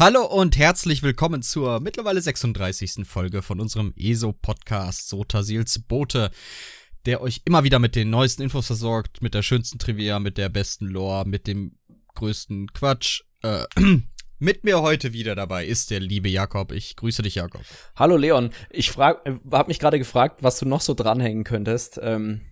Hallo und herzlich willkommen zur mittlerweile 36. Folge von unserem ESO-Podcast Sotasils Bote, der euch immer wieder mit den neuesten Infos versorgt, mit der schönsten Trivia, mit der besten Lore, mit dem größten Quatsch. Äh, mit mir heute wieder dabei ist der liebe Jakob. Ich grüße dich, Jakob. Hallo Leon. Ich frag, äh, hab mich gerade gefragt, was du noch so dranhängen könntest. Ähm,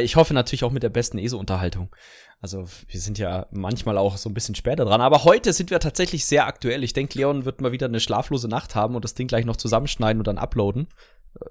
ich hoffe natürlich auch mit der besten ESO-Unterhaltung. Also wir sind ja manchmal auch so ein bisschen später dran, aber heute sind wir tatsächlich sehr aktuell. Ich denke, Leon wird mal wieder eine schlaflose Nacht haben und das Ding gleich noch zusammenschneiden und dann uploaden.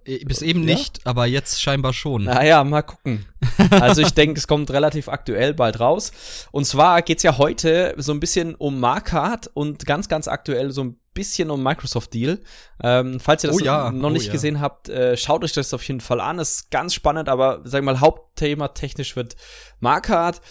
Äh, bis eben ja? nicht, aber jetzt scheinbar schon. Naja, mal gucken. Also ich denke, es kommt relativ aktuell bald raus. Und zwar geht's ja heute so ein bisschen um Markart und ganz, ganz aktuell so ein bisschen um Microsoft Deal. Ähm, falls ihr das oh ja, noch nicht oh ja. gesehen habt, äh, schaut euch das auf jeden Fall an. ist ganz spannend, aber sag ich mal, Hauptthema technisch wird Markart.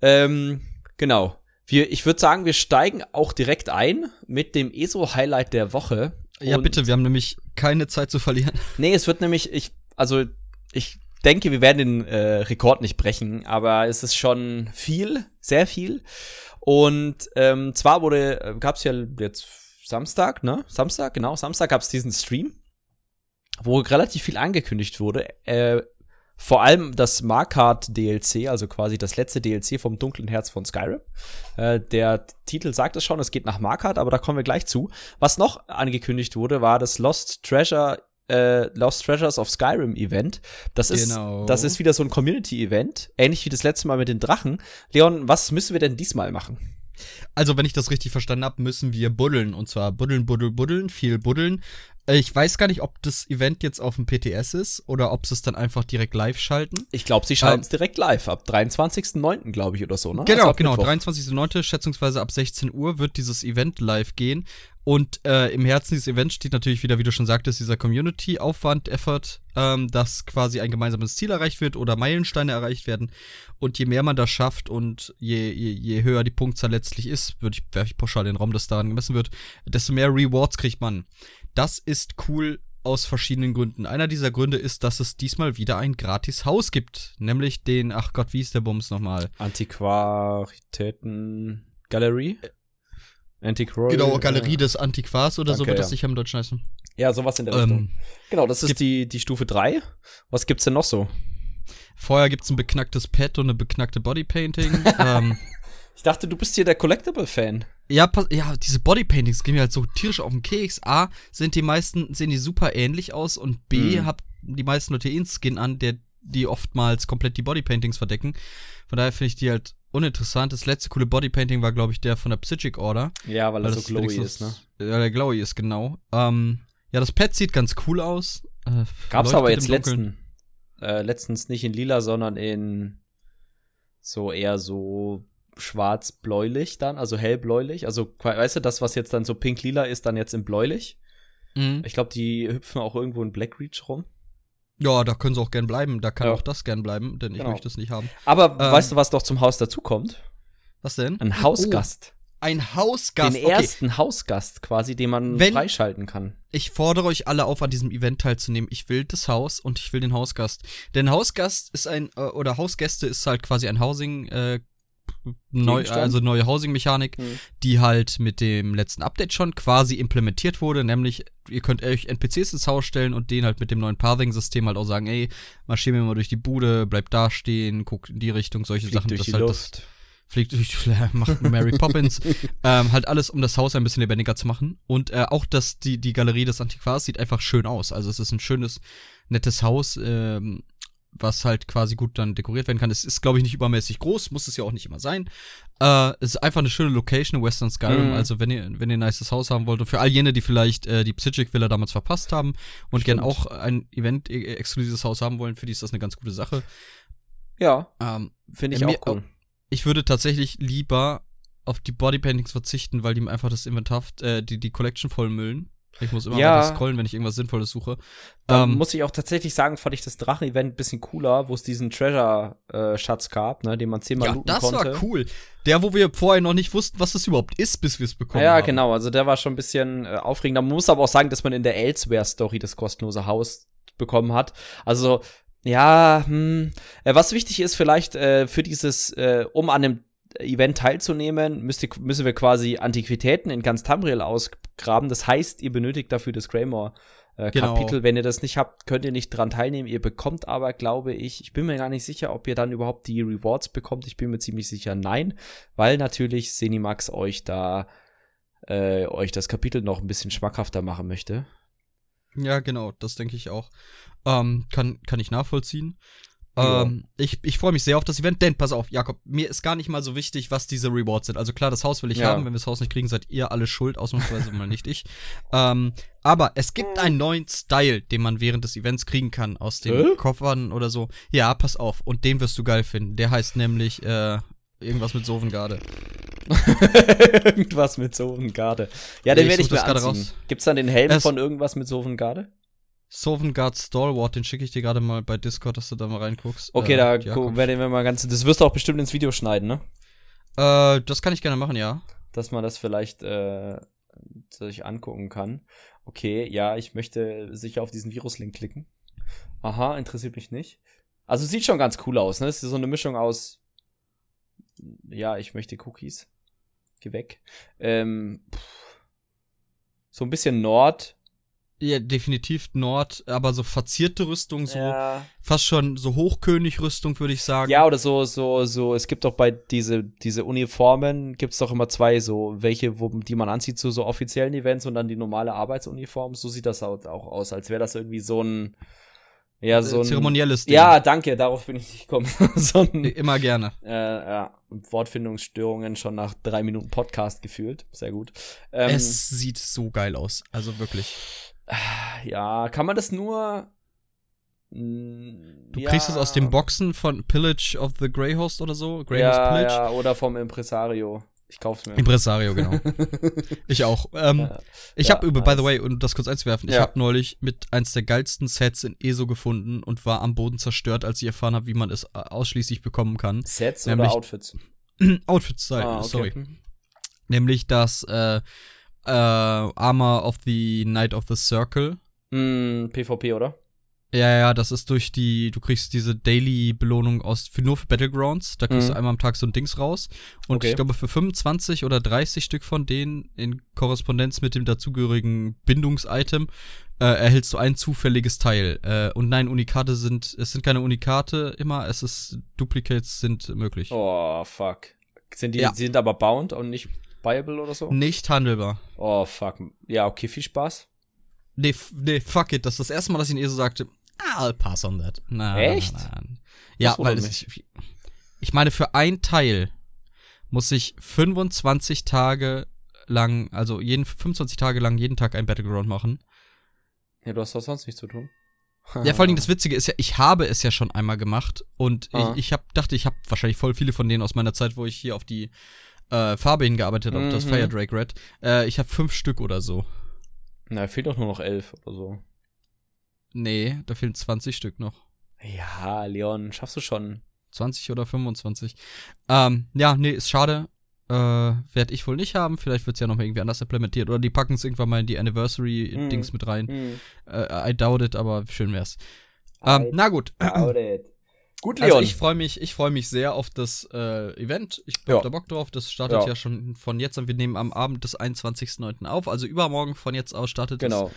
Ähm, genau. Wir, ich würde sagen, wir steigen auch direkt ein mit dem ESO-Highlight der Woche. Ja, bitte, wir haben nämlich keine Zeit zu verlieren. Nee, es wird nämlich, ich, also, ich denke, wir werden den äh, Rekord nicht brechen, aber es ist schon viel, sehr viel. Und ähm, zwar wurde, äh, gab es ja jetzt Samstag, ne? Samstag, genau, Samstag gab es diesen Stream, wo relativ viel angekündigt wurde. Äh, vor allem das Markart DLC, also quasi das letzte DLC vom dunklen Herz von Skyrim. Äh, der Titel sagt es schon, es geht nach Markart, aber da kommen wir gleich zu. Was noch angekündigt wurde, war das Lost Treasure äh, Lost Treasures of Skyrim Event. Das ist, genau. das ist wieder so ein Community-Event, ähnlich wie das letzte Mal mit den Drachen. Leon, was müssen wir denn diesmal machen? Also, wenn ich das richtig verstanden habe, müssen wir buddeln. Und zwar buddeln, buddeln, buddeln, viel buddeln. Ich weiß gar nicht, ob das Event jetzt auf dem PTS ist oder ob sie es dann einfach direkt live schalten. Ich glaube, sie schalten es ähm, direkt live. Ab 23.09. glaube ich oder so, ne? Genau, also genau. 23.09. schätzungsweise ab 16 Uhr wird dieses Event live gehen. Und äh, im Herzen dieses Events steht natürlich wieder, wie du schon sagtest, dieser Community-Aufwand-Effort, ähm, dass quasi ein gemeinsames Ziel erreicht wird oder Meilensteine erreicht werden. Und je mehr man das schafft und je, je, je höher die Punktzahl letztlich ist, würde ich, werfe ich pauschal den Raum, dass daran gemessen wird, desto mehr Rewards kriegt man. Das ist cool aus verschiedenen Gründen. Einer dieser Gründe ist, dass es diesmal wieder ein gratis Haus gibt. Nämlich den, ach Gott, wie ist der Bums nochmal? Antiquaritäten Galerie? Äh, Antiquary. Genau, Galerie des Antiquars oder Danke, so wird ja. das sicher im Deutschen heißen. Ja, sowas in der Richtung. Ähm, genau, das ist die, die Stufe 3. Was gibt's denn noch so? Vorher gibt's ein beknacktes Pad und eine beknackte Bodypainting. ähm, ich dachte, du bist hier der Collectible-Fan. Ja, ja, diese Bodypaintings gehen mir halt so tierisch auf den Keks. A, sind die meisten, sehen die super ähnlich aus und B, mhm. hab die meisten Leute einen Skin an, der die oftmals komplett die Bodypaintings verdecken. Von daher finde ich die halt uninteressant. Das letzte coole Bodypainting war, glaube ich, der von der Psychic Order. Ja, weil, weil er so glowy ist, ne? Ja, der glowy ist, genau. Ähm, ja, das Pad sieht ganz cool aus. Äh, Gab's aber jetzt letzten, äh, letztens nicht in lila, sondern in so eher so schwarz-bläulich dann, also hellbläulich. Also, weißt du, das, was jetzt dann so pink-lila ist, dann jetzt in bläulich. Mhm. Ich glaube, die hüpfen auch irgendwo in Blackreach rum. Ja, da können sie auch gern bleiben. Da kann ja. auch das gern bleiben, denn ich genau. möchte es nicht haben. Aber ähm, weißt du, was doch zum Haus dazukommt? Was denn? Ein Hausgast. Oh, ein Hausgast. Den okay. ersten Hausgast quasi, den man Wenn, freischalten kann. Ich fordere euch alle auf, an diesem Event teilzunehmen. Ich will das Haus und ich will den Hausgast. Denn Hausgast ist ein, äh, oder Hausgäste ist halt quasi ein Housing, äh, neu, also neue Housing-Mechanik, mhm. die halt mit dem letzten Update schon quasi implementiert wurde, nämlich ihr könnt euch NPCs ins Haus stellen und denen halt mit dem neuen Pathing-System halt auch sagen, ey, marschier mir mal durch die Bude, bleib da stehen, guck in die Richtung, solche Fliegt Sachen. Durch das die halt Luft. Das, fliegt durch, macht Mary Poppins. ähm, halt alles, um das Haus ein bisschen lebendiger zu machen. Und äh, auch das, die, die Galerie des Antiquars sieht einfach schön aus. Also es ist ein schönes, nettes Haus. Ähm, was halt quasi gut dann dekoriert werden kann. Es ist, glaube ich, nicht übermäßig groß, muss es ja auch nicht immer sein. Äh, es ist einfach eine schöne Location in Western Skyrim. Mhm. Also, wenn ihr, wenn ihr ein nices Haus haben wollt und für all jene, die vielleicht äh, die Psychic Villa damals verpasst haben und Stimmt. gern auch ein Event-exklusives Haus haben wollen, für die ist das eine ganz gute Sache. Ja. Ähm, Finde ich auch cool. Ich würde tatsächlich lieber auf die Bodypaintings verzichten, weil die einfach das Inventar, äh, die, die Collection vollmüllen. Ich muss immer ja. scrollen, wenn ich irgendwas Sinnvolles suche. Da ähm, muss ich auch tatsächlich sagen, fand ich das Drachen-Event ein bisschen cooler, wo es diesen Treasure-Schatz gab, ne, den man zehnmal ja, looten das konnte. das war cool. Der, wo wir vorher noch nicht wussten, was das überhaupt ist, bis wir es bekommen ja, haben. Ja, genau. Also der war schon ein bisschen äh, aufregender. Man muss aber auch sagen, dass man in der Elsewhere-Story das kostenlose Haus bekommen hat. Also ja, hm, äh, was wichtig ist vielleicht äh, für dieses, äh, um an dem Event teilzunehmen, müsst ihr, müssen wir quasi Antiquitäten in ganz Tamriel ausgraben. Das heißt, ihr benötigt dafür das Greymore. Äh, Genau. Kapitel, wenn ihr das nicht habt, könnt ihr nicht dran teilnehmen. Ihr bekommt aber, glaube ich, ich bin mir gar nicht sicher, ob ihr dann überhaupt die Rewards bekommt. Ich bin mir ziemlich sicher, nein, weil natürlich Cinemax euch da äh, euch das Kapitel noch ein bisschen schmackhafter machen möchte. Ja, genau, das denke ich auch. Ähm, kann, kann ich nachvollziehen. Ja. Ähm, ich ich freue mich sehr auf das Event, denn pass auf, Jakob, mir ist gar nicht mal so wichtig, was diese Rewards sind. Also klar, das Haus will ich Ja. haben. Wenn wir das Haus nicht kriegen, seid ihr alle schuld, ausnahmsweise mal nicht ich. Ähm, aber es gibt einen neuen Style, den man während des Events kriegen kann, aus den Hä? Koffern oder so. Ja, pass auf. Und den wirst du geil finden. Der heißt nämlich äh, irgendwas mit Sovengarde. irgendwas mit Sovengarde. Ja, den Ich werde ich such mir anziehen. Gibt's dann den Helm Es- von irgendwas mit Sovengarde? Sovengard Stalwart, den schicke ich dir gerade mal bei Discord, dass du da mal reinguckst. Okay, Äh, da werden wir mal ganz. Das wirst du auch bestimmt ins Video schneiden, ne? Äh, das kann ich gerne machen, ja. Dass man das vielleicht äh, sich angucken kann. Okay, ja, ich möchte sicher auf diesen Viruslink klicken. Aha, interessiert mich nicht. Also sieht schon ganz cool aus, ne? Es ist so eine Mischung aus. Ja, ich möchte Cookies. Geh weg. Ähm, so ein bisschen Nord. Ja, definitiv Nord, aber so verzierte Rüstung, so Ja. fast schon so Hochkönig-Rüstung, würde ich sagen. Ja, oder so, so, so, es gibt doch bei diese, diese Uniformen, gibt's doch immer zwei, so, welche, wo, die man anzieht zu so offiziellen Events und dann die normale Arbeitsuniform. So sieht das au- auch aus, als wäre das irgendwie so ein, ja, so Äh, ein. zeremonielles Ding. Ja, danke, darauf bin ich nicht gekommen. so ein, Immer gerne. äh, ja, Wortfindungsstörungen schon nach drei Minuten Podcast gefühlt. Sehr gut. Ähm, es sieht so geil aus. Also wirklich. Ja, kann man das nur. Du Du kriegst es aus den Boxen von Pillage of the Greyhost oder so. Greyhost ja, Pillage. ja, oder vom Impresario. Ich kauf's mir. Impresario, genau. ich auch. Ähm, Ja. Ich Ja, habe über, by the way, um das kurz einzuwerfen, ich Ja. habe neulich mit eins der geilsten Sets in ESO gefunden und war am Boden zerstört, als ich erfahren habe, wie man es ausschließlich bekommen kann. Sets Nämlich- oder Outfits? Outfits, sorry. Ah, okay. sorry. Nämlich das äh, äh, Armor of the Knight of the Circle. Mm, PvP, oder? Ja, ja, das ist durch die, du kriegst diese Daily-Belohnung aus, für, nur für Battlegrounds. Da kriegst Mhm. du einmal am Tag so ein Dings raus. Und Okay. ich glaube, für 25 oder 30 Stück von denen in Korrespondenz mit dem dazugehörigen Bindungsitem äh, erhältst du ein zufälliges Teil. Äh, und nein, Unikate sind, es sind keine Unikate immer, es ist, Duplicates sind möglich. Oh, fuck. Sind die, Ja. die sind aber bound und nicht buyable oder so? Nicht handelbar. Oh, fuck. Ja, okay, viel Spaß. Nee, nee, fuck it. Das ist das erste Mal, dass ich in ESO sagte, I'll pass on that. Nein, Echt? Nein, nein. Ja, Das wundert weil es, ich, ich meine, für ein Teil muss ich 25 Tage lang, also jeden 25 Tage lang jeden Tag ein Battleground machen. Ja, du hast doch sonst nichts zu tun. Ja, vor allen Dingen das Witzige ist ja, ich habe es ja schon einmal gemacht und Ah. ich, ich hab, dachte, ich habe wahrscheinlich voll viele von denen aus meiner Zeit, wo ich hier auf die äh, Farbe hingearbeitet habe, auf das Mhm. Fire Drake Red. Äh, ich habe fünf Stück oder so. Na, fehlt doch nur noch elf oder so. Nee, da fehlen 20 Stück noch. Ja, Leon, schaffst du schon. 20 oder 25. Ähm, ja, nee, ist schade. Äh, werde ich wohl nicht haben. Vielleicht wird es ja noch irgendwie anders implementiert. Oder die packen es irgendwann mal in die Anniversary-Dings Mhm. mit rein. Hm. Äh, I doubt it, aber schön wär's. Ähm, na gut. Doubt it. Gut, Also Leon. ich freue mich, ich freue mich sehr auf das äh, Event. Ich hab Ja. da Bock drauf. Das startet Ja. ja. schon von jetzt an. Wir nehmen am Abend des 21.09. auf. Also übermorgen von jetzt aus startet genau. es.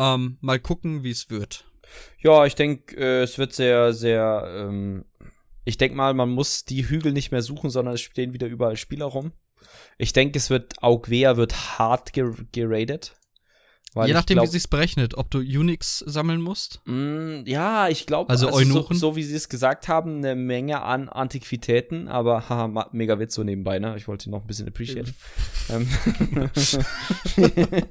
Ähm, mal gucken, wie es wird. Ja, ich denke, äh, es wird sehr, sehr. Ähm, ich denke mal, man muss die Hügel nicht mehr suchen, sondern es stehen wieder überall Spieler rum. Ich denke, es wird Augwea wird hart ger geradet. Je nachdem, glaub, wie sich's berechnet, ob du Unix sammeln musst. Mm, ja, ich glaube, Also so, Eunuchen? so wie sie es gesagt haben, eine Menge an Antiquitäten, aber haha, mega Witz so nebenbei, ne? Ich wollte noch ein bisschen appreciaten. ähm,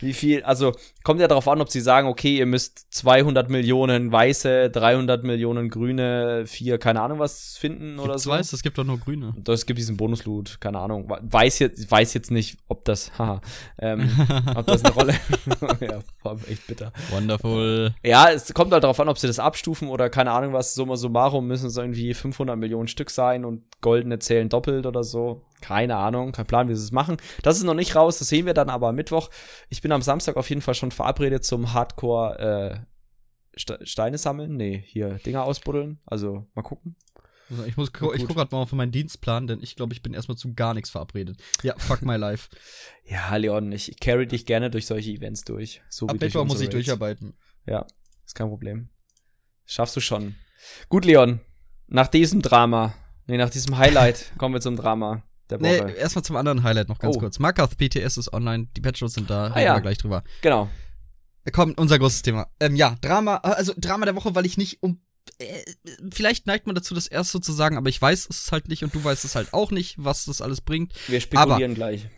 wie viel, also kommt ja darauf an, ob sie sagen, okay, ihr müsst 200 Millionen weiße, 300 Millionen grüne, vier, keine Ahnung was finden oder Gibt's so. weiß, es gibt doch nur grüne. Das gibt diesen Bonusloot, keine Ahnung. Weiß jetzt, weiß jetzt nicht, ob das, haha, ähm, ob das eine Rolle. ja, war echt bitter. Wonderful. Ja, es kommt halt darauf an, ob sie das abstufen oder keine Ahnung was. Summa summarum müssen es irgendwie 500 Millionen Stück sein und goldene zählen doppelt oder so. Keine Ahnung, kein Plan, wie sie es machen. Das ist noch nicht raus, das sehen wir dann aber am Mittwoch. Ich bin am Samstag auf jeden Fall schon verabredet zum Hardcore äh, Ste Steine sammeln. Nee, hier Dinger ausbuddeln. Also mal gucken. Ich, muss, ich gucke gerade mal auf meinen Dienstplan, denn ich glaube, ich bin erstmal zu gar nichts verabredet. Ja, fuck my life. ja, Leon, ich carry dich gerne durch solche Events durch. So Ab Mittwoch muss ich durcharbeiten. Ja, ist kein Problem. Schaffst du schon. Gut, Leon, nach diesem Drama, nee, nach diesem Highlight kommen wir zum Drama der Woche. Nee, erstmal zum anderen Highlight noch ganz oh. kurz. Markarth PTS ist online, die Patch sind da, ah, ja. wir gleich drüber. Genau. Komm, unser großes Thema. Ähm, ja, Drama, also Drama der Woche, weil ich nicht um äh, vielleicht neigt man dazu, das erst so zu sagen, aber ich weiß es halt nicht und du weißt es halt auch nicht, was das alles bringt. Wir spekulieren aber gleich.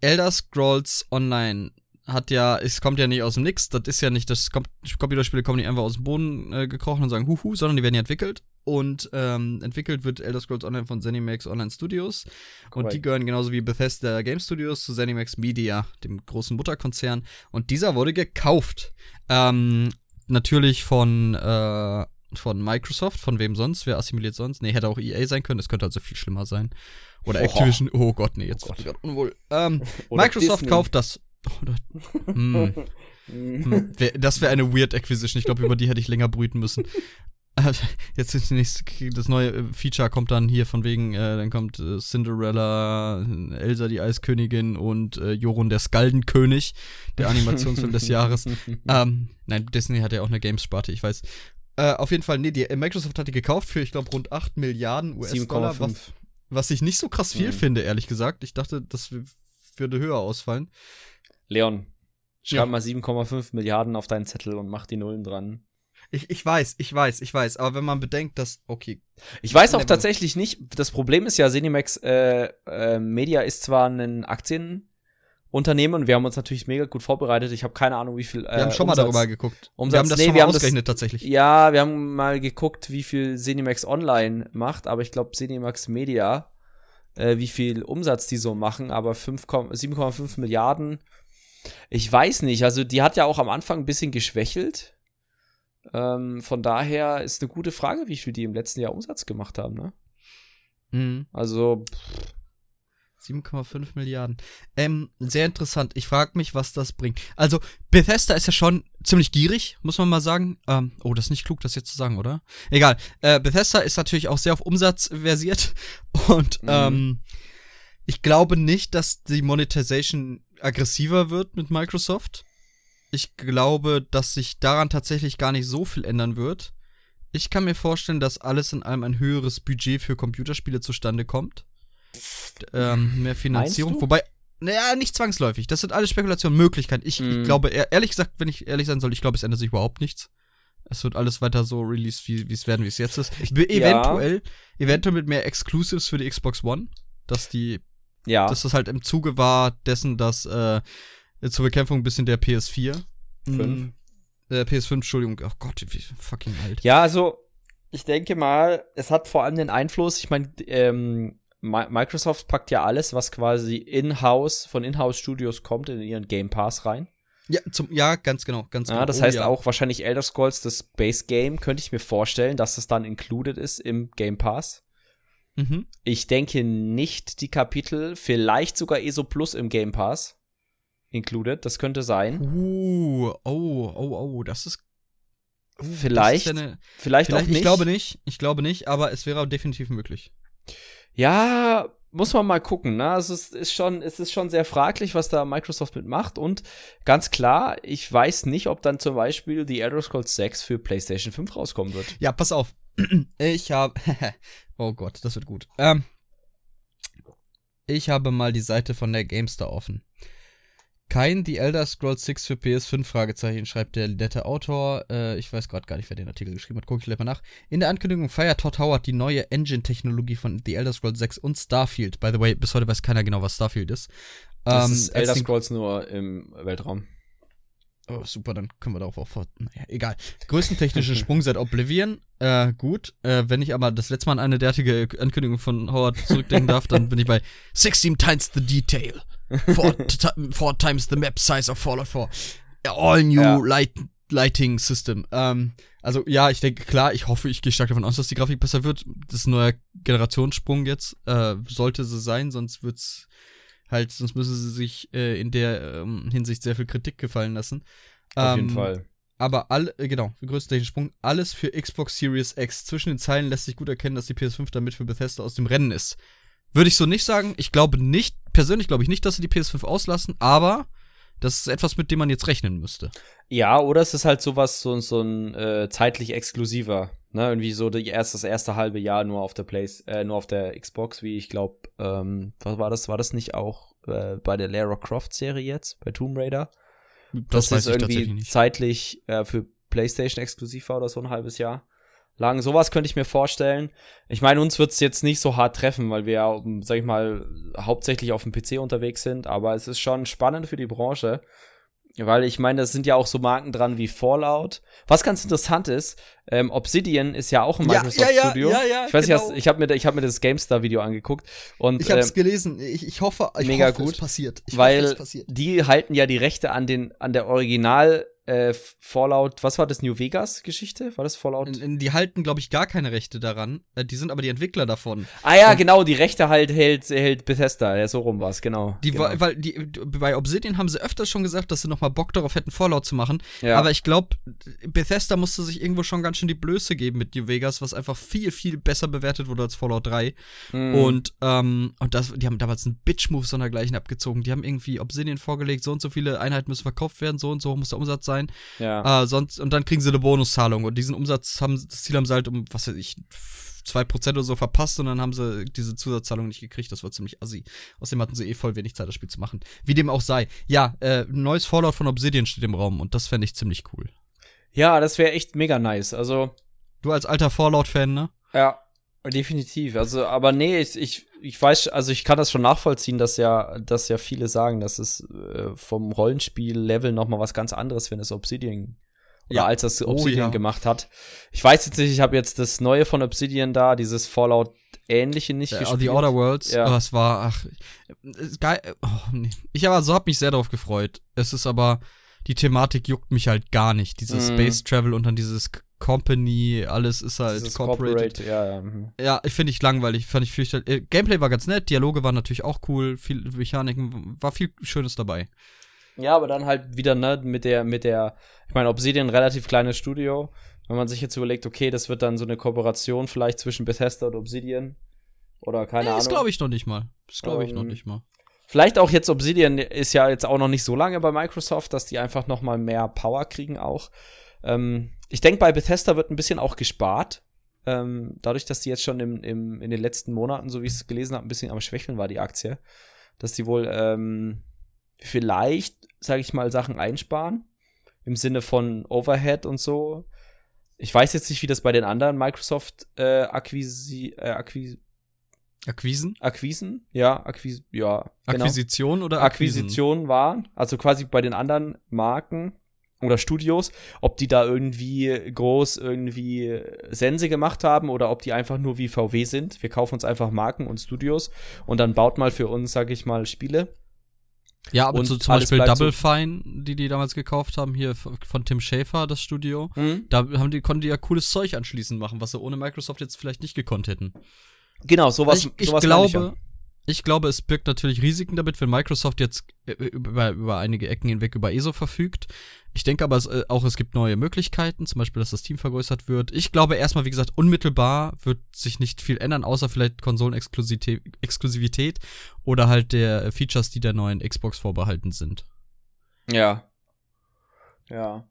Elder Scrolls Online hat ja, es kommt ja nicht aus dem Nix, das ist ja nicht, das kommt, Computerspiele kommen nicht einfach aus dem Boden äh, gekrochen und sagen Huhu, sondern die werden ja entwickelt. Und ähm, entwickelt wird Elder Scrolls Online von Zenimax Online Studios. Und die gehören genauso wie Bethesda Game Studios zu Zenimax Media, dem großen Mutterkonzern. Und dieser wurde gekauft. Ähm, natürlich von äh, von Microsoft, von wem sonst? Wer assimiliert sonst? Nee, hätte auch EA sein können, das könnte also viel schlimmer sein. Oder oh. Activision, oh Gott, nee, jetzt oh Gott. unwohl. Ähm, Microsoft Disney. kauft das. Oder, hm. hm. Das wäre eine weird Acquisition. Ich glaube, über die hätte ich länger brüten müssen. Jetzt ist nächste, das neue äh, Feature kommt dann hier von wegen, äh, dann kommt äh, Cinderella, Elsa die Eiskönigin und äh, Jorun der Skaldenkönig, der Animationsfilm des Jahres. Ähm, nein, Disney hat ja auch eine Games-Sparte, ich weiß. Äh, auf jeden Fall, nee, die, Microsoft hat die gekauft für, ich glaube, rund 8 Milliarden US-Dollar, was, was ich nicht so krass viel mhm. finde, ehrlich gesagt. Ich dachte, das würde höher ausfallen. Leon, schreib ja. mal 7,5 Milliarden auf deinen Zettel und mach die Nullen dran. Ich, ich weiß, ich weiß, ich weiß, aber wenn man bedenkt, dass, okay. Ich weiß auch tatsächlich nicht, das Problem ist ja, Cinemax äh, äh, Media ist zwar ein Aktien, Unternehmen. Wir haben uns natürlich mega gut vorbereitet. Ich habe keine Ahnung, wie viel. Äh, wir haben schon Umsatz, mal darüber geguckt. Umsatz, wir haben das nee, schon mal ausgerechnet das, tatsächlich. Ja, wir haben mal geguckt, wie viel Cinemax Online macht, aber ich glaube Cinemax Media, äh, wie viel Umsatz die so machen, aber 7,5 Milliarden. Ich weiß nicht. Also die hat ja auch am Anfang ein bisschen geschwächelt. Ähm, von daher ist eine gute Frage, wie viel die im letzten Jahr Umsatz gemacht haben. Ne? Mhm. Also. Pff 7,5 Milliarden. Ähm, sehr interessant. Ich frage mich, was das bringt. Also, Bethesda ist ja schon ziemlich gierig, muss man mal sagen. Ähm, oh, das ist nicht klug, das jetzt zu sagen, oder? Egal. Äh, Bethesda ist natürlich auch sehr auf Umsatz versiert. Und mhm. ähm, ich glaube nicht, dass die Monetization aggressiver wird mit Microsoft. Ich glaube, dass sich daran tatsächlich gar nicht so viel ändern wird. Ich kann mir vorstellen, dass alles in allem ein höheres Budget für Computerspiele zustande kommt ähm, mehr Finanzierung. Wobei, naja, nicht zwangsläufig. Das sind alles Spekulationen, Möglichkeiten. Ich, mm. ich mhm. glaube, ehrlich gesagt, wenn ich ehrlich sein soll, ich glaube, es ändert sich überhaupt nichts. Es wird alles weiter so released, wie es werden, wie es jetzt ist. Ich, eventuell, ja. eventuell mit mehr Exclusives für die Xbox One, dass die, ja. dass das halt im Zuge war dessen, dass äh, zur Bekämpfung ein bisschen der PS4. 5. Äh, PS5, Entschuldigung. Oh Gott, wie fucking alt. Ja, also ich denke mal, es hat vor allem den Einfluss, ich meine, ähm, Microsoft packt ja alles, was quasi in-house, von In-house-Studios kommt, in ihren Game Pass rein. Ja, zum, ja, ganz genau, ganz genau. Ja, das oh, heißt ja. auch wahrscheinlich Elder Scrolls, das Base Game, könnte ich mir vorstellen, dass das dann included ist im Game Pass. Mhm. Ich denke nicht die Kapitel, vielleicht sogar ESO Plus im Game Pass included, das könnte sein. Uh, oh, oh, oh, das ist Vielleicht, das ist ja eine, vielleicht, vielleicht, auch nicht. Ich glaube nicht, ich glaube nicht, aber es wäre definitiv möglich. Ja, muss man mal gucken. Ne? Also es ist schon, es ist schon sehr fraglich, was da Microsoft mitmacht. Und ganz klar, ich weiß nicht, ob dann zum Beispiel die Elder Scrolls 6 für PlayStation 5 rauskommen wird. Ja, pass auf. Ich habe. oh Gott, das wird gut. Ähm, ich habe mal die Seite von der GameStar offen. Kein The Elder Scrolls 6 für PS5 Fragezeichen, schreibt der nette Autor. Äh, ich weiß gerade gar nicht, wer den Artikel geschrieben hat. Guck ich gleich mal nach. In der Ankündigung feiert Todd Howard die neue Engine-Technologie von The Elder Scrolls 6 und Starfield. By the way, bis heute weiß keiner genau, was Starfield ist. Das ähm, ist Elder Scrolls nur im Weltraum. Oh, super, dann können wir darauf auch fort. Naja, egal. Größten technischen Sprung seit Oblivion. Äh, gut. Äh, wenn ich aber das letzte Mal an eine derartige Ankündigung von Howard zurückdenken darf, dann bin ich bei 16 times the detail. Four, four, times the map size of Fallout 4. All new ja. light, lighting system. Ähm, also ja, ich denke, klar, ich hoffe, ich gehe stark davon aus, dass die Grafik besser wird. Das ist ein neuer Generationssprung jetzt. Äh, sollte sie sein, sonst wird's halt, sonst müssen sie sich äh, in der ähm, Hinsicht sehr viel Kritik gefallen lassen. Auf ähm, jeden Fall. aber alle, äh, genau, größter Sprung, alles für Xbox Series X. Zwischen den Zeilen lässt sich gut erkennen, dass die PS5 damit für Bethesda aus dem Rennen ist. Würde ich so nicht sagen. Ich glaube nicht, persönlich glaube ich nicht, dass sie die PS5 auslassen, aber das ist etwas, mit dem man jetzt rechnen müsste. Ja, oder es ist halt sowas, so, so ein äh, zeitlich exklusiver. Ne, irgendwie so die erst, das erste halbe Jahr nur auf der Place, äh, nur auf der Xbox, wie ich glaube, ähm, was war das? War das nicht auch äh, bei der Lara Croft Serie jetzt, bei Tomb Raider? Das, das ist irgendwie zeitlich äh, für PlayStation exklusiv war oder so ein halbes Jahr lang. Sowas könnte ich mir vorstellen. Ich meine, uns wird es jetzt nicht so hart treffen, weil wir ja, sag ich mal, hauptsächlich auf dem PC unterwegs sind, aber es ist schon spannend für die Branche. Weil ich meine, das sind ja auch so Marken dran wie Fallout. Was ganz interessant ist, ähm, Obsidian ist ja auch ein Microsoft ja, ja, Studio. Ja, ja, ich weiß genau. nicht, ich habe mir, ich hab mir das GameStar-Video angeguckt. Und, ich habe es ähm, gelesen. Ich, ich hoffe, ich mega hoffe, gut, es passiert. Ich weil hoffe, es passiert. die halten ja die Rechte an, den, an der Original äh, Fallout, was war das, New Vegas Geschichte? War das Fallout? In, in, die halten, glaube ich, gar keine Rechte daran. Äh, die sind aber die Entwickler davon. Ah ja, Und genau, die Rechte halt hält, hält Bethesda. Ja, so rum war es, genau. Die, genau. Weil die, bei Obsidian haben sie öfters schon gesagt, dass sie noch mal Bock darauf hätten, Fallout zu machen. Ja. Aber ich glaube, Bethesda musste sich irgendwo schon ganz schön die Blöße geben mit New Vegas, was einfach viel, viel besser bewertet wurde als Fallout 3. Mhm. Und, ähm, und das, die haben damals einen Bitch-Move sondergleichen abgezogen. Die haben irgendwie Obsidian vorgelegt, so und so viele Einheiten müssen verkauft werden, so und so muss der Umsatz sein. Ja. Äh, sonst, und dann kriegen sie eine Bonuszahlung. Und diesen Umsatz haben, das Ziel haben sie halt um, was weiß ich, 2% oder so verpasst und dann haben sie diese Zusatzzahlung nicht gekriegt. Das war ziemlich assi. Außerdem hatten sie eh voll wenig Zeit, das Spiel zu machen. Wie dem auch sei. Ja, äh, neues Fallout von Obsidian steht im Raum und das fände ich ziemlich cool. Ja, das wäre echt mega nice. Also. Du als alter Fallout-Fan, ne? Ja, definitiv. Also, aber nee, ich, ich, ich weiß, also ich kann das schon nachvollziehen, dass ja, dass ja viele sagen, dass es äh, vom Rollenspiel-Level noch mal was ganz anderes, wenn es Obsidian oder Ja. als das Oh, Obsidian ja. gemacht hat. Ich weiß jetzt nicht, ich habe jetzt das neue von Obsidian da, dieses Fallout ähnliche nicht Ja, gespielt. The Outer Worlds, Ja. oh, es war, ach, geil. Oh, nee. Ich aber so hab mich sehr darauf gefreut. Es ist aber, die Thematik juckt mich halt gar nicht. Dieses Mhm. Space Travel und dann dieses Company, alles ist halt Dieses corporated. Corporate, ja, ja. mhm. Ja, ich finde ich langweilig, fand ich fürchterlich. Äh, Gameplay war ganz nett, Dialoge waren natürlich auch cool, viel Mechaniken, war viel Schönes dabei. Ja, aber dann halt wieder, ne, mit der, mit der, ich meine, Obsidian relativ kleines Studio. Wenn man sich jetzt überlegt, okay, das wird dann so eine Kooperation vielleicht zwischen Bethesda und Obsidian. Oder keine Nee, Ahnung. das glaube ich noch nicht mal. Das glaube ich noch Ähm, nicht mal. Vielleicht auch jetzt Obsidian ist ja jetzt auch noch nicht so lange bei Microsoft, dass die einfach noch mal mehr Power kriegen auch. Ähm, ich denke, bei Bethesda wird ein bisschen auch gespart. Ähm, dadurch, dass die jetzt schon im, im, in den letzten Monaten, so wie ich es gelesen habe, ein bisschen am Schwächeln war, die Aktie. Dass die wohl ähm, vielleicht, sage ich mal, Sachen einsparen. Im Sinne von Overhead und so. Ich weiß jetzt nicht, wie das bei den anderen Microsoft äh, Akquisi, äh, Akquis Akquisen? Akquisen, ja, Akquis, ja, genau. Akquisition oder Akquisen? Akquisition waren, also quasi bei den anderen Marken oder Studios, ob die da irgendwie groß irgendwie Sense gemacht haben oder ob die einfach nur wie VW sind. Wir kaufen uns einfach Marken und Studios und dann baut mal für uns, sag ich mal, Spiele. Ja, aber so zum Beispiel Double so- Fine, die die damals gekauft haben, hier von Tim Schafer, das Studio. Mhm. Da haben die, konnten die ja cooles Zeug anschließend machen, was sie ohne Microsoft jetzt vielleicht nicht gekonnt hätten. Genau, sowas. ich, ich sowas glaube, ich, glaube, es birgt natürlich Risiken damit, wenn Microsoft jetzt äh, über, über einige Ecken hinweg über ESO verfügt. Ich denke aber es, äh, auch, es gibt neue Möglichkeiten, zum Beispiel, dass das Team vergrößert wird. Ich glaube erstmal, wie gesagt, unmittelbar wird sich nicht viel ändern, außer vielleicht Konsolenexklusivität Exklusivität oder halt der äh, Features, die der neuen Xbox vorbehalten sind. Ja. Ja.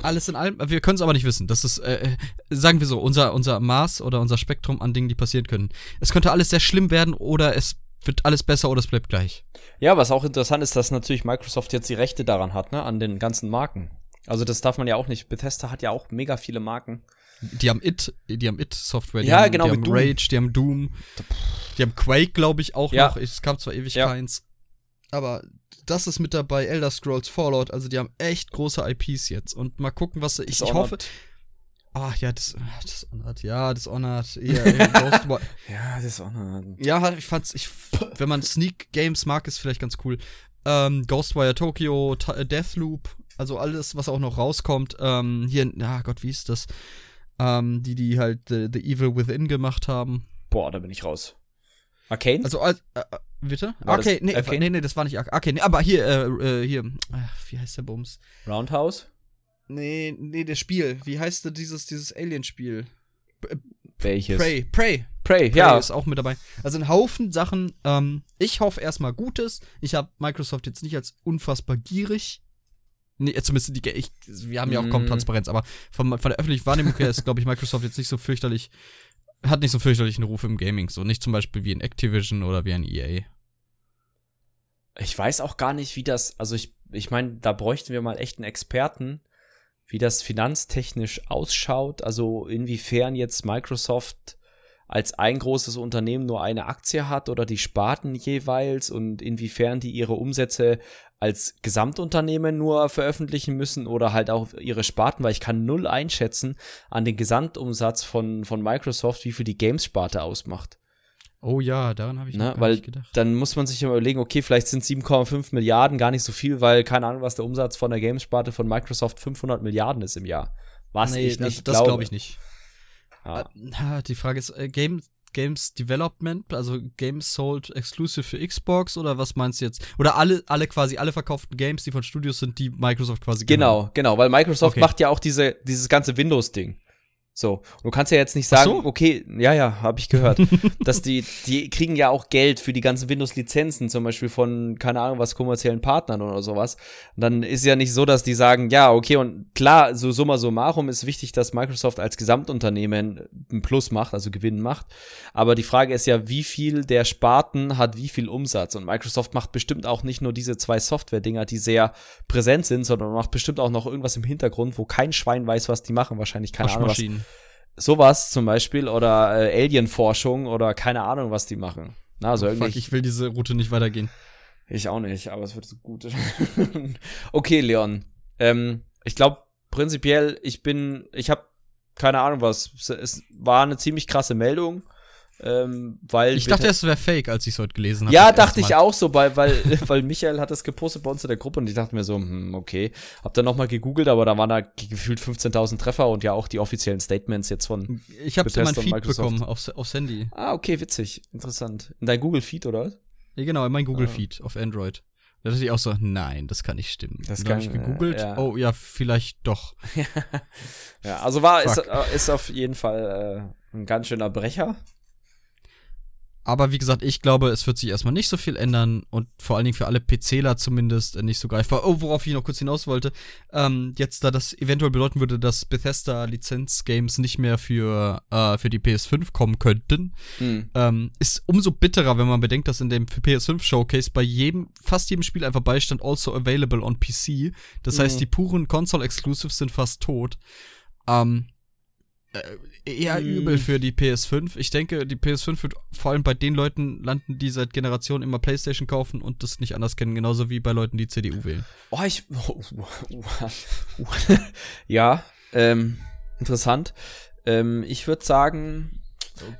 Alles in allem, wir können es aber nicht wissen. Das ist, äh, sagen wir so, unser, unser Maß oder unser Spektrum an Dingen, die passieren können. Es könnte alles sehr schlimm werden oder es wird alles besser oder es bleibt gleich. Ja, was auch interessant ist, dass natürlich Microsoft jetzt die Rechte daran hat, ne, an den ganzen Marken. Also das darf man ja auch nicht. Bethesda hat ja auch mega viele Marken. Die haben It, die haben It-Software, die Ja, haben, genau, die haben Doom. Rage, die haben Doom, die haben Quake, glaube ich, auch Ja. noch. Es kam zwar ewig Ja. keins. Aber das ist mit dabei, Elder Scrolls Fallout, also die haben echt große IPs jetzt. Und mal gucken, was sie. Ich, ich hoffe. Ah, ja, das, ah, Dishonored, ja, Dishonored, ja, ja, Ghostwire. Ja, eine. Ja, ich fand's, ich, wenn man Sneak Games mag, ist vielleicht ganz cool. Ähm, Ghostwire Tokyo, Ta- äh, Deathloop, also alles, was auch noch rauskommt. Ähm, hier, ja Gott, wie ist das? Ähm, die, die halt The, The Evil Within gemacht haben. Boah, da bin ich raus. Arcane? Also, äh, äh, bitte? War Okay, nee, Arcane? nee, nee, das war nicht Arcane. Nee, aber hier, äh, äh, hier, äh, wie heißt der Bums? Roundhouse? Nee, nee, das Spiel. Wie heißt denn dieses, dieses Alien-Spiel? Welches? Prey. Prey. Prey, Prey ja. ist auch mit dabei. Also ein Haufen Sachen. Ähm, ich hoffe erstmal Gutes. Ich habe Microsoft jetzt nicht als unfassbar gierig. Nee, zumindest die, ich, wir haben ja auch kaum Mm. Transparenz, aber von, von der öffentlichen Wahrnehmung her ist, glaube ich, Microsoft jetzt nicht so fürchterlich, hat nicht so fürchterlichen Ruf im Gaming. So nicht zum Beispiel wie ein Activision oder wie ein EA. Ich weiß auch gar nicht, wie das, also ich, ich meine, da bräuchten wir mal echt einen Experten, wie das finanztechnisch ausschaut. Also inwiefern jetzt Microsoft als ein großes Unternehmen nur eine Aktie hat oder die Sparten jeweils und inwiefern die ihre Umsätze als Gesamtunternehmen nur veröffentlichen müssen oder halt auch ihre Sparten, weil ich kann null einschätzen an den Gesamtumsatz von, von Microsoft, wie viel die Games-Sparte ausmacht. Oh ja, daran habe ich Ne, weil nicht gedacht. dann muss man sich immer überlegen, okay, vielleicht sind 7,5 Milliarden gar nicht so viel, weil keine Ahnung, was der Umsatz von der Games-Sparte von Microsoft 500 Milliarden ist im Jahr. Was ich das, nicht das glaube. glaube ich nicht. Ah, Die Frage ist, äh, Game, Games Development, also Games sold exclusive für Xbox oder was meinst du jetzt? Oder alle, alle quasi, alle verkauften Games, die von Studios sind, die Microsoft quasi Genau, genau, weil Microsoft Okay. macht ja auch diese, dieses ganze Windows-Ding. So, und du kannst ja jetzt nicht sagen, so? okay, ja, ja, habe ich gehört, dass die, die kriegen ja auch Geld für die ganzen Windows-Lizenzen, zum Beispiel von, keine Ahnung, was kommerziellen Partnern oder sowas. Und dann ist ja nicht so, dass die sagen, ja, okay, und klar, so summa summarum ist wichtig, dass Microsoft als Gesamtunternehmen ein Plus macht, also Gewinn macht. Aber die Frage ist ja, wie viel der Sparten hat wie viel Umsatz? Und Microsoft macht bestimmt auch nicht nur diese zwei Software-Dinger, die sehr präsent sind, sondern macht bestimmt auch noch irgendwas im Hintergrund, wo kein Schwein weiß, was die machen. Wahrscheinlich keine Ahnung, was. Sowas zum Beispiel oder äh, Alien-Forschung oder keine Ahnung, was die machen. Na, also Oh, irgendwie. fuck, ich will diese Route nicht weitergehen. Ich auch nicht, aber es wird so gut. okay, Leon. Ähm, ich glaube, prinzipiell, ich bin, ich habe keine Ahnung was. Es- Es war eine ziemlich krasse Meldung. Ähm, weil Ich dachte, es wäre fake, als ich es heute gelesen habe. ja, dachte ich auch so, weil, weil, weil Michael hat das gepostet bei uns in der Gruppe und ich dachte mir so, hm, okay. Hab dann nochmal gegoogelt, aber da waren da gefühlt 15.000 Treffer und ja auch die offiziellen Statements jetzt von. Ich habe in mein Feed Microsoft. bekommen, aufs, aufs Handy. Ah, okay, witzig. Interessant. In dein Google-Feed, oder? Ja, genau, in mein Ah. Google-Feed auf Android. Da dachte ich auch so, nein, das kann nicht stimmen. Das habe ich gegoogelt. ja. Oh ja, vielleicht doch. Ja, also war, ist, Fuck. äh, ist auf jeden Fall äh, ein ganz schöner Brecher. Aber wie gesagt, ich glaube, es wird sich erstmal nicht so viel ändern und vor allen Dingen für alle PCler zumindest äh, nicht so greifbar. Oh, worauf ich noch kurz hinaus wollte, ähm, jetzt da das eventuell bedeuten würde, dass Bethesda Lizenz-Games nicht mehr für, äh, für die PS5 kommen könnten, Hm. ähm, ist umso bitterer, wenn man bedenkt, dass in dem für PS5 Showcase bei jedem, fast jedem Spiel einfach beistand, also available on PC. Das heißt, Mhm. die puren Console-Exclusives sind fast tot. Ähm, äh, eher Mhm. übel für die PS5. Ich denke, die PS5 wird vor allem bei den Leuten landen, die seit Generationen immer PlayStation kaufen und das nicht anders kennen, genauso wie bei Leuten, die CDU wählen. Oh, ich. ja, ähm, interessant. Ähm, ich würde sagen,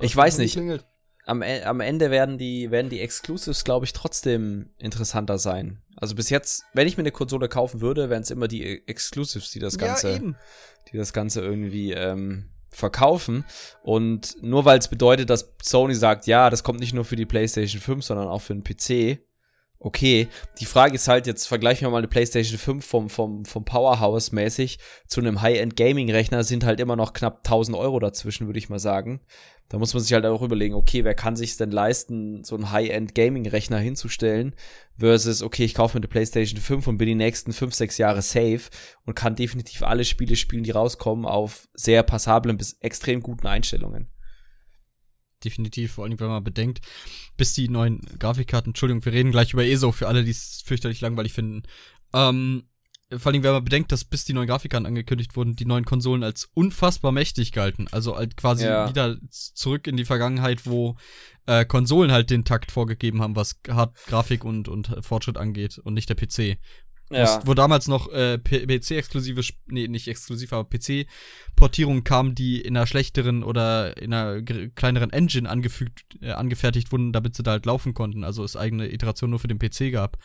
Ich weiß nicht. am, E- am Ende werden die, werden die Exclusives, glaube ich, trotzdem interessanter sein. Also bis jetzt, wenn ich mir eine Konsole kaufen würde, wären es immer die E- Exclusives, die das Ganze. Ja, die das Ganze irgendwie ähm, verkaufen. Und nur weil es bedeutet, dass Sony sagt, ja, das kommt nicht nur für die PlayStation 5, sondern auch für den PC. Okay, die Frage ist halt, jetzt vergleichen wir mal eine PlayStation 5 vom, vom, vom Powerhouse mäßig zu einem High-End-Gaming-Rechner, sind halt immer noch knapp 1000 Euro dazwischen, würde ich mal sagen. Da muss man sich halt auch überlegen, okay, wer kann sich denn leisten, so einen High-End-Gaming-Rechner hinzustellen, versus, okay, ich kaufe mir eine PlayStation 5 und bin die nächsten 5, 6 Jahre safe und kann definitiv alle Spiele spielen, die rauskommen, auf sehr passablen bis extrem guten Einstellungen. Definitiv, vor allem, wenn man bedenkt, bis die neuen Grafikkarten, Entschuldigung, wir reden gleich über ESO für alle, die es fürchterlich langweilig finden. Ähm, vor allem, wenn man bedenkt, dass bis die neuen Grafikkarten angekündigt wurden, die neuen Konsolen als unfassbar mächtig galten. Also halt quasi Ja. wieder zurück in die Vergangenheit, wo äh, Konsolen halt den Takt vorgegeben haben, was Hard Grafik und, und Fortschritt angeht und nicht der PC. Ja, Wo, wo damals noch äh, PC-exklusive, nee, nicht exklusiv, aber PC-Portierungen kamen, die in einer schlechteren oder in einer kleineren Engine angefügt, äh, angefertigt wurden, damit sie da halt laufen konnten. Also es eigene Iteration nur für den PC gab.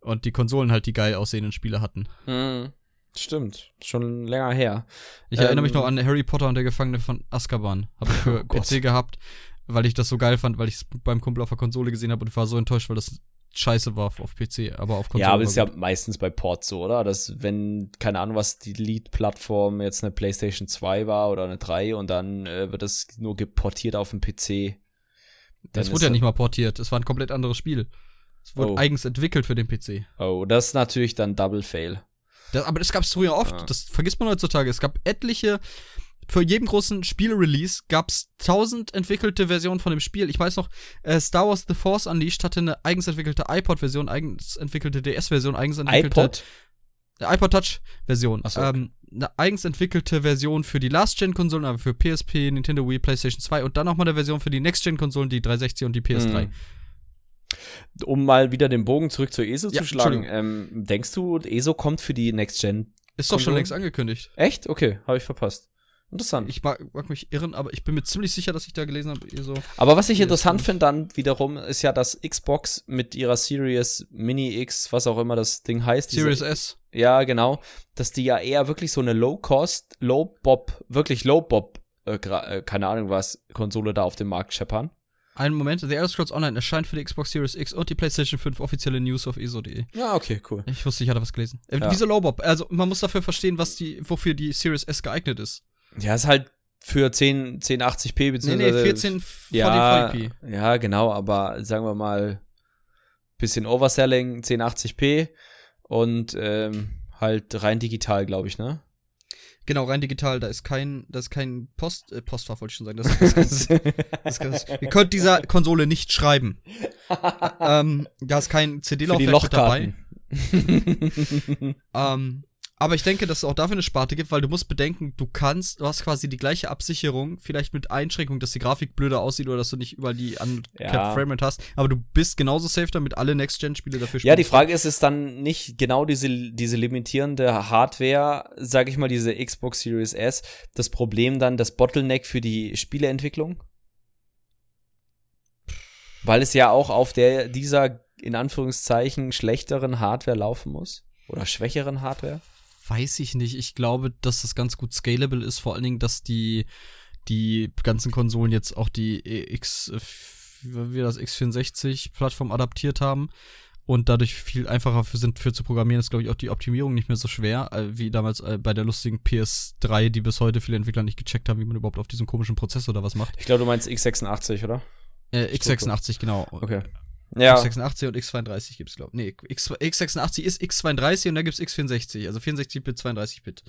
Und die Konsolen halt die geil aussehenden Spiele hatten. hm, stimmt. Schon länger her. Ich erinnere mich Ähm. noch an Harry Potter und der Gefangene von Azkaban. Habe ich für Oh. PC gehabt, weil ich das so geil fand, weil ich es beim Kumpel auf der Konsole gesehen habe und war so enttäuscht, weil das scheiße war auf PC, aber auf Konsole. Ja, aber das ist ja meistens bei Ports so, oder? Dass, wenn, keine Ahnung, was die Lead-Plattform jetzt eine PlayStation 2 war oder eine 3 und dann äh, wird das nur geportiert auf den PC. Das wurde ja nicht mal portiert, es war ein komplett anderes Spiel. Es wurde oh. eigens entwickelt für den PC. Oh, das ist natürlich dann Double Fail. Das, aber das gab es früher oft, ah. das vergisst man heutzutage. Es gab etliche für jeden großen Spiel-Release gab es tausend entwickelte Versionen von dem Spiel. Ich weiß noch, äh, Star Wars The Force Unleashed hatte eine eigens entwickelte iPod-Version, eigens entwickelte DS-Version, eigens entwickelte iPod? iPod Touch-Version. So. Ähm, eine eigens entwickelte Version für die Last-Gen-Konsolen, aber für PSP, Nintendo Wii, PlayStation 2 und dann nochmal eine Version für die Next-Gen-Konsolen, die 360 und die PS3. Hm. Um mal wieder den Bogen zurück zur ESO ja, zu schlagen, ähm, denkst du, ESO kommt für die Next-Gen? Ist doch schon längst angekündigt. Echt? Okay, habe ich verpasst. Interessant. Ich mag, mag, mich irren, aber ich bin mir ziemlich sicher, dass ich da gelesen habe. So aber was ich interessant finde dann wiederum, ist ja, dass Xbox mit ihrer Series Mini X, was auch immer das Ding heißt. Series diese, S. Ja, genau. Dass die ja eher wirklich so eine Low-Cost, Low-Bob, wirklich Low-Bob, äh, äh, keine Ahnung was, Konsole da auf dem Markt scheppern. Einen Moment, The Elder Scrolls Online erscheint für die Xbox Series X und die PlayStation 5 offizielle News auf ESO.de. Ja, okay, cool. Ich wusste, ich hatte was gelesen. Äh, ja. Wieso Low-Bob? Also, man muss dafür verstehen, was die, wofür die Series S geeignet ist. Ja, ist halt für 10, 1080p beziehungsweise. Nee, nee, 14 ja, p Ja, genau, aber sagen wir mal, bisschen Overselling, 1080p und ähm, halt rein digital, glaube ich, ne? Genau, rein digital, da ist kein, da ist kein Post, äh, Postfach, wollte ich schon sagen. Das, das, das, das, das, ihr könnt dieser Konsole nicht schreiben. ähm, da ist kein CD-Laufwerk dabei. ähm, aber ich denke, dass es auch dafür eine Sparte gibt, weil du musst bedenken, du kannst, du hast quasi die gleiche Absicherung, vielleicht mit Einschränkung, dass die Grafik blöder aussieht oder dass du nicht überall die uncapped ja. Framerate hast, aber du bist genauso safe damit alle Next-Gen-Spiele dafür spielen. Ja, die Frage ist, ist dann nicht genau diese, diese limitierende Hardware, sag ich mal, diese Xbox Series S, das Problem dann das Bottleneck für die Spieleentwicklung? Weil es ja auch auf der, dieser, in Anführungszeichen, schlechteren Hardware laufen muss? Oder schwächeren Hardware? Weiß ich nicht. Ich glaube, dass das ganz gut scalable ist, vor allen Dingen, dass die, die ganzen Konsolen jetzt auch die X, wie das X64-Plattform adaptiert haben und dadurch viel einfacher für sind für zu programmieren, ist glaube ich auch die Optimierung nicht mehr so schwer, äh, wie damals äh, bei der lustigen PS3, die bis heute viele Entwickler nicht gecheckt haben, wie man überhaupt auf diesem komischen Prozessor da was macht. Ich glaube, du meinst X86, oder? Äh, X86, genau. Okay. Ja. X86 und X32 gibt's, glaube ich. Nee, X, X86 ist X32 und dann gibt's X64, also 64-Bit, 32-Bit.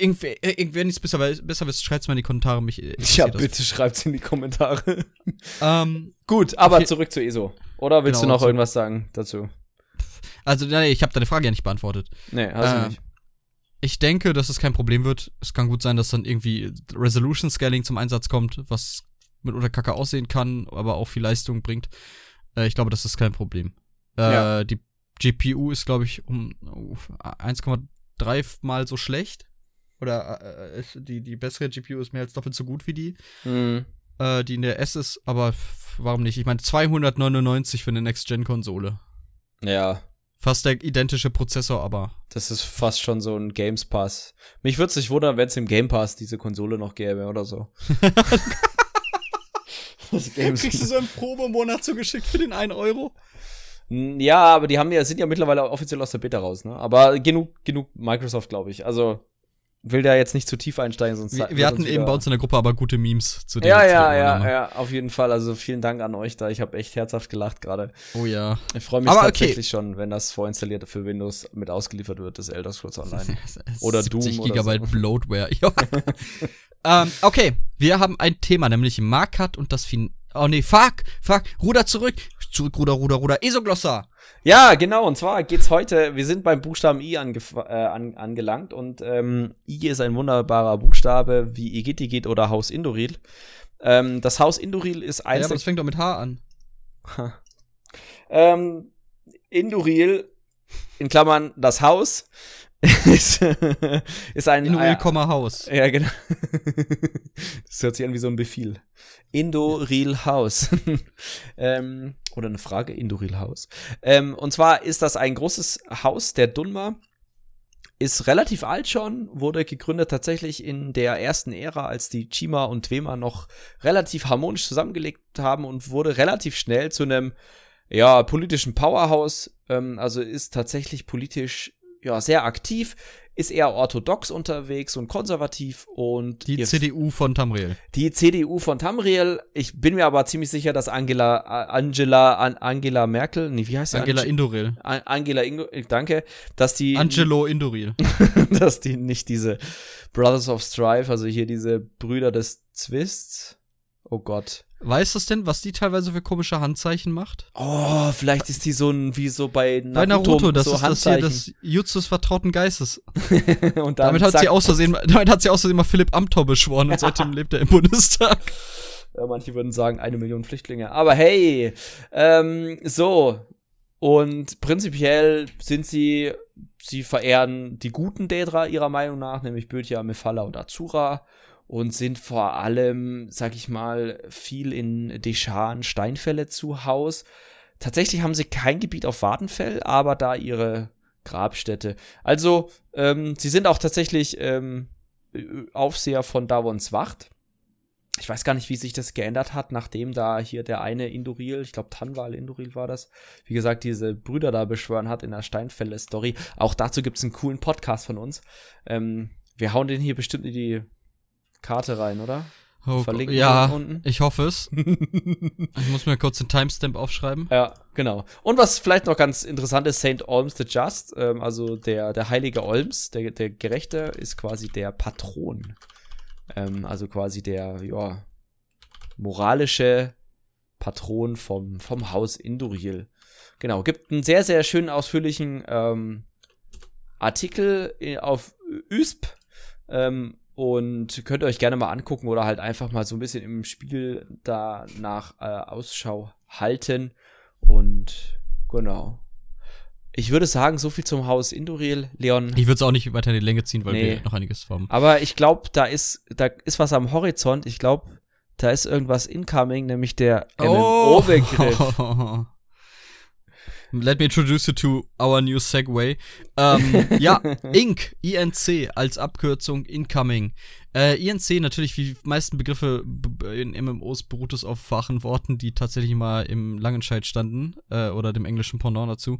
Irgendwer, irgendwer nichts besser, besser wisst, schreibt's mal in die Kommentare. Mich ja, bitte schreibt's in die Kommentare. ähm, Gut, aber okay. zurück zu ESO. Oder willst genau, du noch irgendwas sagen dazu? Also, nee, ich habe deine Frage ja nicht beantwortet. Nee, hast äh, du nicht. Ich denke, dass es kein Problem wird. Es kann gut sein, dass dann irgendwie Resolution Scaling zum Einsatz kommt, was mit unter Kacke aussehen kann, aber auch viel Leistung bringt. Äh, ich glaube, das ist kein Problem. Äh, ja. Die GPU ist, glaube ich, um uh, 1,3 mal so schlecht. Oder äh, die, die bessere GPU ist mehr als doppelt so gut wie die. Mhm. Äh, die in der S ist, aber warum nicht? Ich meine, 299 für eine Next-Gen-Konsole. Ja. Fast der identische Prozessor, aber. Das ist fast schon so ein Games Pass. Mich würde es nicht wundern, wenn es im Game Pass diese Konsole noch gäbe oder so. Das Games. Kriegst du so einen Probemonat zugeschickt für den 1 Euro? Ja, aber die haben ja, sind ja mittlerweile offiziell aus der Beta raus, ne? Aber genug, genug Microsoft, glaube ich. Also will da jetzt nicht zu tief einsteigen, sonst. Wir, wir hatten eben bei uns in der Gruppe aber gute Memes zu dem. Ja, ja, ja, ja, auf jeden Fall. Also vielen Dank an euch da. Ich habe echt herzhaft gelacht gerade. Oh ja. Ich freue mich aber tatsächlich okay. schon, wenn das vorinstallierte für Windows mit ausgeliefert wird, das Elder Scrolls Online. oder Doom 70 Gigabyte so. Bloatware. ähm, okay, wir haben ein Thema, nämlich Markat und das fin Oh nee, fuck, fuck, Ruder zurück. Zurück, Ruder, Ruder, Ruder. Esoglossa. Ja, genau. Und zwar geht's heute, wir sind beim Buchstaben I äh, an, angelangt. Und ähm, I ist ein wunderbarer Buchstabe, wie Igiti geht oder Haus Indoril. Ähm, das Haus Indoril ist eins. Ja, aber es fängt doch mit H an. ähm, Indoril, in Klammern das Haus, ist, ist ein. Indoril, äh, Haus. Ja, genau. das hört sich an wie so ein Befehl. Indoril House. ähm, oder eine Frage, Indoril House. Ähm, und zwar ist das ein großes Haus der Dunma. Ist relativ alt schon, wurde gegründet tatsächlich in der ersten Ära, als die Chima und Twema noch relativ harmonisch zusammengelegt haben und wurde relativ schnell zu einem ja, politischen Powerhouse, ähm, also ist tatsächlich politisch ja sehr aktiv, ist eher orthodox unterwegs und konservativ und Die CDU von Tamriel. die CDU von Tamriel. Ich bin mir aber ziemlich sicher, dass Angela Angela An Angela Merkel, nee, wie heißt sie? Angela Ange- Indoril. An- Angela Ingo, danke, dass die Angelo Indoril. dass die nicht diese Brothers of Strife, also hier diese Brüder des Zwists. Oh Gott. Weißt du das denn, was die teilweise für komische Handzeichen macht? Oh, vielleicht ist die so ein, wie so bei Naruto, Bei Naruto, das so ist das hier des Jutsu des vertrauten Geistes. und Damit hat sie aus Versehen, damit hat sie aus Versehen mal Philipp Amthor beschworen und seitdem lebt er im Bundestag. Ja, manche würden sagen, eine Million Flüchtlinge. Aber hey, ähm, so. Und prinzipiell sind sie, sie verehren die guten Daedra ihrer Meinung nach, nämlich Bötia, Mephala und Azura. Und sind vor allem, sag ich mal, viel in Deschan, Steinfälle zu Haus. Tatsächlich haben sie kein Gebiet auf Wartenfell, aber da ihre Grabstätte. Also, ähm, sie sind auch tatsächlich ähm, Aufseher von Davons Wacht. Ich weiß gar nicht, wie sich das geändert hat, nachdem da hier der eine Induril, ich glaube Tanwal Induril war das, wie gesagt, diese Brüder da beschwören hat in der Steinfälle-Story. Auch dazu gibt's einen coolen Podcast von uns. Ähm, wir hauen den hier bestimmt in die Karte rein, oder? Oh, Verlinken ja, unten. ich hoffe es. Ich muss mir kurz den Timestamp aufschreiben. Ja, genau. Und was vielleicht noch ganz interessant ist, St. Olms the Just, ähm, also der, der heilige Olms, der, der Gerechte, ist quasi der Patron. Ähm, also quasi der, ja, moralische Patron vom, vom Haus Induril. Genau, gibt einen sehr, sehr schönen, ausführlichen ähm, Artikel i- auf ÜSP. Ähm, und könnt ihr euch gerne mal angucken oder halt einfach mal so ein bisschen im Spiel danach äh, Ausschau halten. Und genau. Ich würde sagen, so viel zum Haus Induril, Leon. Ich würde es auch nicht weiter in die Länge ziehen, weil Nee. wir noch einiges haben. Aber ich glaube, da ist, da ist was am Horizont. Ich glaube, da ist irgendwas incoming, nämlich der Oh. Let me introduce you to our new Segway. Ähm, ja, Inc, INC als Abkürzung Incoming. Äh, INC natürlich wie die meisten Begriffe in MMOs beruht es auf fachen Worten, die tatsächlich mal im Langenscheid standen äh, oder dem englischen Pendant dazu.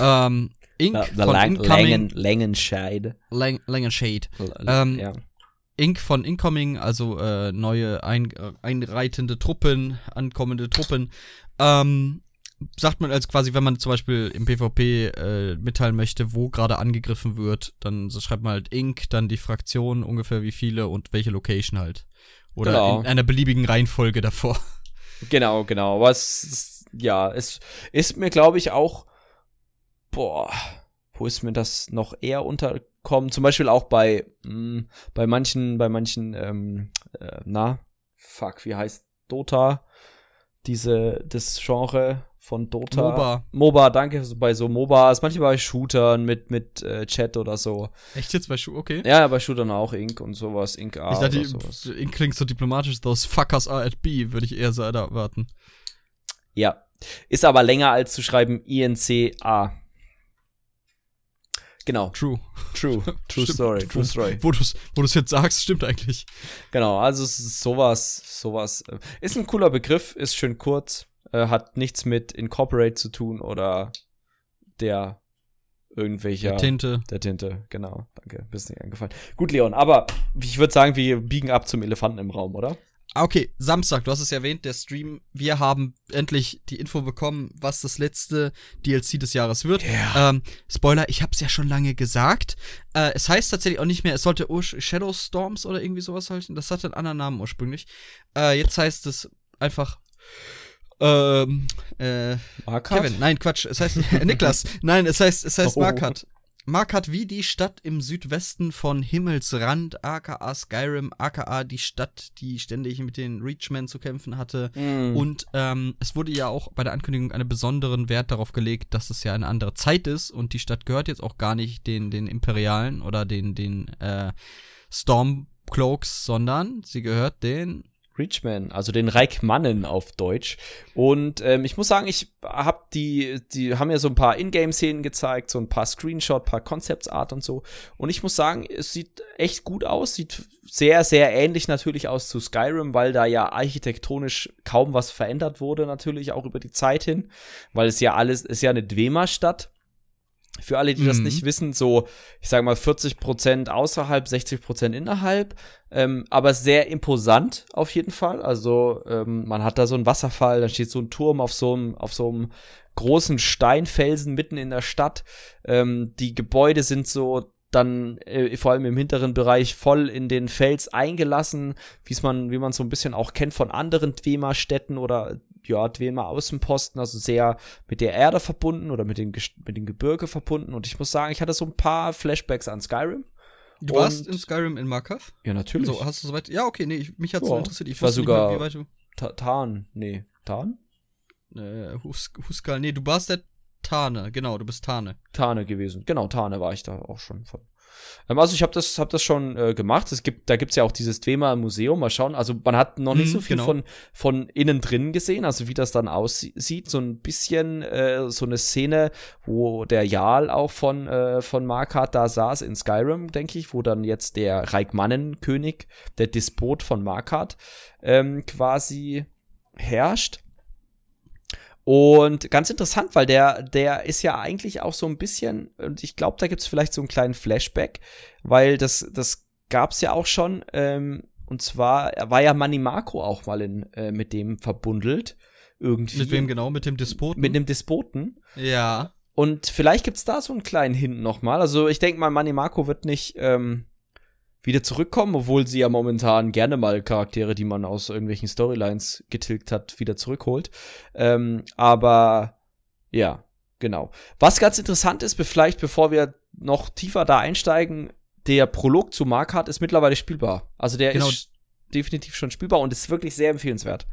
ähm, Inc The, the von Lang Incoming Langen, Langenscheid. Lang Langenshade. L- Ähm, ja. Inc. von Incoming, also äh, neue ein, äh, einreitende Truppen, ankommende Truppen. Ähm, sagt man als quasi, wenn man zum Beispiel im PvP äh, mitteilen möchte, wo gerade angegriffen wird, dann so schreibt man halt Inc., dann die Fraktion, ungefähr wie viele und welche Location halt. Oder Genau. in einer beliebigen Reihenfolge davor. Genau, genau. Aber es ist, ja, es ist mir, glaube ich, auch, boah, wo ist mir das noch eher unterkommen? Zum Beispiel auch bei, mh, bei manchen, bei manchen, ähm, äh, na, fuck, wie heißt Dota? Diese, das Genre von Dota. MOBA. MOBA, danke, bei so MOBAs, manchmal bei Shootern mit, mit äh, Chat oder so. Echt jetzt bei Schuh? Okay. Ja, bei Shootern auch Ink und sowas, Ink A ich dachte, oder sowas. Inc. klingt so diplomatisch, those fuckers are at B, würde ich eher so erwarten. Ja. Ist aber länger als zu schreiben INCA. Genau. True. True. True Stimmt. Story. True Story. Wo du es wo du's jetzt sagst, stimmt eigentlich. Genau. Also es ist sowas, sowas. äh, Ist ein cooler Begriff, ist schön kurz, äh, hat nichts mit Incorporate zu tun oder der irgendwelcher. Tinte. Der Tinte, genau. Danke, bist nicht eingefallen. Gut, Leon, aber ich würde sagen, wir biegen ab zum Elefanten im Raum, oder? Ah, Okay, Samstag, du hast es erwähnt, der Stream. Wir haben endlich die Info bekommen, was das letzte DLC des Jahres wird. Ja. Ähm, Spoiler, ich hab's ja schon lange gesagt. Äh, es heißt tatsächlich auch nicht mehr, es sollte Ur- Shadow Storms oder irgendwie sowas heißen. Das hatte einen anderen Namen ursprünglich. Äh, jetzt heißt es einfach. Ähm, äh, Markart? Kevin, nein, Quatsch, es heißt Niklas. Nein, es heißt, es heißt Oh. Markat. Markat wie die Stadt im Südwesten von Himmelsrand, aka Skyrim, aka die Stadt, die ständig mit den Reachmen zu kämpfen hatte. Mm. Und ähm, es wurde ja auch bei der Ankündigung einen besonderen Wert darauf gelegt, dass es ja eine andere Zeit ist und die Stadt gehört jetzt auch gar nicht den, den Imperialen oder den, den äh, Stormcloaks, sondern sie gehört den Reachman, also den Reikmannen auf Deutsch. Und ähm, ich muss sagen, ich hab die, die haben ja so ein paar Ingame-Szenen gezeigt, so ein paar Screenshot, paar Concepts Art und so. Und ich muss sagen, es sieht echt gut aus, sieht sehr, sehr ähnlich natürlich aus zu Skyrim, weil da ja architektonisch kaum was verändert wurde, natürlich auch über die Zeit hin, weil es ja alles, ist ja eine Dwemer-Stadt. Für alle, die mhm. das nicht wissen, so, ich sage mal, 40 Prozent außerhalb, 60 Prozent innerhalb, ähm, aber sehr imposant auf jeden Fall. Also ähm, man hat da so einen Wasserfall, dann steht so ein Turm auf so einem, auf so einem großen Steinfelsen mitten in der Stadt. Ähm, die Gebäude sind so dann äh, vor allem im hinteren Bereich voll in den Fels eingelassen, wie's man, wie man so ein bisschen auch kennt von anderen Dwemer-Städten oder ja, Dwemer Außenposten, also sehr mit der Erde verbunden oder mit den, mit den Gebirge verbunden. Und ich muss sagen, ich hatte so ein paar Flashbacks an Skyrim. Du warst in Skyrim in Markov? Ja, natürlich. So, hast du soweit? Ja, okay, nee, ich, mich hat so interessiert. Ich war sogar. Mehr, wie weit du Tarn, nee, Tarn? Äh, Hus Huskal, nee, du warst der Tane, genau, du bist Tane. Tane gewesen, genau, Tane war ich da auch schon von. Ähm, also ich habe das, hab das schon äh, gemacht. Es gibt, da gibt's ja auch dieses Dwemer Museum. Mal schauen. Also man hat noch nicht mhm, so viel genau. von, von innen drin gesehen, also wie das dann aussieht. So ein bisschen äh, so eine Szene, wo der Jarl auch von, äh, von Markart da saß in Skyrim, denke ich, wo dann jetzt der Reikmannen-König, der Despot von Markart, ähm, quasi herrscht. Und ganz interessant, weil der, der ist ja eigentlich auch so ein bisschen, und ich glaube, da gibt es vielleicht so einen kleinen Flashback, weil das, das gab es ja auch schon, ähm, und zwar war ja Manny Marco auch mal in, äh, mit dem verbundelt. Irgendwie. Mit wem genau? Mit dem Despoten? Mit dem Despoten. Ja. Und vielleicht gibt's da so einen kleinen Hint nochmal. Also ich denke mal, Manny Marco wird nicht ähm, wieder zurückkommen, obwohl sie ja momentan gerne mal Charaktere, die man aus irgendwelchen Storylines getilgt hat, wieder zurückholt. Ähm, aber ja, genau. Was ganz interessant ist, vielleicht bevor wir noch tiefer da einsteigen, der Prolog zu Markart ist mittlerweile spielbar. Also der genau. ist definitiv schon spielbar und ist wirklich sehr empfehlenswert.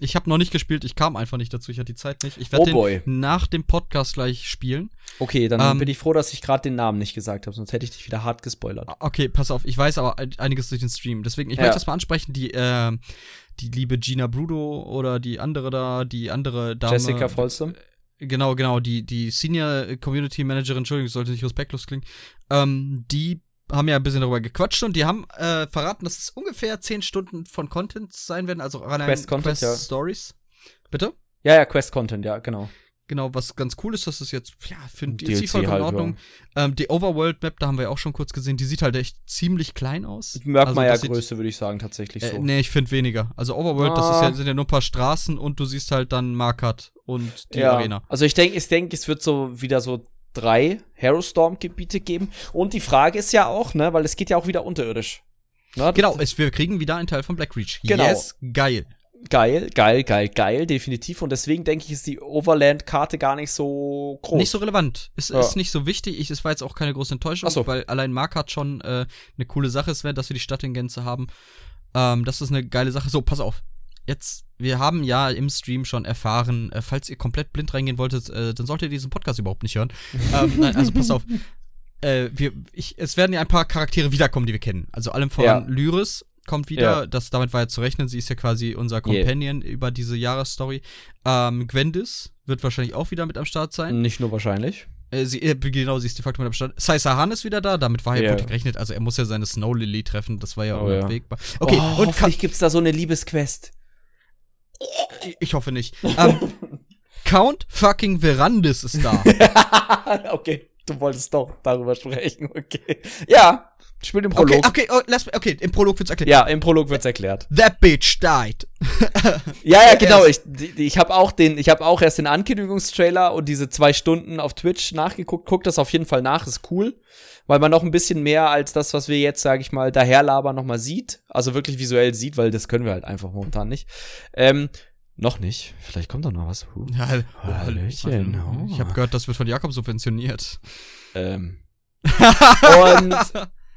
Ich habe noch nicht gespielt, ich kam einfach nicht dazu, ich hatte die Zeit nicht. Ich werde oh den nach dem Podcast gleich spielen. Okay, dann ähm, bin ich froh, dass ich gerade den Namen nicht gesagt habe, sonst hätte ich dich wieder hart gespoilert. Okay, pass auf, ich weiß aber einiges durch den Stream. Deswegen, ich ja. möchte das mal ansprechen, die, äh, die liebe Gina Brudo oder die andere da, die andere Dame. Jessica Folsom. Genau, genau, die, die Senior Community Managerin, Entschuldigung, sollte nicht respektlos klingen, ähm, die haben ja ein bisschen darüber gequatscht und die haben äh, verraten, dass es ungefähr 10 Stunden von Content sein werden, also rein Quest, Content, Quest ja. Stories. Bitte? Ja, ja, Quest Content, ja, genau. Genau, was ganz cool ist, dass es jetzt, ja, für ein DLC vollkommen halt, in Ordnung. Ja. Ähm, die Overworld Map, da haben wir ja auch schon kurz gesehen, die sieht halt echt ziemlich klein aus. Merkt also, man ja Größe, würde ich sagen, tatsächlich äh, so. nee, ich finde weniger. Also Overworld, ah. das ist ja, sind ja nur ein paar Straßen und du siehst halt dann Markert und die ja. Arena. Also ich denke, ich denke, es wird so wieder so drei Harrowstorm-Gebiete geben. Und die Frage ist ja auch, ne, weil es geht ja auch wieder unterirdisch. Na, genau, es, wir kriegen wieder einen Teil von Blackreach. Genau. Yes, geil. Geil, geil, geil, geil, definitiv. Und deswegen denke ich, ist die Overland-Karte gar nicht so groß. Nicht so relevant. Es ja. ist nicht so wichtig. Ich, es war jetzt auch keine große Enttäuschung, so. weil allein Mark hat schon äh, eine coole Sache ist, dass wir die Stadt in Gänze haben. Ähm, das ist eine geile Sache. So, pass auf jetzt, wir haben ja im Stream schon erfahren, äh, falls ihr komplett blind reingehen wolltet, äh, dann solltet ihr diesen Podcast überhaupt nicht hören. ähm, nein, also pass auf. Äh, wir, ich, es werden ja ein paar Charaktere wiederkommen, die wir kennen. Also allem voran ja. Lyris kommt wieder. Ja. Das, damit war ja zu rechnen. Sie ist ja quasi unser Companion yeah. über diese Jahresstory. Ähm, Gwendis wird wahrscheinlich auch wieder mit am Start sein. Nicht nur wahrscheinlich. Äh, sie, äh, genau, sie ist de facto mit am Start. Sai Sahan ist wieder da, damit war ja yeah. gerechnet. Also er muss ja seine Snow Lily treffen, das war ja oh, unabwägbar. Ja. Okay, oh, und hoffentlich gibt's da so eine Liebesquest. Ich hoffe nicht. Ähm, Count fucking Verandis ist da. okay, du wolltest doch darüber sprechen, okay. Ja, spielt im Prolog. Okay, okay, oh, lass, okay, im Prolog wird's erklärt. Ja, im Prolog wird's erklärt. That bitch died. ja, ja, genau. Ich, ich habe auch den, ich habe auch erst den Ankündigungstrailer und diese zwei Stunden auf Twitch nachgeguckt. Guck das auf jeden Fall nach, ist cool weil man noch ein bisschen mehr als das, was wir jetzt, sage ich mal, daherlabern, noch mal sieht. Also wirklich visuell sieht, weil das können wir halt einfach momentan nicht. Ähm, noch nicht. Vielleicht kommt da noch was. Huh. Ja, Hallöchen. Oh. Ich habe gehört, das wird von Jakob subventioniert. Ähm. und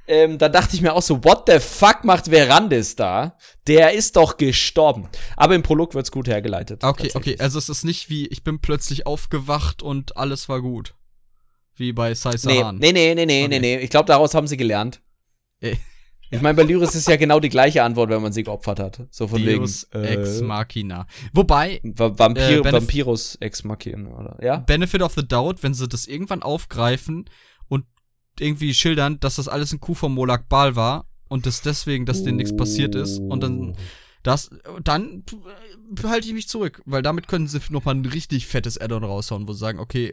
ähm, da dachte ich mir auch so, what the fuck macht Verandis da? Der ist doch gestorben. Aber im Prolog wird's gut hergeleitet. Okay, okay. Also es ist nicht wie, ich bin plötzlich aufgewacht und alles war gut. Wie bei Sai Sahan. Nee, nee, nee, nee, nee, okay. nee, nee. Ich glaube, daraus haben sie gelernt. Ey. Ich meine, bei Lyris ist ja genau die gleiche Antwort, wenn man sie geopfert hat. So von Deus wegen. Ex Machina. Wobei, Va Vampir äh, Vampirus Ex Machina, oder? Ja? Benefit of the Doubt, wenn sie das irgendwann aufgreifen und irgendwie schildern, dass das alles ein Coup von Molak Bal war und dass deswegen, dass denen nichts passiert ist und dann das, dann äh, halte ich mich zurück, weil damit können sie noch mal ein richtig fettes Add-on raushauen, wo sie sagen, okay,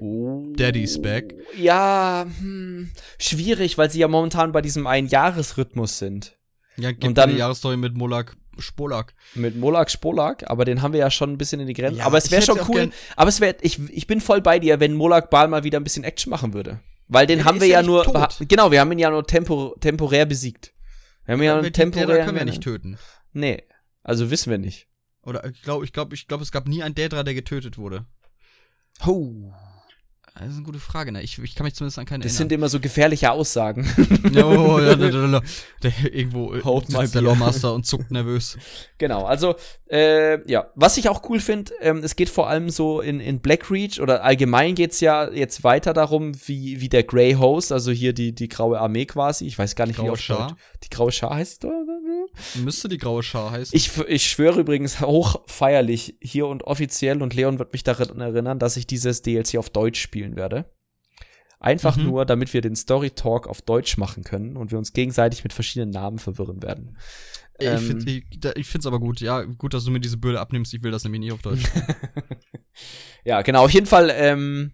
Daddy's back. Ja, hm, schwierig, weil sie ja momentan bei diesem Ein-Jahres-Rhythmus sind. ja, gibt Und dann- eine Jahresstory mit Molak Spolak. Mit Molak Spolak, aber den haben wir ja schon ein bisschen in die Grenze. Ja, aber es wäre schon cool. Aber es wäre, ich, ich bin voll bei dir, wenn Molak Bal mal wieder ein bisschen Action machen würde. Weil den Ja, haben wir ja ja nur, tot. genau, wir haben ihn ja nur tempo, temporär besiegt. Wir haben ihn ja nur Den- temporär. den können wir nicht töten. Nee, also wissen wir nicht. Oder ich glaube, ich glaube, ich glaube, es gab nie einen Daedra, der getötet wurde. Oh. Das ist eine gute Frage, ne? Ich, ich kann mich zumindest an keinen Das sind erinnern. immer so gefährliche Aussagen. Ja, oh, ja, der, der, der, der irgendwo äh, my sitzt der. Lawmaster und zuckt nervös. Genau, also äh, ja, was ich auch cool finde, ähm, es geht vor allem so in, in Blackreach oder allgemein geht's ja jetzt weiter darum, wie, wie der Grey Host, also hier die, die graue Armee quasi, ich weiß gar nicht, wie Graue auf Schar? Deutsch. Die graue Schar heißt oder? Müsste die graue Schar heißen. Ich, ich schwöre übrigens hochfeierlich hier und offiziell und Leon wird mich daran erinnern, dass ich dieses DLC auf Deutsch spielen werde. Einfach Mhm. nur, damit wir den Story Talk auf Deutsch machen können und wir uns gegenseitig mit verschiedenen Namen verwirren werden. Ich ähm, finde ich, da- ich find's aber gut. Ja, gut, dass du mir diese Bürde abnimmst. Ich will das nämlich nicht auf Deutsch. Ja, genau. Auf jeden Fall, ähm,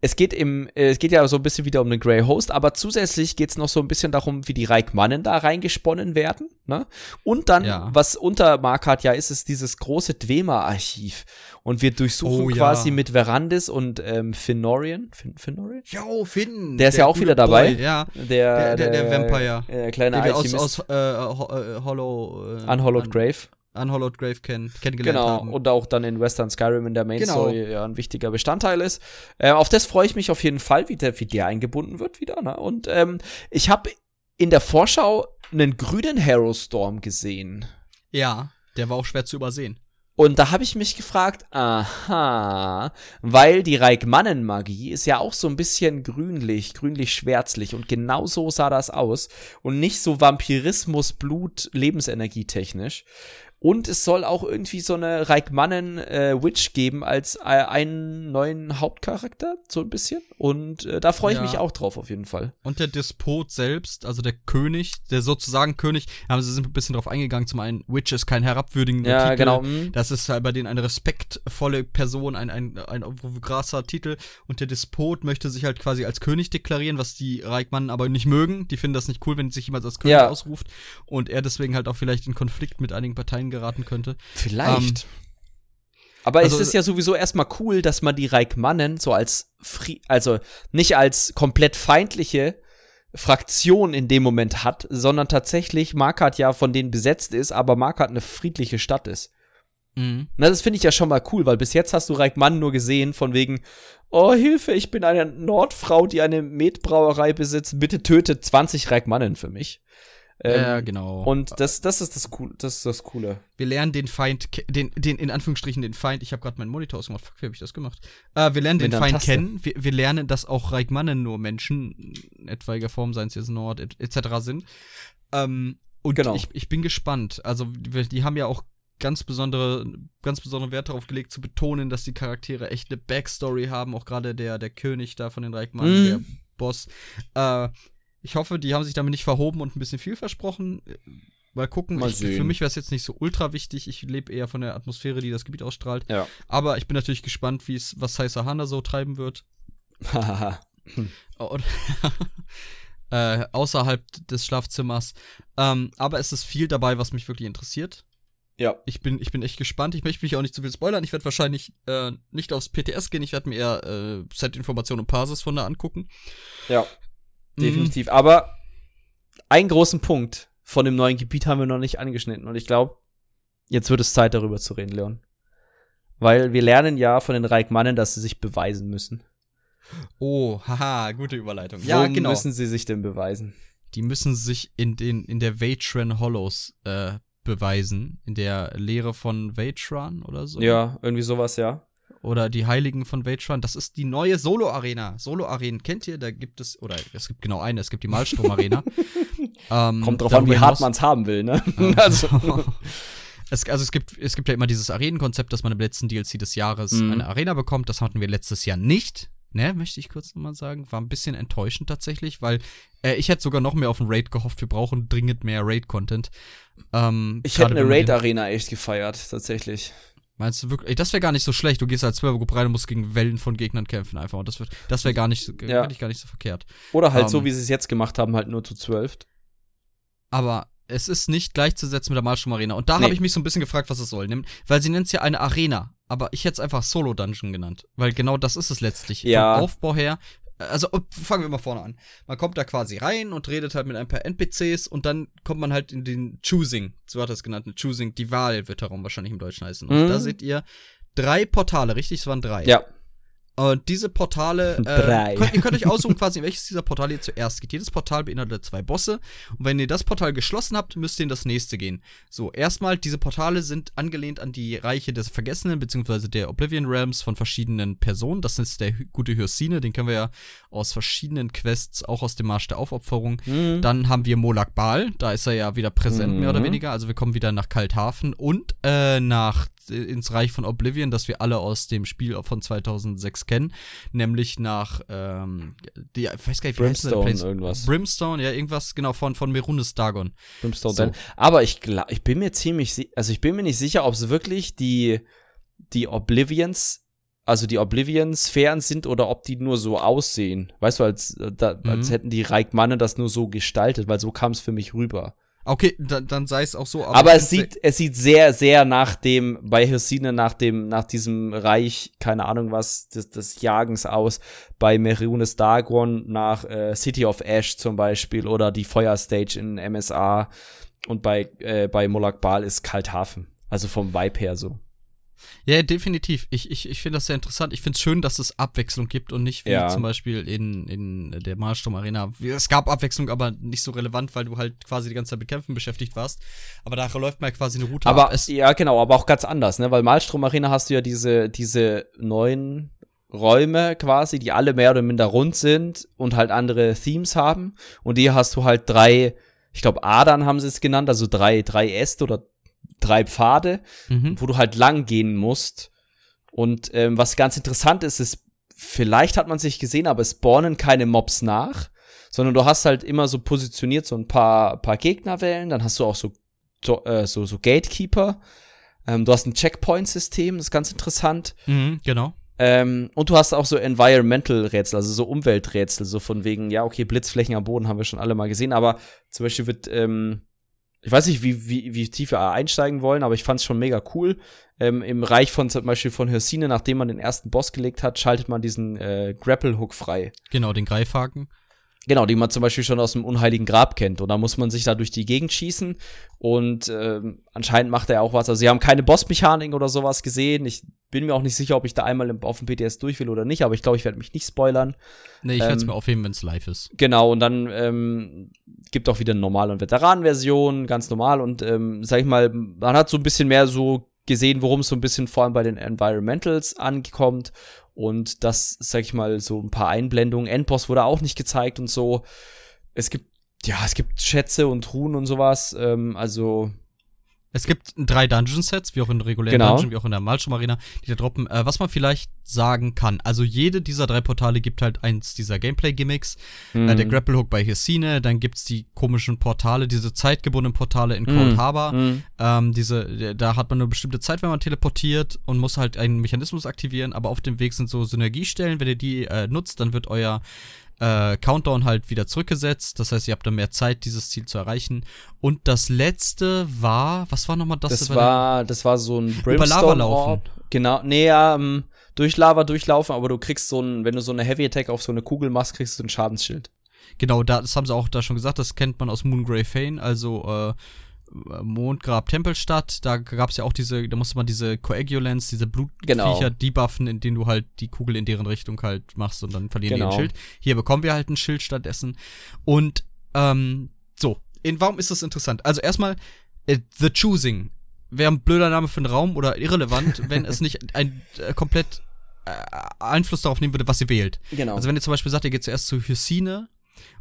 es geht im, äh, es geht ja so ein bisschen wieder um den Grey Host, aber zusätzlich geht's noch so ein bisschen darum, wie die Reikmannen da reingesponnen werden. Ne? Und dann, Ja. was unter Markart ja ist, ist dieses große Dwemer-Archiv. Und wir durchsuchen Oh, ja. quasi mit Verandis und ähm, Finorian. Fin Finorian? Jo, Finn. Der ist ja auch wieder dabei. Boy, ja. Der, Der- der- der Vampire. Äh, kleine Den wir aus, Alchemist. aus äh, Ho äh, Hollow. Äh, Unhollowed Un- Unhollowed Grave kenn kennengelernt Genau, haben. und auch dann in Western Skyrim in der Main Genau. Story ja ein wichtiger Bestandteil ist. Äh, auf das freue ich mich auf jeden Fall, wie der, wie der eingebunden wird wieder. Ne? Und ähm, ich habe in der Vorschau einen grünen Hero Storm gesehen. ja, der war auch schwer zu übersehen. Und da habe ich mich gefragt, aha, weil die Reikmannen-Magie ist ja auch so ein bisschen grünlich, grünlich-schwärzlich und genau so sah das aus und nicht so Vampirismus, Blut, Lebensenergie technisch. Und es soll auch irgendwie so eine Reikmannen-Witch geben als äh, einen neuen Hauptcharakter, so ein bisschen. Und äh, da freue ich Ja. mich auch drauf, auf jeden Fall. Und der Despot selbst, also der König, der sozusagen König, haben sie sind ein bisschen drauf eingegangen. Zum einen, Witch ist kein herabwürdigender Ja, Titel. genau. Das ist halt bei denen eine respektvolle Person, ein, ein, ein grasser Titel. Und der Despot möchte sich halt quasi als König deklarieren, was die Reichmannen aber nicht mögen. Die finden das nicht cool, wenn sich jemand als König Ja. ausruft. Und er deswegen halt auch vielleicht in Konflikt mit einigen Parteien geraten könnte. Vielleicht. Aber also- es ist ja sowieso erstmal cool, dass man die Reikmannen so als Fri also nicht als komplett feindliche Fraktion in dem Moment hat, sondern tatsächlich Markart ja von denen besetzt ist, aber Markart eine friedliche Stadt ist. Mhm. Na, das finde ich ja schon mal cool, weil bis jetzt hast du Reikmann nur gesehen von wegen, oh Hilfe, ich bin eine Nordfrau, die eine Metbrauerei besitzt, bitte tötet 20 Reikmannen für mich. Ähm, ja, genau. Und das, das ist das cool, das ist das Coole. Wir lernen den Feind, den, den in Anführungsstrichen den Feind. Ich habe gerade meinen Monitor ausgemacht. Fuck, wie habe ich das gemacht? Äh, wir lernen Mit den Feind Taste. kennen. Wir, wir lernen, dass auch Reichmannen nur Menschen in etwaiger Form, seien es jetzt Nord et- etc. sind. Ähm, und Genau. ich, ich bin gespannt. Also wir- die haben ja auch ganz besondere, ganz besonderen Wert darauf gelegt, zu betonen, dass die Charaktere echt eine Backstory haben. Auch gerade der, der König da von den Reichmannen, Mhm. der Boss. Äh, ich hoffe, die haben sich damit nicht verhoben und ein bisschen viel versprochen. Mal gucken. Mal ich, für mich wäre es jetzt nicht so ultra wichtig. Ich lebe eher von der Atmosphäre, die das Gebiet ausstrahlt. Ja. Aber ich bin natürlich gespannt, wie es, was Saisa Hana so treiben wird. Und äh, außerhalb des Schlafzimmers. Ähm, aber es ist viel dabei, was mich wirklich interessiert. ja. Ich bin, ich bin echt gespannt. Ich möchte mich auch nicht zu viel spoilern. Ich werde wahrscheinlich äh, nicht aufs PTS gehen. Ich werde mir eher äh, Set-Informationen und Parses von da angucken. Ja, Mhm. definitiv. Aber einen großen Punkt von dem neuen Gebiet haben wir noch nicht angeschnitten. Und ich glaube, jetzt wird es Zeit, darüber zu reden, Leon. Weil wir lernen ja von den Reikmannen, dass sie sich beweisen müssen. Oh, haha, gute Überleitung. Wo Ja, genau. müssen sie sich denn beweisen? die müssen sich in den in der Vatran Hollows äh, beweisen, in der Lehre von Vatran oder so. Ja, irgendwie sowas, ja. Oder die Heiligen von Vatran. Das ist die neue Solo Arena. Solo Arenen kennt ihr? Da gibt es oder es gibt genau eine. Es gibt die Malstrom Arena Ähm, Kommt drauf an, wie hart man es haben will, ne? also. Es, also es gibt, es gibt ja immer dieses Arenenkonzept, dass man im letzten DLC des Jahres mhm. eine Arena bekommt. Das hatten wir letztes Jahr nicht. Ne, möchte ich kurz nochmal sagen. War ein bisschen enttäuschend tatsächlich, weil äh, ich hätte sogar noch mehr auf ein Raid gehofft. Wir brauchen dringend mehr Raid-Content. Ähm, ich hätte eine Raid-Arena echt gefeiert, tatsächlich. Meinst du wirklich? Ey, das wäre gar nicht so schlecht. Du gehst als 12 Gruppe rein und musst gegen Wellen von Gegnern kämpfen einfach. Und das wird, das wäre gar nicht, ja. ich gar nicht so verkehrt. Oder halt um, so, ähm, wie sie es jetzt gemacht haben, halt nur zu 12. Aber es ist nicht gleichzusetzen mit der Malstrom Arena. Und da nee. habe ich mich so ein bisschen gefragt, was es soll. Weil sie nennt es ja eine Arena. Aber ich hätte es einfach Solo Dungeon genannt. Weil genau das ist es letztlich. Ja. Vom Aufbau her. Also fangen wir mal vorne an. Man kommt da quasi rein und redet halt mit ein paar NPCs und dann kommt man halt in den Choosing, so hat er es genannt, Choosing, die Wahl wird darum wahrscheinlich im Deutschen heißen. Und mhm. da seht ihr drei Portale, richtig? Es waren drei. Ja. Und diese Portale, äh, könnt, ihr könnt euch aussuchen, quasi, welches dieser Portale ihr zuerst geht. Jedes Portal beinhaltet zwei Bosse. Und wenn ihr das Portal geschlossen habt, müsst ihr in das nächste gehen. So, erstmal, diese Portale sind angelehnt an die Reiche des Vergessenen, beziehungsweise der Oblivion Realms von verschiedenen Personen. Das ist der gute Hyrsine, den kennen wir ja aus verschiedenen Quests, auch aus dem Marsch der Aufopferung. Mhm. Dann haben wir Molak Bal, da ist er ja wieder präsent, mhm. mehr oder mhm. weniger. Also wir kommen wieder nach Kalthafen und äh, nach ins Reich von Oblivion, das wir alle aus dem Spiel von 2006 kennen, nämlich nach ähm, die, ich weiß gar nicht, wie Brimstone heißt irgendwas. Brimstone, ja, irgendwas genau von von Merunes Dagon. Brimstone. So. Aber ich glaube, ich bin mir ziemlich also ich bin mir nicht sicher, ob es wirklich die die Oblivions also die Oblivion-Sphären sind oder ob die nur so aussehen. Weißt du, als, äh, da, mhm. als hätten die Reikmanne das nur so gestaltet, weil so kam es für mich rüber. Okay, dann, dann sei es auch so. Aber, aber es sieht, es sieht sehr, sehr nach dem, bei Hirsine nach dem, nach diesem Reich, keine Ahnung was, des, des Jagens aus. Bei Merunes Dagon nach äh, City of Ash zum Beispiel oder die Feuerstage in MSA. Und bei, äh, bei Molak Bal ist Kalthafen. Also vom Vibe her so. Ja, definitiv. Ich, ich, ich finde das sehr interessant. Ich finde es schön, dass es Abwechslung gibt und nicht wie ja. zum Beispiel in, in der Malsturm Arena. Es gab Abwechslung, aber nicht so relevant, weil du halt quasi die ganze Zeit mit Kämpfen beschäftigt warst. Aber da läuft mal quasi eine Route. Aber ab. ja, genau, aber auch ganz anders, ne? Weil Malstrom Arena hast du ja diese, diese neuen Räume quasi, die alle mehr oder minder rund sind und halt andere Themes haben. Und hier hast du halt drei, ich glaube, Adern haben sie es genannt, also drei, drei Äste oder drei Pfade, mhm. wo du halt lang gehen musst. Und ähm, was ganz interessant ist, ist, vielleicht hat man sich gesehen, aber es spawnen keine Mobs nach, sondern du hast halt immer so positioniert so ein paar, paar Gegnerwellen, dann hast du auch so, so, äh, so, so Gatekeeper. Ähm, du hast ein Checkpoint-System, das ist ganz interessant. Mhm, genau. Ähm, und du hast auch so Environmental-Rätsel, also so Umwelträtsel, so von wegen, ja, okay, Blitzflächen am Boden haben wir schon alle mal gesehen, aber zum Beispiel wird ähm, ich weiß nicht, wie, wie, wie tief wir einsteigen wollen, aber ich fand es schon mega cool. Ähm, Im Reich von zum Beispiel von Hirsine, nachdem man den ersten Boss gelegt hat, schaltet man diesen äh, Grapple-Hook frei. Genau, den Greifhaken. Genau, die man zum Beispiel schon aus dem Unheiligen Grab kennt. Und da muss man sich da durch die Gegend schießen. Und äh, anscheinend macht er auch was. Also sie haben keine Bossmechanik oder sowas gesehen. Ich bin mir auch nicht sicher, ob ich da einmal auf dem PTS durch will oder nicht, aber ich glaube, ich werde mich nicht spoilern. Nee, ich ähm, werde es mir aufheben, wenn es live ist. Genau, und dann ähm, gibt auch wieder eine normale und Veteranenversion, ganz normal. Und ähm, sag ich mal, man hat so ein bisschen mehr so gesehen, worum es so ein bisschen vor allem bei den Environmentals ankommt. Und das, sag ich mal, so ein paar Einblendungen. Endboss wurde auch nicht gezeigt und so. Es gibt, ja, es gibt Schätze und Truhen und sowas. Ähm, also es gibt drei Dungeon-Sets, wie auch in regulären genau. Dungeon, wie auch in der Malstrom Arena, die da droppen. Äh, was man vielleicht sagen kann, also jede dieser drei Portale gibt halt eins dieser Gameplay-Gimmicks. Mhm. Äh, der mhm. Grapple Hook bei Hirsine, dann gibt's die komischen Portale, diese zeitgebundenen Portale in Cold mhm. Harbor. Mhm. Ähm, diese, da hat man eine bestimmte Zeit, wenn man teleportiert und muss halt einen Mechanismus aktivieren, aber auf dem Weg sind so Synergiestellen. Wenn ihr die äh, nutzt, dann wird euer äh, Countdown halt wieder zurückgesetzt. Das heißt, ihr habt dann mehr Zeit, dieses Ziel zu erreichen. Und das letzte war, was war nochmal das? Das, war, das war so ein Brimstone Über Lava laufen. Genau, nee, ähm, durch Lava durchlaufen, aber du kriegst so ein, wenn du so eine Heavy Attack auf so eine Kugel machst, kriegst du ein Schadensschild. Genau, da, das haben sie auch da schon gesagt, das kennt man aus Moongrave Fane, also äh, Mondgrab Tempelstadt, da gab es ja auch diese, da musste man diese Coagulants, diese Blutviecher genau. debuffen, in denen du halt die Kugel in deren Richtung halt machst und dann verlieren genau. die ein Schild. Hier bekommen wir halt ein Schild stattdessen. Und ähm, so, in, warum ist das interessant? Also erstmal, äh, The Choosing wäre ein blöder Name für einen Raum oder irrelevant, wenn es nicht ein äh, komplett äh, Einfluss darauf nehmen würde, was ihr wählt. Genau. Also wenn ihr zum Beispiel sagt, ihr geht zuerst zu Hyrsine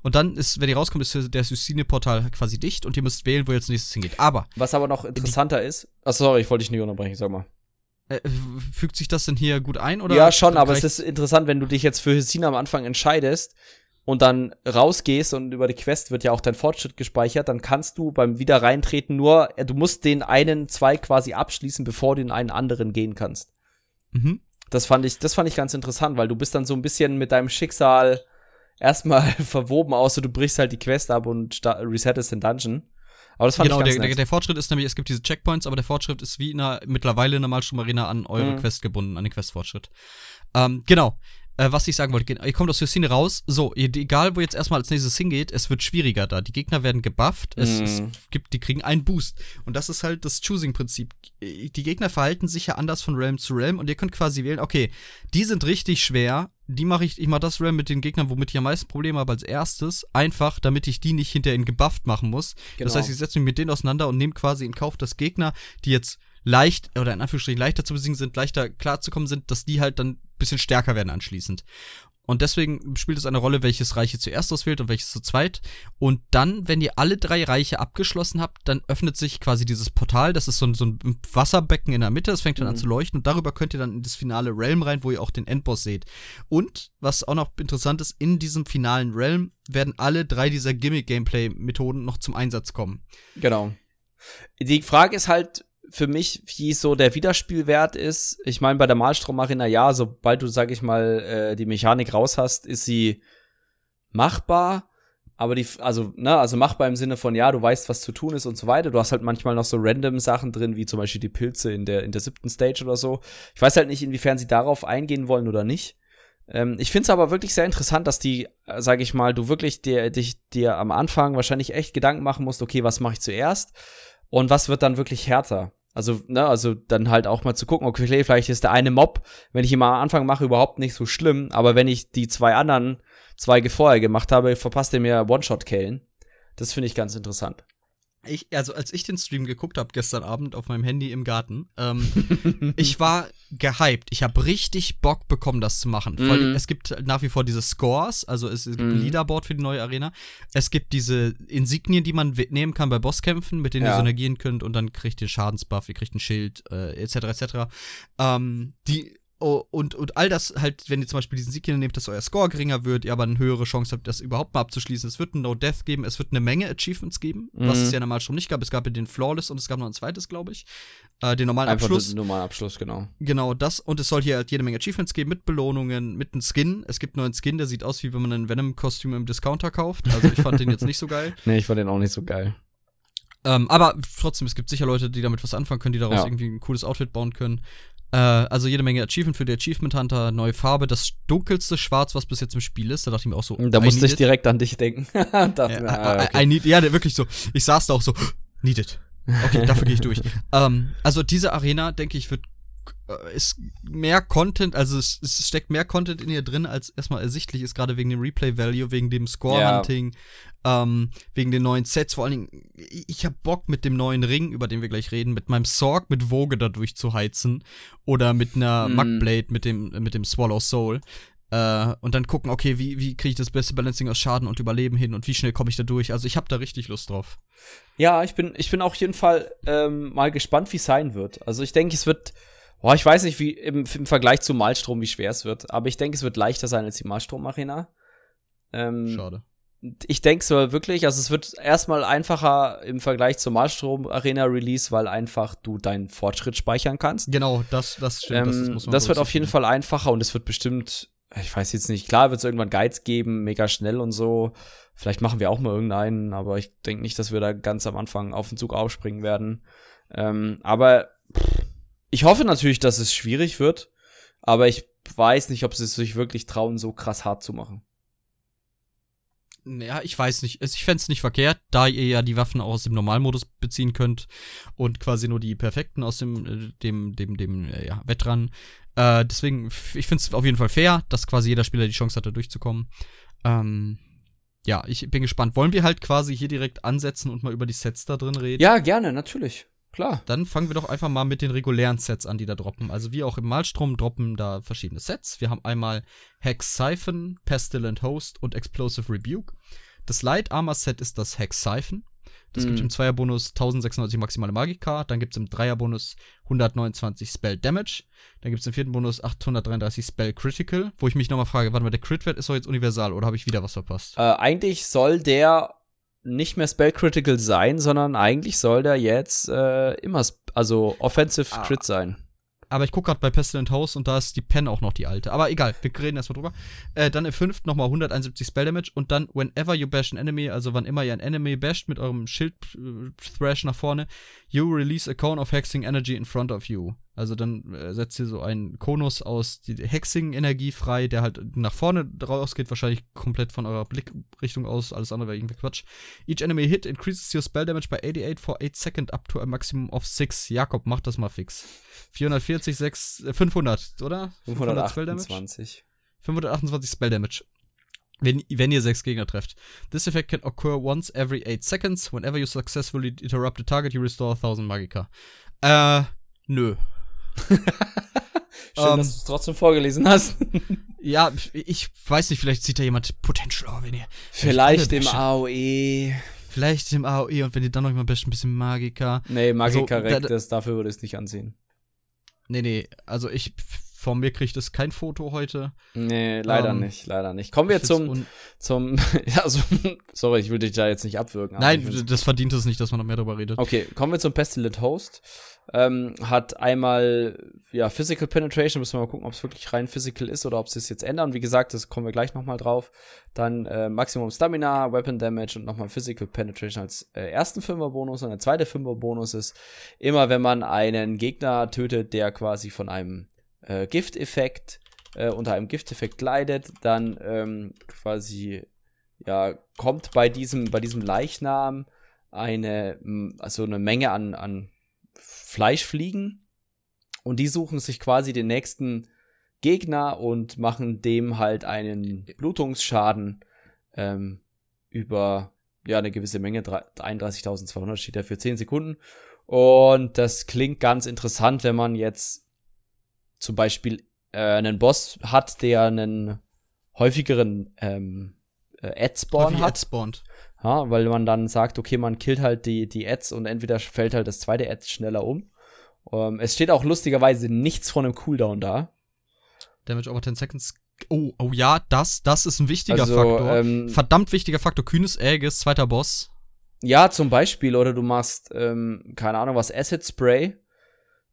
Und dann ist, wenn ihr rauskommt, ist der Suicide-Portal quasi dicht und ihr müsst wählen, wo ihr als nächstes hingeht. Aber. Was aber noch interessanter ist. Ach, sorry, ich wollte dich nicht unterbrechen, sag mal. Äh, fügt sich das denn hier gut ein? Oder ja, schon, aber es ist interessant, wenn du dich jetzt für Hesina am Anfang entscheidest und dann rausgehst und über die Quest wird ja auch dein Fortschritt gespeichert, dann kannst du beim Wiederreintreten nur, du musst den einen Zweig quasi abschließen, bevor du in einen anderen gehen kannst. Mhm. Das fand ich, das fand ich ganz interessant, weil du bist dann so ein bisschen mit deinem Schicksal erstmal verwoben, außer du brichst halt die Quest ab und resettest den Dungeon. Aber das fand genau, ich ganz der, der, der, Fortschritt ist nämlich, es gibt diese Checkpoints, aber der Fortschritt ist wie in einer, mittlerweile in der Malstrom Arena an eure mhm. Quest gebunden, an den Questfortschritt. Ähm, genau. Äh, was ich sagen wollte, ihr kommt aus der Szene raus, so, egal wo jetzt erstmal als nächstes hingeht, es wird schwieriger da. Die Gegner werden gebufft, es, mm. es gibt, die kriegen einen Boost. Und das ist halt das Choosing-Prinzip. Die Gegner verhalten sich ja anders von Realm zu Realm und ihr könnt quasi wählen, okay, die sind richtig schwer, die mache ich, ich mache das Realm mit den Gegnern, womit ich am meisten Probleme habe als erstes, einfach, damit ich die nicht hinterher in gebufft machen muss. Genau. Das heißt, ich setze mich mit denen auseinander und nehme quasi in Kauf, dass Gegner, die jetzt leicht, oder in Anführungsstrichen leichter zu besiegen sind, leichter klarzukommen sind, dass die halt dann ein bisschen stärker werden anschließend. Und deswegen spielt es eine Rolle, welches Reich ihr zuerst auswählt und welches zu zweit. Und dann, wenn ihr alle drei Reiche abgeschlossen habt, dann öffnet sich quasi dieses Portal. Das ist so ein, so ein Wasserbecken in der Mitte. Das fängt dann mhm. an zu leuchten. Und darüber könnt ihr dann in das finale Realm rein, wo ihr auch den Endboss seht. Und, was auch noch interessant ist, in diesem finalen Realm werden alle drei dieser Gimmick-Gameplay-Methoden noch zum Einsatz kommen. Genau. Die Frage ist halt, für mich, wie so der Wiederspielwert ist. Ich meine, bei der Malstrom Arena, ja, sobald du, sag ich mal, äh, die Mechanik raus hast, ist sie machbar. Aber die, also, ne, also machbar im Sinne von, ja, du weißt, was zu tun ist und so weiter. Du hast halt manchmal noch so random Sachen drin, wie zum Beispiel die Pilze in der, in der siebten Stage oder so. Ich weiß halt nicht, inwiefern sie darauf eingehen wollen oder nicht. Ähm, ich finde es aber wirklich sehr interessant, dass die, äh, sag ich mal, du wirklich dir, dich, dir am Anfang wahrscheinlich echt Gedanken machen musst, okay, was mache ich zuerst? Und was wird dann wirklich härter? Also, ne, also dann halt auch mal zu gucken, okay, vielleicht ist der eine Mob, wenn ich ihn mal am Anfang mache, überhaupt nicht so schlimm, aber wenn ich die zwei anderen Zweige vorher gemacht habe, verpasst er mir One-Shot-Killen. Das finde ich ganz interessant. Ich, also als ich den Stream geguckt habe gestern Abend auf meinem Handy im Garten, ähm, ich war gehypt. Ich habe richtig Bock bekommen, das zu machen. Allem, es gibt nach wie vor diese Scores, also es, gibt mm. ein Leaderboard für die neue Arena. Es gibt diese Insignien, die man nehmen kann bei Bosskämpfen, mit denen ja. ihr synergieren könnt und dann kriegt ihr Schadensbuff, ihr kriegt ein Schild, äh, etc. etc. Ähm, die Oh, und, und all das halt, wenn ihr zum Beispiel diesen Sieg hier nehmt, dass euer Score geringer wird, ihr aber eine höhere Chance habt, das überhaupt mal abzuschließen. Es wird ein No-Death geben, es wird eine Menge Achievements geben, mhm. was es ja normal schon nicht gab. Es gab ja den Flawless und es gab noch ein zweites, glaube ich. Äh, den normalen Einfach Abschluss. Den normalen Abschluss, genau. Genau, das. Und es soll hier halt jede Menge Achievements geben mit Belohnungen, mit einem Skin. Es gibt einen neuen Skin, der sieht aus, wie wenn man ein Venom-Kostüm im Discounter kauft. Also ich fand den jetzt nicht so geil. Nee, ich fand den auch nicht so geil. Ähm, aber trotzdem, es gibt sicher Leute, die damit was anfangen können, die daraus ja. irgendwie ein cooles Outfit bauen können. Äh, also jede Menge Achievement für die Achievement Hunter, neue Farbe, das dunkelste Schwarz, was bis jetzt im Spiel ist. Da dachte ich mir auch so. Da musste ich direkt an dich denken. ja, mir, ah, okay. I, I need, ja, wirklich so. Ich saß da auch so, needed. Okay, dafür gehe ich durch. ähm, also diese Arena, denke ich, wird äh, ist mehr Content, also es, es, steckt mehr Content in ihr drin, als erstmal ersichtlich ist, gerade wegen dem Replay-Value, wegen dem Score-Hunting, ja. Ähm, wegen den neuen Sets. Vor allen Dingen, ich hab Bock mit dem neuen Ring, über den wir gleich reden, mit meinem Sorg mit Vogue dadurch zu heizen. Oder mit einer mm. Mugblade, mit dem, mit dem Swallow Soul. Äh, und dann gucken, okay, wie, wie kriege ich das beste Balancing aus Schaden und Überleben hin und wie schnell komme ich da durch. Also ich habe da richtig Lust drauf. Ja, ich bin, ich bin auch jeden Fall ähm, mal gespannt, wie es sein wird. Also ich denke, es wird Boah, ich weiß nicht, wie im, im, Vergleich zu Malstrom, wie schwer es wird, aber ich denke, es wird leichter sein als die Malstrom-Arena. Ähm, Schade. Ich denke es wirklich, also es wird erstmal einfacher im Vergleich zur Malstrom-Arena-Release, weil einfach du deinen Fortschritt speichern kannst. Genau, das, das stimmt. Ähm, das, das wird auf jeden Fall einfacher und es wird bestimmt, ich weiß jetzt nicht, klar wird es irgendwann Guides geben, mega schnell und so. Vielleicht machen wir auch mal irgendeinen, aber ich denke nicht, dass wir da ganz am Anfang auf den Zug aufspringen werden. Ähm, aber pff, ich hoffe natürlich, dass es schwierig wird, aber ich weiß nicht, ob sie es sich wirklich trauen, so krass hart zu machen. Ja, ich weiß nicht. Ich fände es nicht verkehrt, da ihr ja die Waffen auch aus dem Normalmodus beziehen könnt und quasi nur die perfekten aus dem, äh, dem, dem, dem, äh, ja, Wettrun. Äh, deswegen, ich finde es auf jeden Fall fair, dass quasi jeder Spieler die Chance hat, da durchzukommen. Ähm, ja, ich bin gespannt. Wollen wir halt quasi hier direkt ansetzen und mal über die Sets da drin reden? Ja, gerne, natürlich. Klar. Dann fangen wir doch einfach mal mit den regulären Sets an, die da droppen. Also wie auch im Malstrom droppen da verschiedene Sets. Wir haben einmal Hex Siphon, Pestilent Host und Explosive Rebuke. Das Light Armor Set ist das Hex Siphon. Das Mhm. gibt im Zweierbonus 1096 maximale Magika. Dann gibt es im Dreierbonus 129 Spell Damage. Dann gibt es im vierten Bonus 833 Spell Critical. Wo ich mich nochmal frage, warte mal, der Crit-Wert ist doch jetzt universal oder habe ich wieder was verpasst? Äh, eigentlich soll der nicht mehr Spell Critical sein, sondern eigentlich soll der jetzt äh, immer, also Offensive Ah. Crit sein. Aber ich gucke gerade bei Pestilent House und da ist die Pen auch noch die alte. Aber egal, wir reden erstmal drüber. Äh, dann im fünften nochmal 171 Spell Damage und dann whenever you bash an enemy, also wann immer ihr ein Enemy basht mit eurem Schild äh, Thrash nach vorne, you release a cone of hexing energy in front of you. Also dann äh, setzt ihr so einen Konus aus die Hexing-Energie frei, der halt nach vorne rausgeht, wahrscheinlich komplett von eurer Blickrichtung aus, alles andere wäre irgendwie Quatsch. Each enemy hit increases your spell damage by 88 for 8 seconds up to a maximum of 6. Jakob, mach das mal fix. 440, 6, äh, 500, oder? Spell Damage? 528. 528 Spell Damage. Wenn, wenn ihr sechs Gegner trefft. This effect can occur once every 8 seconds. Whenever you successfully interrupt a target, you restore 1000 Magika. Äh, nö. Schön, Ähm. dass du es trotzdem vorgelesen hast. Ja, ich weiß nicht, vielleicht sieht da jemand Potential, oh, wenn ihr. Vielleicht im. AOE. Vielleicht im AOE und wenn ihr dann noch mal ein bisschen Magika. Nee, Magika Also, da- dafür würde ich es nicht ansehen. Nee, nee, also ich, von mir kriegt es kein Foto heute. Nee, leider Ähm, nicht, leider nicht. Kommen wir zum, zum, ja, also, sorry, ich will dich da jetzt nicht abwürgen. Nein, das verdient es nicht, dass man noch mehr darüber redet. Okay, kommen wir zum Pestilent Host. Ähm, hat einmal, ja, Physical Penetration, müssen wir mal gucken, ob es wirklich rein Physical ist oder ob sie es jetzt ändern. Wie gesagt, das kommen wir gleich nochmal drauf. Dann äh, Maximum Stamina, Weapon Damage und nochmal Physical Penetration als äh, ersten Fünfer-Bonus. Und der zweite Fünfer-Bonus ist immer, wenn man einen Gegner tötet, der quasi von einem äh, Gifteffekt, äh, unter einem Gifteffekt leidet, dann ähm, quasi, ja, kommt bei diesem, bei diesem Leichnam eine, also eine Menge an, an Fleischfliegen und die suchen sich quasi den nächsten Gegner und machen dem halt einen Blutungsschaden ähm, über ja eine gewisse Menge, drei- 31.200 steht da für 10 Sekunden. Und das klingt ganz interessant, wenn man jetzt zum Beispiel äh, einen Boss hat, der einen häufigeren ähm, äh, Ad-Spawn Häufig hat. Ad spawnt. Ja, weil man dann sagt, okay, man killt halt die, die Ads und entweder fällt halt das zweite Ad schneller um. Ähm, es steht auch lustigerweise nichts von einem Cooldown da. Damage over 10 seconds. Oh, oh ja, das, das ist ein wichtiger Also, Faktor. ähm, Verdammt wichtiger Faktor. Kühnes Aegis, zweiter Boss. Ja, zum Beispiel, oder du machst, ähm, keine Ahnung, was, Acid Spray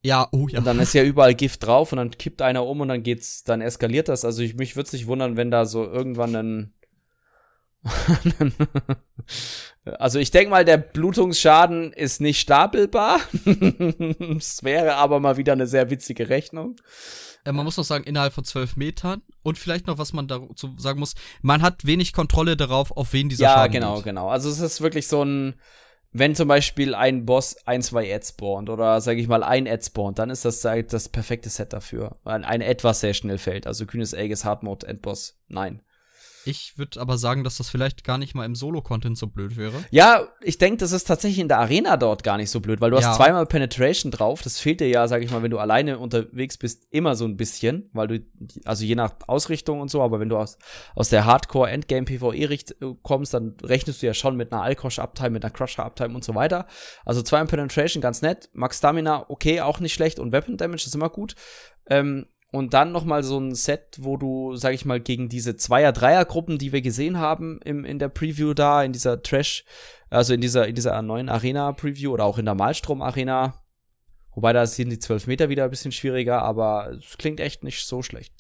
Ja, oh ja. und dann ist ja überall Gift drauf und dann kippt einer um und dann geht's, dann eskaliert das. Also ich, mich würde es nicht wundern, wenn da so irgendwann ein Also ich denke mal, der Blutungsschaden ist nicht stapelbar. Es wäre aber mal wieder eine sehr witzige Rechnung. Äh, man muss noch sagen, innerhalb von 12 Metern. Und vielleicht noch, was man dazu sagen muss, man hat wenig Kontrolle darauf, auf wen dieser Ja, Schaden genau, geht. genau. Also es ist wirklich so ein, wenn zum Beispiel ein Boss ein, zwei Ads spawnt oder sage ich mal ein Ad spawnt, dann ist das das perfekte Set dafür. Weil ein Ad, was sehr schnell fällt. Also kühnes Aegis, Hardmode, Endboss, nein. Ich würde aber sagen, dass das vielleicht gar nicht mal im Solo-Content so blöd wäre. Ja, ich denke, das ist tatsächlich in der Arena dort gar nicht so blöd, weil du Ja. hast zweimal Penetration drauf. Das fehlt dir ja, sag ich mal, wenn du alleine unterwegs bist, immer so ein bisschen, weil du, also je nach Ausrichtung und so, aber wenn du aus, aus der Hardcore-Endgame-PvE-Richt äh, kommst, dann rechnest du ja schon mit einer Alkosh-Uptime, mit einer Crusher-Uptime und so weiter. Also zweimal Penetration, ganz nett. Max Stamina, okay, auch nicht schlecht und Weapon Damage ist immer gut. Ähm, und dann noch mal so ein Set, wo du, sag ich mal, gegen diese Zweier-Dreier-Gruppen, die wir gesehen haben im, in der Preview da, in dieser Trash, also in dieser, in dieser neuen Arena-Preview oder auch in der Malstrom-Arena. Wobei da sind die 12 Meter wieder ein bisschen schwieriger, aber es klingt echt nicht so schlecht.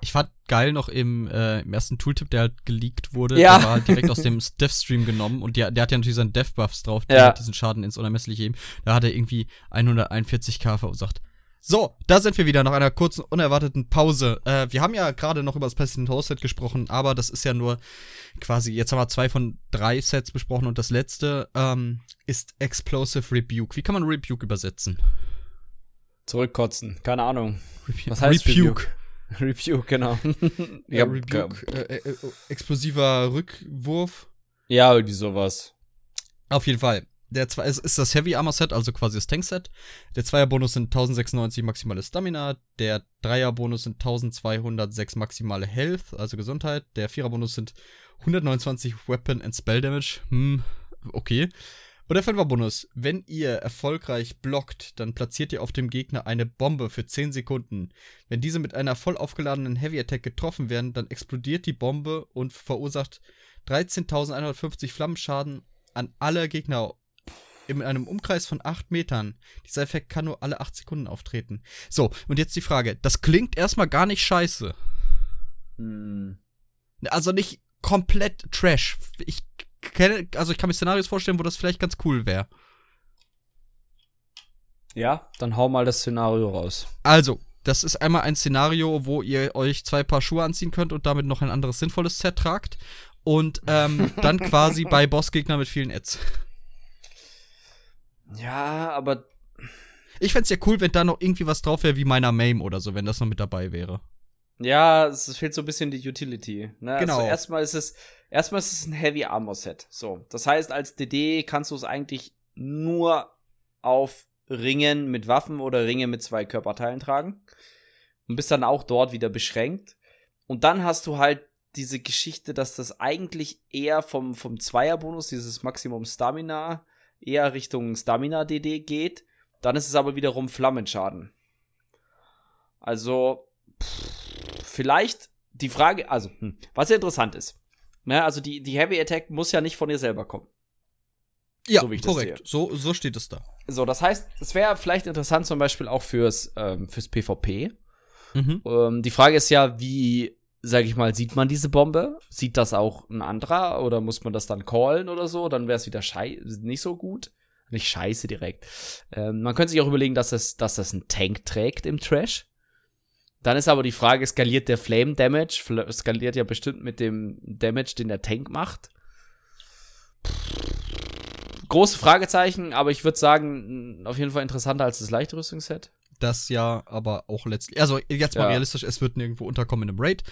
Ich fand geil noch im, äh, im ersten Tooltip, der halt geleakt wurde, Ja. der war halt direkt aus dem Dev-Stream genommen und der, der hat ja natürlich seine Dev-Buffs drauf, die Ja. halt diesen Schaden ins Unermessliche heben. Da hat er irgendwie 141k verursacht. So, da sind wir wieder nach einer kurzen, unerwarteten Pause. Äh, wir haben ja gerade noch über das Pestilent Host Set gesprochen, aber das ist ja nur quasi, jetzt haben wir zwei von drei Sets besprochen und das letzte ähm, ist Explosive Rebuke. Wie kann man Rebuke übersetzen? Zurückkotzen, keine Ahnung. Rebu Was heißt Rebuke? Rebuke, genau. Ja, Rebuke, äh, äh, äh, explosiver Rückwurf. Ja, irgendwie sowas. Auf jeden Fall. Der zwei, es ist das Heavy Armor Set, also quasi das Tank Set. Der Zweier-Bonus sind 1096 maximale Stamina. Der Dreier-Bonus sind 1206 maximale Health, also Gesundheit. Der Vierer-Bonus sind 129 Weapon and Spell Damage. Hm, okay. Und der Fünfer-Bonus. Wenn ihr erfolgreich blockt, dann platziert ihr auf dem Gegner eine Bombe für 10 Sekunden. Wenn diese mit einer voll aufgeladenen Heavy Attack getroffen werden, dann explodiert die Bombe und verursacht 13.150 Flammenschaden an alle Gegner in einem Umkreis von 8 Metern. Dieser Effekt kann nur alle 8 Sekunden auftreten. So, und jetzt die Frage. Das klingt erstmal gar nicht scheiße. Hm. Also nicht komplett Trash. Ich kenne, also ich kann mir Szenarios vorstellen, wo das vielleicht ganz cool wäre. Ja, dann hau mal das Szenario raus. Also, das ist einmal ein Szenario, wo ihr euch zwei Paar Schuhe anziehen könnt und damit noch ein anderes sinnvolles Set tragt. Und ähm, dann quasi bei Bossgegner mit vielen Ads. Ja, aber. Ich fände es ja cool, wenn da noch irgendwie was drauf wäre wie meiner Mame oder so, wenn das noch mit dabei wäre. Ja, es fehlt so ein bisschen die Utility. Ne? Genau. Also erstmal ist es, erstmal ist es ein Heavy Armor Set. So, das heißt, als DD kannst du es eigentlich nur auf Ringen mit Waffen oder Ringe mit zwei Körperteilen tragen und bist dann auch dort wieder beschränkt. Und dann hast du halt diese Geschichte, dass das eigentlich eher vom vom Zweierbonus, dieses Maximum Stamina, eher Richtung Stamina DD geht. Dann ist es aber wiederum Flammenschaden. Also pff, vielleicht die Frage, also hm, was ja interessant ist. Ne, also die, die Heavy Attack muss ja nicht von dir selber kommen. Ja, So wie ich das korrekt. So, so steht es da. So, das heißt, es wäre vielleicht interessant zum Beispiel auch fürs, ähm, fürs PvP. Mhm. Ähm, die Frage ist ja, wie, sag ich mal, sieht man diese Bombe? Sieht das auch ein anderer oder muss man das dann callen oder so? Dann wäre es wieder schei nicht so gut. Nicht scheiße direkt. Ähm, man könnte sich auch überlegen, dass das, dass das ein Tank trägt im Trash. Dann ist aber die Frage, skaliert der Flame Damage? Fl- Skaliert ja bestimmt mit dem Damage, den der Tank macht. Große Fragezeichen, aber ich würde sagen, auf jeden Fall interessanter als das leichte Rüstungsset. Das ja, aber auch letztlich. Also, jetzt mal Ja. realistisch, es wird nirgendwo unterkommen in einem Raid.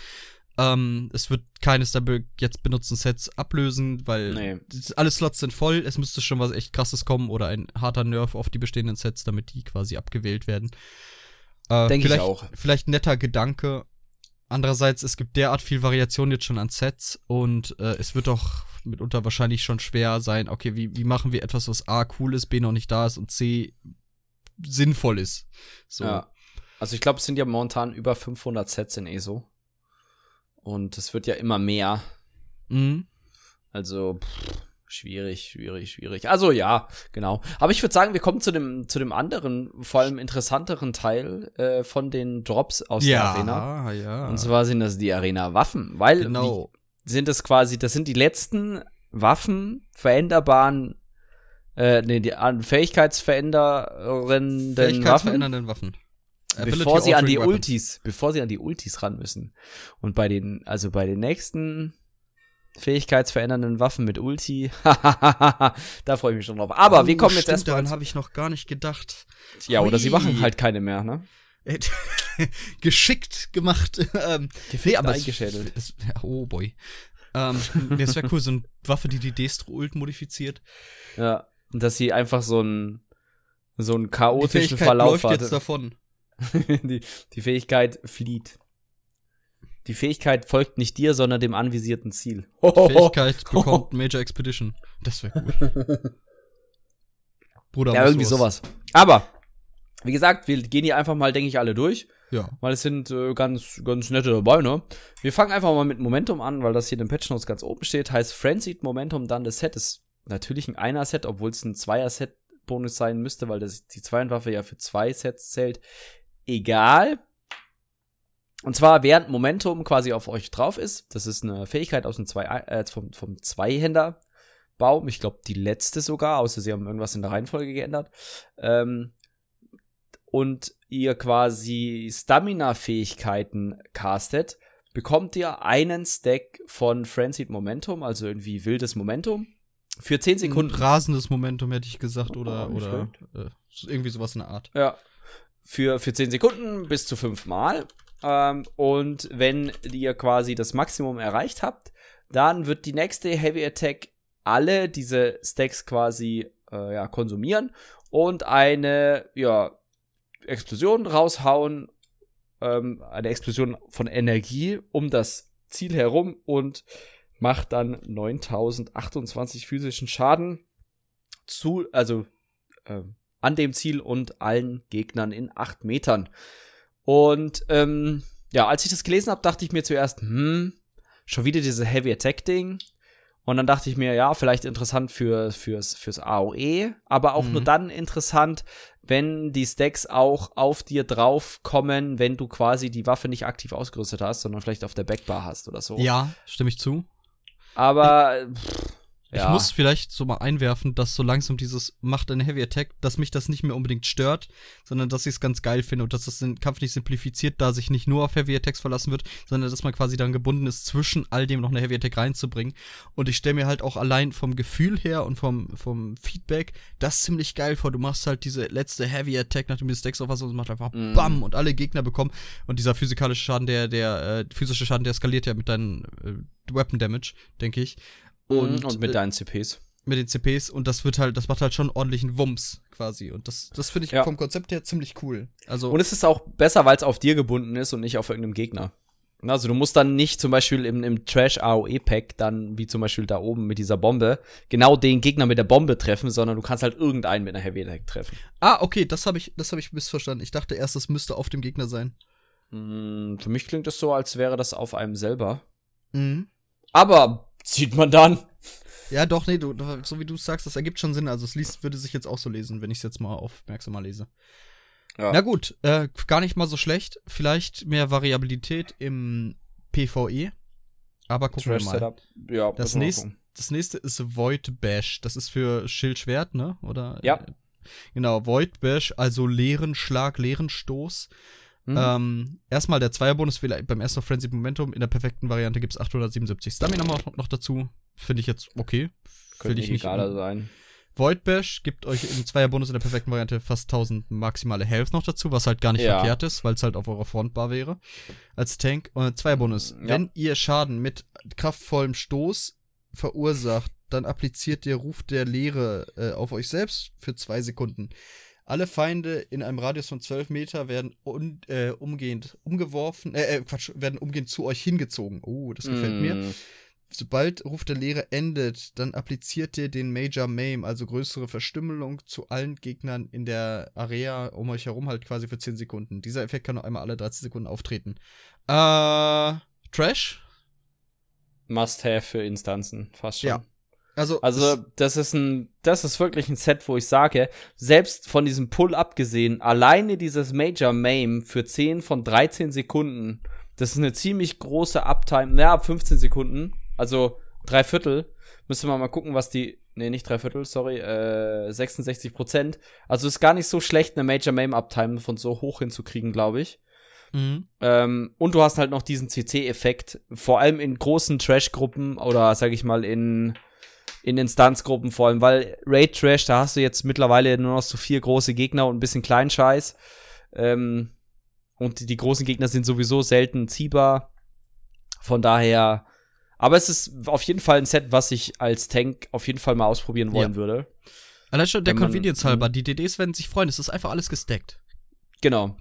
Ähm, es wird keines der jetzt benutzten Sets ablösen, weil Nee. alle Slots sind voll. Es müsste schon was echt krasses kommen oder ein harter Nerf auf die bestehenden Sets, damit die quasi abgewählt werden. Äh, Denk ich auch. Vielleicht ein netter Gedanke. Andererseits, es gibt derart viel Variation jetzt schon an Sets und äh, es wird doch mitunter wahrscheinlich schon schwer sein, okay, wie, wie machen wir etwas, was A cool ist, B noch nicht da ist und C sinnvoll ist. So. Ja. Also ich glaube, es sind ja momentan über 500 Sets in ESO. Und es wird ja immer mehr. Mhm. Also pff, schwierig, schwierig, schwierig. Also ja, genau. Aber ich würde sagen, wir kommen zu dem, zu dem anderen, vor allem interessanteren Teil äh, von den Drops aus der Arena. ja. Und zwar sind das die Arena-Waffen. Weil genau. wie, sind es quasi, das sind die letzten Waffen veränderbaren, äh, nee, die an fähigkeitsverändernden Waffen. Waffen. bevor sie an die Ability-altering Ultis, bevor sie an die Ultis ran müssen. Und bei den, also bei den nächsten fähigkeitsverändernden Waffen mit Ulti, da freue ich mich schon drauf. Aber Oh, wir kommen jetzt erstmal. Daran habe ich noch gar nicht gedacht. Ja, oder sie Hui. machen halt keine mehr, ne? Geschickt gemacht. ähm, Gefickt es- eingeschädelt. Es, oh boy. Ähm, das wäre cool, so eine Waffe, die die Destro-Ult modifiziert. Ja. Und dass sie einfach so einen, so einen Die chaotischen Fähigkeit Verlauf läuft jetzt hat. davon. die, die Fähigkeit flieht. Die Fähigkeit folgt nicht dir, sondern dem anvisierten Ziel. Die Fähigkeit bekommt Major Expedition. Das wäre gut. Bruder, Ja, irgendwie sowas. Aber, wie gesagt, wir gehen hier einfach mal, denke ich, alle durch. Ja. weil es sind äh, ganz, ganz nette dabei, ne? Wir fangen einfach mal mit Momentum an, weil das hier in den Patch Notes ganz oben steht. Heißt Frenzied Momentum, dann das Set ist natürlich ein Einer-Set, obwohl es ein Zweier-Set-Bonus sein müsste, weil das, die Zweienwaffe ja für zwei Sets zählt. Egal. Und zwar, während Momentum quasi auf euch drauf ist, das ist eine Fähigkeit aus dem zwei, äh, vom, vom Zweihänder-Baum. Ich glaube, die letzte sogar, außer sie haben irgendwas in der Reihenfolge geändert. Ähm, und ihr quasi Stamina-Fähigkeiten castet, bekommt ihr einen Stack von Frenzied Momentum, also irgendwie wildes Momentum, für 10 Sekunden Sekunden. rasendes Momentum hätte ich gesagt oder, Oh, oder äh, irgendwie sowas in der Art. Ja. Für, für 10 Sekunden bis zu 5 Mal. Ähm, und wenn ihr quasi das Maximum erreicht habt, dann wird die nächste Heavy Attack alle diese Stacks quasi äh, ja, konsumieren und eine ja, Explosion raushauen, ähm, eine Explosion von Energie um das Ziel herum und macht dann 9028 physischen Schaden zu, also äh, an dem Ziel und allen Gegnern in 8 Metern. Und ähm, ja, als ich das gelesen habe, dachte ich mir zuerst, hm, schon wieder diese Heavy Attack Ding. Und dann dachte ich mir, ja, vielleicht interessant für, fürs, fürs AOE, aber auch mhm. nur dann interessant, wenn die Stacks auch auf dir drauf kommen, wenn du quasi die Waffe nicht aktiv ausgerüstet hast, sondern vielleicht auf der Backbar hast oder so. Ja, stimme ich zu. Aber pff, ich ja. muss vielleicht so mal einwerfen, dass so langsam dieses macht eine Heavy Attack, dass mich das nicht mehr unbedingt stört, sondern dass ich es ganz geil finde und dass das den Kampf nicht simplifiziert, da sich nicht nur auf Heavy Attacks verlassen wird, sondern dass man quasi dann gebunden ist, zwischen all dem noch eine Heavy Attack reinzubringen. Und ich stelle mir halt auch allein vom Gefühl her und vom, vom Feedback das ziemlich geil vor. Du machst halt diese letzte Heavy Attack, nachdem du Stacks auf was und macht einfach mm. BAM und alle Gegner bekommen. Und dieser physikalische Schaden, der, der äh, physische Schaden, der skaliert ja mit deinen äh, Weapon Damage, denke ich. Mhm, und, und mit äh, deinen CPs. Mit den CPs und das wird halt, das macht halt schon ordentlichen Wumms quasi. Und das, das finde ich ja. vom Konzept her ziemlich cool. Also und es ist auch besser, weil es auf dir gebunden ist und nicht auf irgendeinem Gegner. Also du musst dann nicht zum Beispiel im, im Trash AOE Pack dann, wie zum Beispiel da oben mit dieser Bombe, genau den Gegner mit der Bombe treffen, sondern du kannst halt irgendeinen mit einer Heavy Attack treffen. Ah, okay, das habe ich, das habe ich missverstanden. Ich dachte erst, das müsste auf dem Gegner sein. Mm, für mich klingt das so, als wäre das auf einem selber. Mhm. Aber sieht man dann. Ja, doch, nee, du, so wie du sagst, das ergibt schon Sinn. Also es liest, würde sich jetzt auch so lesen, wenn ich es jetzt mal aufmerksamer lese. Ja. Na gut, äh, gar nicht mal so schlecht. Vielleicht mehr Variabilität im PvE. Aber gucken Trash wir mal. Setup. Ja, das, nächste, das nächste ist Void Bash. Das ist für Schildschwert, ne? Oder? Ja. Äh, genau, Void Bash, also leeren Schlag, leeren Stoß. Mhm. Ähm, erstmal der Zweierbonus beim Astro Frenzy Momentum. In der perfekten Variante gibt es 877 Stamina noch, noch dazu. Finde ich jetzt okay. Könnte ich nicht egaler sein. Void Bash gibt euch im Zweierbonus in der perfekten Variante fast 1000 maximale Health noch dazu, was halt gar nicht ja. verkehrt ist, weil es halt auf eurer Frontbar wäre. Als Tank. Und Zweierbonus. Ja. Wenn ihr Schaden mit kraftvollem Stoß verursacht, dann appliziert der Ruf der Leere äh, auf euch selbst für zwei Sekunden. Alle Feinde in einem Radius von 12 Meter werden un, äh, umgehend umgeworfen, äh, äh, Quatsch, werden umgehend zu euch hingezogen. Oh, das gefällt mm. mir. Sobald Ruf der Lehre endet, dann appliziert ihr den Major Maim, also größere Verstümmelung zu allen Gegnern in der Area um euch herum halt quasi für 10 Sekunden. Dieser Effekt kann noch einmal alle 13 Sekunden auftreten. Äh, Trash? Must have für Instanzen, fast schon. Ja, also, also das ist ein, das ist wirklich ein Set, wo ich sage, selbst von diesem Pull abgesehen, alleine dieses Major Mame für 10 von 13 Sekunden, das ist eine ziemlich große Uptime, ja, ab 15 Sekunden, also drei Viertel. Müssen wir mal gucken, was die, nee, nicht drei Viertel, sorry, äh, 66 Prozent. Also ist gar nicht so schlecht, eine Major Mame Uptime von so hoch hinzukriegen, glaube ich. Mhm. Ähm, und du hast halt noch diesen CC-Effekt, vor allem in großen Trash-Gruppen oder sag ich mal in in Instanzgruppen vor allem, weil Raid Trash, da hast du jetzt mittlerweile nur noch so vier große Gegner und ein bisschen Kleinscheiß. Ähm, und die, die großen Gegner sind sowieso selten ziehbar. Von daher, aber es ist auf jeden Fall ein Set, was ich als Tank auf jeden Fall mal ausprobieren wollen ja. würde. Allein schon der Convenience halber, die DDs werden sich freuen, es ist einfach alles gestackt. Genau.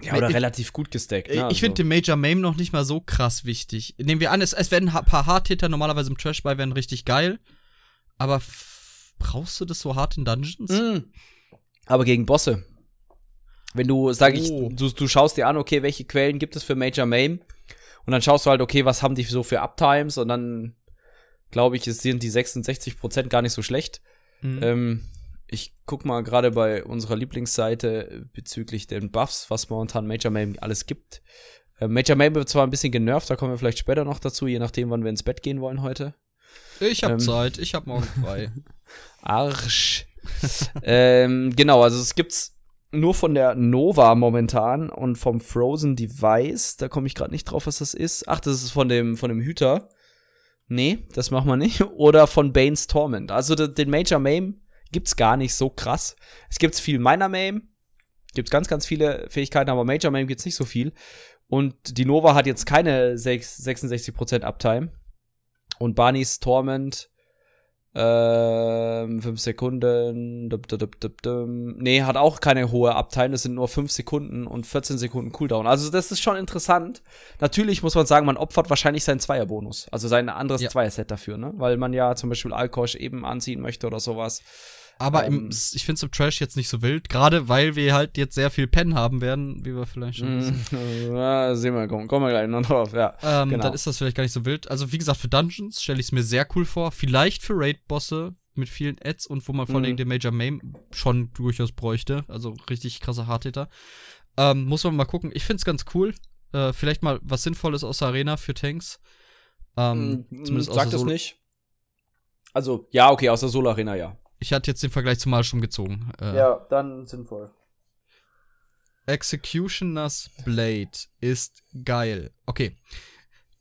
Ja, oder ich, relativ gut gestackt. Ne? Ich also. finde den Major Mame noch nicht mal so krass wichtig. Nehmen wir an, es, es werden ein paar Hardhitter normalerweise im Trash bei werden richtig geil. Aber brauchst du das so hart in Dungeons? Mm. Aber gegen Bosse. Wenn du, sag ich, oh. du, du schaust dir an, okay, welche Quellen gibt es für Major Mame? Und dann schaust du halt, okay, was haben die so für Uptimes? Und dann, glaube ich, sind die 66% gar nicht so schlecht. Mhm. Ähm, ich guck mal gerade bei unserer Lieblingsseite bezüglich den Buffs, was momentan Major Mame alles gibt. Äh, Major Mame wird zwar ein bisschen genervt, da kommen wir vielleicht später noch dazu, je nachdem, wann wir ins Bett gehen wollen heute. Ich hab ähm, Zeit, ich hab morgen frei. Arsch. ähm, genau, also es gibt's nur von der Nova momentan und vom Frozen Device. Da komme ich gerade nicht drauf, was das ist. Ach, das ist von dem, von dem Hüter. Nee, das machen wir nicht. Oder von Bane's Torment. Also den Major Mame gibt's gar nicht so krass. Es gibt viel Minor Mame, gibt's ganz, ganz viele Fähigkeiten, aber Major Mame gibt's nicht so viel. Und die Nova hat jetzt keine 6, 66% Uptime. Und Barney's Torment, Ähm, 5 Sekunden. Dum, dum, dum. Nee, hat auch keine hohe Uptime. Das sind nur 5 Sekunden und 14 Sekunden Cooldown. Also, das ist schon interessant. Natürlich muss man sagen, man opfert wahrscheinlich seinen Zweierbonus. Also sein anderes Ja. Zweier-Set dafür, ne? Weil man ja zum Beispiel Alkosch eben anziehen möchte oder sowas. Aber Ähm. im, ich finde es im Trash jetzt nicht so wild, gerade weil wir halt jetzt sehr viel Pen haben werden, wie wir vielleicht schon wissen. Mm, ja, sehen wir, kommen, kommen wir gleich noch drauf, ja. Ähm, Genau. Dann ist das vielleicht gar nicht so wild. Also, wie gesagt, für Dungeons stelle ich es mir sehr cool vor. Vielleicht für Raid-Bosse mit vielen Ads und wo man vor Mhm. allem den Major Mame schon durchaus bräuchte. Also richtig krasse Hardhitter. Ähm, muss man mal gucken. Ich finde es ganz cool. Äh, vielleicht mal was Sinnvolles aus der Arena für Tanks. Ähm, Mm, zumindest aus Sag der das nicht. Also, ja, okay, aus der Solar Arena, ja. Ich hatte jetzt den Vergleich zum Malstrom gezogen. Äh, Ja, dann sinnvoll. Executioner's Blade ist geil. Okay.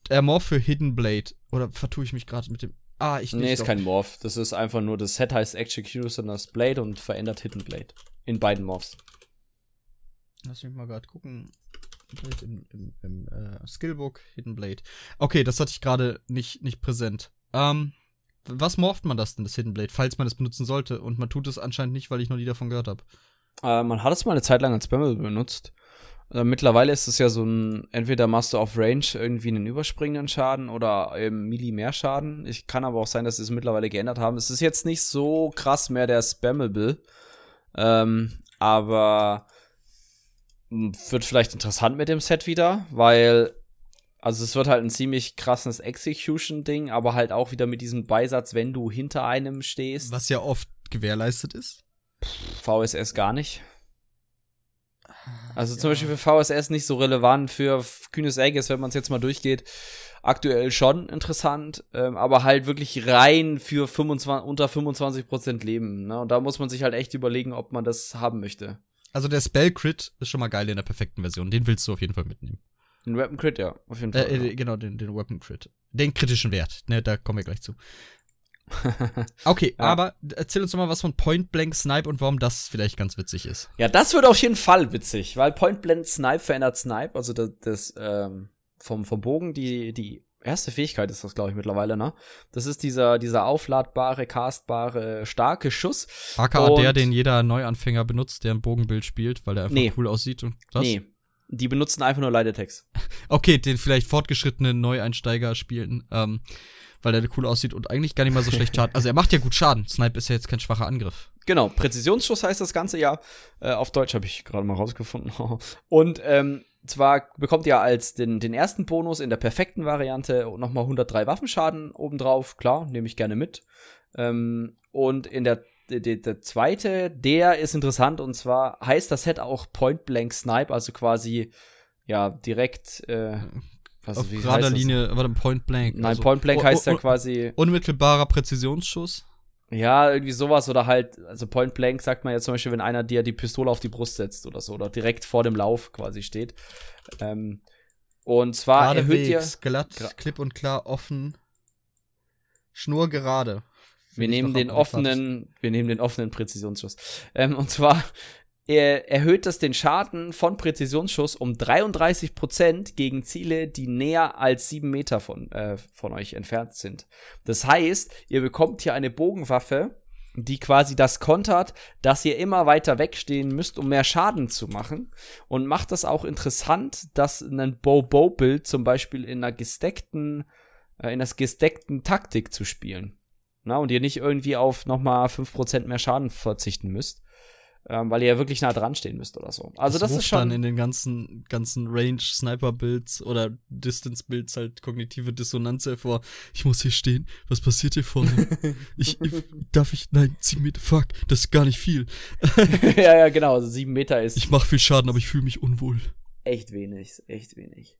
Der Morph für Hidden Blade. Oder vertue ich mich gerade mit dem. Ah, ich Nee, nicht ist doch. kein Morph. Das ist einfach nur, das Set heißt Executioner's Blade und verändert Hidden Blade. In beiden Morphs. Lass mich mal gerade gucken. Blade Im, im, im äh, Skillbook, Hidden Blade. Okay, das hatte ich gerade nicht, nicht präsent. Ähm, was morpht man das denn, das Hidden Blade, falls man es benutzen sollte? Und man tut es anscheinend nicht, weil ich noch nie davon gehört habe. Äh, man hat es mal eine Zeit lang als Spammable benutzt. Äh, mittlerweile ist es ja so ein, entweder machst du auf Range irgendwie einen überspringenden Schaden oder im Melee mehr Schaden. Ich kann aber auch sein, dass sie es mittlerweile geändert haben. Es ist jetzt nicht so krass mehr der Spammable. Ähm, aber mh, wird vielleicht interessant mit dem Set wieder, weil also es wird halt ein ziemlich krasses Execution-Ding, aber halt auch wieder mit diesem Beisatz, wenn du hinter einem stehst. Was ja oft gewährleistet ist. VSS gar nicht. Also zum Beispiel für VSS nicht so relevant, für Kühnes Egges, wenn man es jetzt mal durchgeht, aktuell schon interessant, ähm, aber halt wirklich rein für 25, unter 25% Leben. Ne? Und da muss man sich halt echt überlegen, ob man das haben möchte. Also der Spell Crit ist schon mal geil in der perfekten Version. Den willst du auf jeden Fall mitnehmen. Ein Weapon Crit, ja, auf jeden Fall. Äh, äh, genau, den, den Weapon Crit. Den kritischen Wert, ne, da kommen wir gleich zu. Okay, Ja. aber erzähl uns doch mal was von Point Blank Snipe und warum das vielleicht ganz witzig ist. Ja, das wird auf jeden Fall witzig, weil Point Blank Snipe verändert Snipe, also das, das ähm, vom, vom Bogen, die, die erste Fähigkeit ist das, glaube ich, mittlerweile, ne? Das ist dieser, dieser aufladbare, castbare, starke Schuss. AKA der, den jeder Neuanfänger benutzt, der ein Bogenbild spielt, weil der einfach Nee. cool aussieht und das. Nee. Die benutzen einfach nur Light-Attacks. Okay, den vielleicht fortgeschrittenen Neueinsteiger spielen, ähm, weil der cool aussieht und eigentlich gar nicht mal so schlecht Schaden. Also er macht ja gut Schaden. Snipe ist ja jetzt kein schwacher Angriff. Genau, Präzisionsschuss heißt das Ganze ja. Äh, auf Deutsch habe ich gerade mal rausgefunden. Und ähm, zwar bekommt ihr als den, den ersten Bonus in der perfekten Variante nochmal 103 Waffenschaden obendrauf. Klar, nehme ich gerne mit. Ähm, und in der, der, der, zweite, der ist interessant und zwar heißt das Set auch Point Blank Snipe, also quasi ja direkt äh, was, Auf gerader? Linie, warte, Point Blank. Nein, also Point Blank heißt ja quasi Unmittelbarer Präzisionsschuss. Ja, irgendwie sowas oder halt, also Point Blank sagt man ja zum Beispiel, wenn einer dir die Pistole auf die Brust setzt oder so oder direkt vor dem Lauf quasi steht. Ähm, und zwar erhöht ihr, Geradewegs, glatt, klipp und klar, offen. Schnurgerade. Wir nehmen den offenen, wir nehmen den offenen Präzisionsschuss. Ähm, und zwar er erhöht das den Schaden von Präzisionsschuss um 33% gegen Ziele, die näher als 7 Meter von, äh, von euch entfernt sind. Das heißt, ihr bekommt hier eine Bogenwaffe, die quasi das kontert, dass ihr immer weiter wegstehen müsst, um mehr Schaden zu machen. Und macht das auch interessant, dass ein Bow-Bow-Bild zum Beispiel in einer gesteckten, äh, in einer gesteckten Taktik zu spielen. Na, und ihr nicht irgendwie auf nochmal 5% mehr Schaden verzichten müsst. Ähm, weil ihr ja wirklich nah dran stehen müsst oder so. Also das, ist ruft schon. dann in den ganzen, ganzen Range-Sniper-Builds oder Distance-Builds halt kognitive Dissonanz hervor. Ich muss hier stehen. Was passiert hier vorne? ich, ich, darf ich, nein, 7 Meter, fuck, das ist gar nicht viel. ja, ja, genau. Also sieben Meter ist Ich mache viel Schaden, aber ich fühle mich unwohl. echt wenig. ist Echt wenig.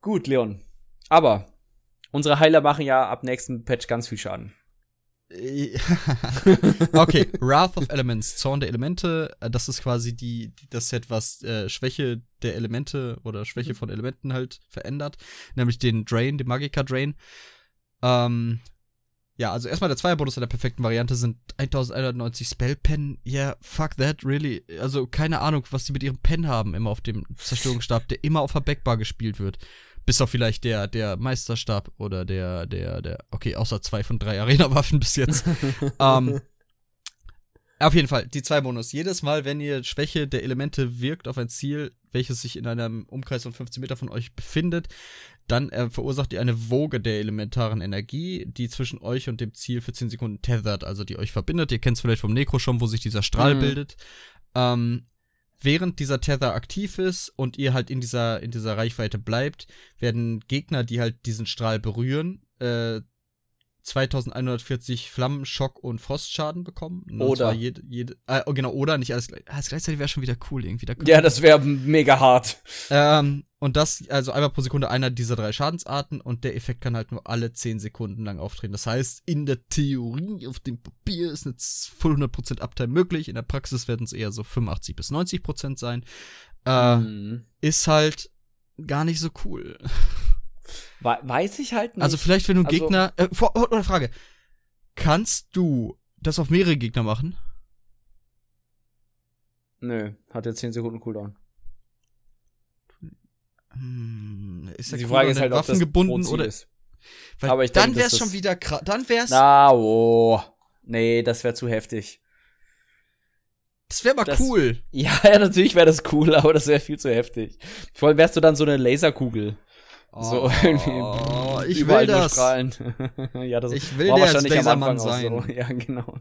Gut, Leon. Aber unsere Heiler machen ja ab nächsten Patch ganz viel Schaden. okay, Wrath of Elements, Zorn der Elemente, äh, das ist quasi die, das Set, was äh, Schwäche der Elemente oder Schwäche von Elementen halt verändert, nämlich den Drain, den Magicka Drain. Ähm, ja, also erstmal der Zweierbonus in der perfekten Variante sind 1190 Spellpen. Yeah, fuck that, really. Also keine Ahnung, was die mit ihrem Pen haben, immer auf dem Zerstörungsstab, der immer auf der Backbar gespielt wird. Bis auf vielleicht der, der Meisterstab oder der, der, der, okay, außer zwei von drei Arena-Waffen bis jetzt. ähm, auf jeden Fall, die zwei Bonus. Jedes Mal, wenn ihr Schwäche der Elemente wirkt auf ein Ziel, welches sich in einem Umkreis von 15 Meter von euch befindet, dann äh, verursacht ihr eine Woge der elementaren Energie, die zwischen euch und dem Ziel für 10 Sekunden tethert, also die euch verbindet. Ihr kennt es vielleicht vom Necro schon, wo sich dieser Strahl Mhm. bildet. Ähm, während dieser Tether aktiv ist und ihr halt in dieser, in dieser Reichweite bleibt, werden Gegner, die halt diesen Strahl berühren, äh, 2140 Flammen, Schock und Frostschaden bekommen. Und Oder. Jede, jede, äh, genau, oder nicht alles gleich. Ah, das gleichzeitig wäre schon wieder cool irgendwie. Da Ja, das wäre mega hart. ähm, und das, also einmal pro Sekunde einer dieser drei Schadensarten und der Effekt kann halt nur alle 10 Sekunden lang auftreten. Das heißt, in der Theorie, auf dem Papier ist eine voll 100% Uptime möglich. In der Praxis werden es eher so 85 bis 90% sein. Äh, Mhm. Ist halt gar nicht so cool. We weiß ich halt nicht. Also vielleicht, wenn du einen Also- Gegner. Äh, vor, oh, oder Frage. Kannst du das auf mehrere Gegner machen? Nö, hat ja 10 Sekunden Cooldown. Hm, ist der Die Cooldown Frage ist halt, ob das Waffen gebunden oder ist. Weil Aber ich dann wär's dass schon wieder krass. Dann wär's. Na, oh. Nee, das wäre zu heftig. das wäre mal das- cool. Ja, ja, natürlich wäre das cool, aber das wäre viel zu heftig. Vor allem wärst du dann so eine Laserkugel. So irgendwie. Oh, ich überall will das. Ja, das Ich will war wahrscheinlich am Anfang auch so. sein. Ja, genau.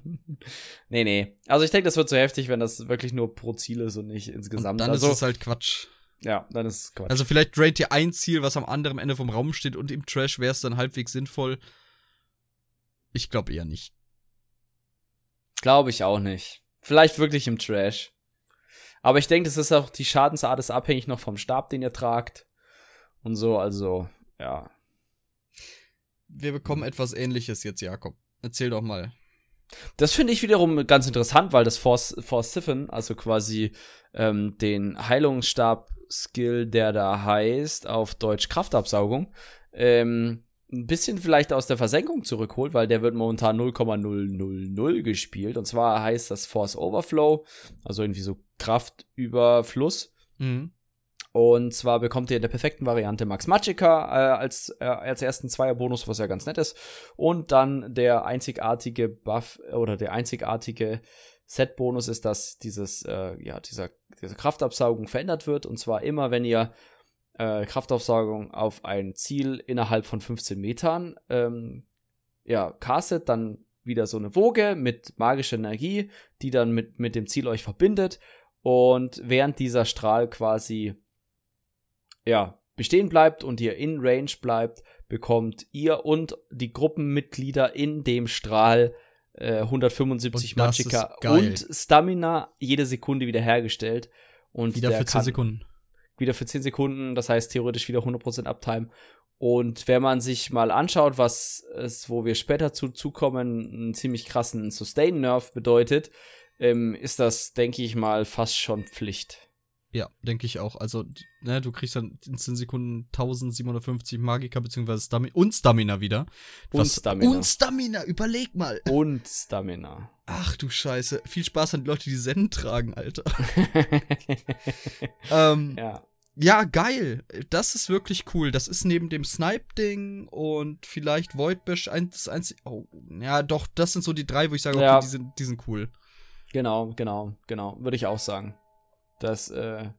Nee, nee. Also ich denke, das wird zu heftig, wenn das wirklich nur pro Ziel ist und nicht Und insgesamt. dann also, ist es halt Quatsch. ja, dann ist es Quatsch. Also vielleicht draint ihr ein Ziel, was am anderen Ende vom Raum steht und im Trash wäre es dann halbwegs sinnvoll. Ich glaube eher nicht. Glaube ich auch nicht. Vielleicht wirklich im Trash. Aber ich denke, das ist auch, die Schadensart ist abhängig noch vom Stab, den ihr tragt. Und so, also, ja. Wir bekommen etwas ähnliches jetzt, Jakob. Erzähl doch mal. Das finde ich wiederum ganz interessant, weil das Force, Force Siphon, also quasi ähm, den Heilungsstab-Skill, der da heißt, auf Deutsch Kraftabsaugung, ähm, ein bisschen vielleicht aus der Versenkung zurückholt, weil der wird momentan 0,000 gespielt. Und zwar heißt das Force Overflow, also irgendwie so Kraftüberfluss. Mhm. Und zwar bekommt ihr in der perfekten Variante Max Magica äh, als, äh, als ersten Zweierbonus, was ja ganz nett ist. Und dann der einzigartige Buff oder der einzigartige Set-Bonus ist, dass dieses, äh, ja, dieser, diese Kraftabsaugung verändert wird. Und zwar immer, wenn ihr äh, Kraftaufsaugung auf ein Ziel innerhalb von 15 Metern ähm, ja, castet, dann wieder so eine Woge mit magischer Energie, die dann mit, mit dem Ziel euch verbindet. Und während dieser Strahl quasi ja, bestehen bleibt und ihr in Range bleibt, bekommt ihr und die Gruppenmitglieder in dem Strahl äh, 175 Und Magicka und Stamina jede Sekunde wiederhergestellt. Und Wieder der für 10 kann Sekunden. wieder für 10 Sekunden, das heißt theoretisch wieder 100% Uptime. Und wenn man sich mal anschaut, was es, wo wir später zu zukommen, einen ziemlich krassen Sustain-Nerf bedeutet, ähm, ist das, denke ich mal, fast schon Pflicht. Ja, denke ich auch. Also, ne, du kriegst dann in 10 Sekunden 1750 Magika beziehungsweise Stamina und Stamina wieder. Und Stamina. Und Stamina, überleg mal. Und Stamina. Ach du Scheiße. Viel Spaß an die Leute, die Zen tragen, Alter. ähm, ja. ja. geil. Das ist wirklich cool. Das ist neben dem Snipe-Ding und vielleicht Void Bash ein, das einzige. Oh, ja, doch, das sind so die drei, wo ich sage, okay, Ja. die, sind, die sind cool. Genau, genau, genau. Würde ich auch sagen. Das, äh,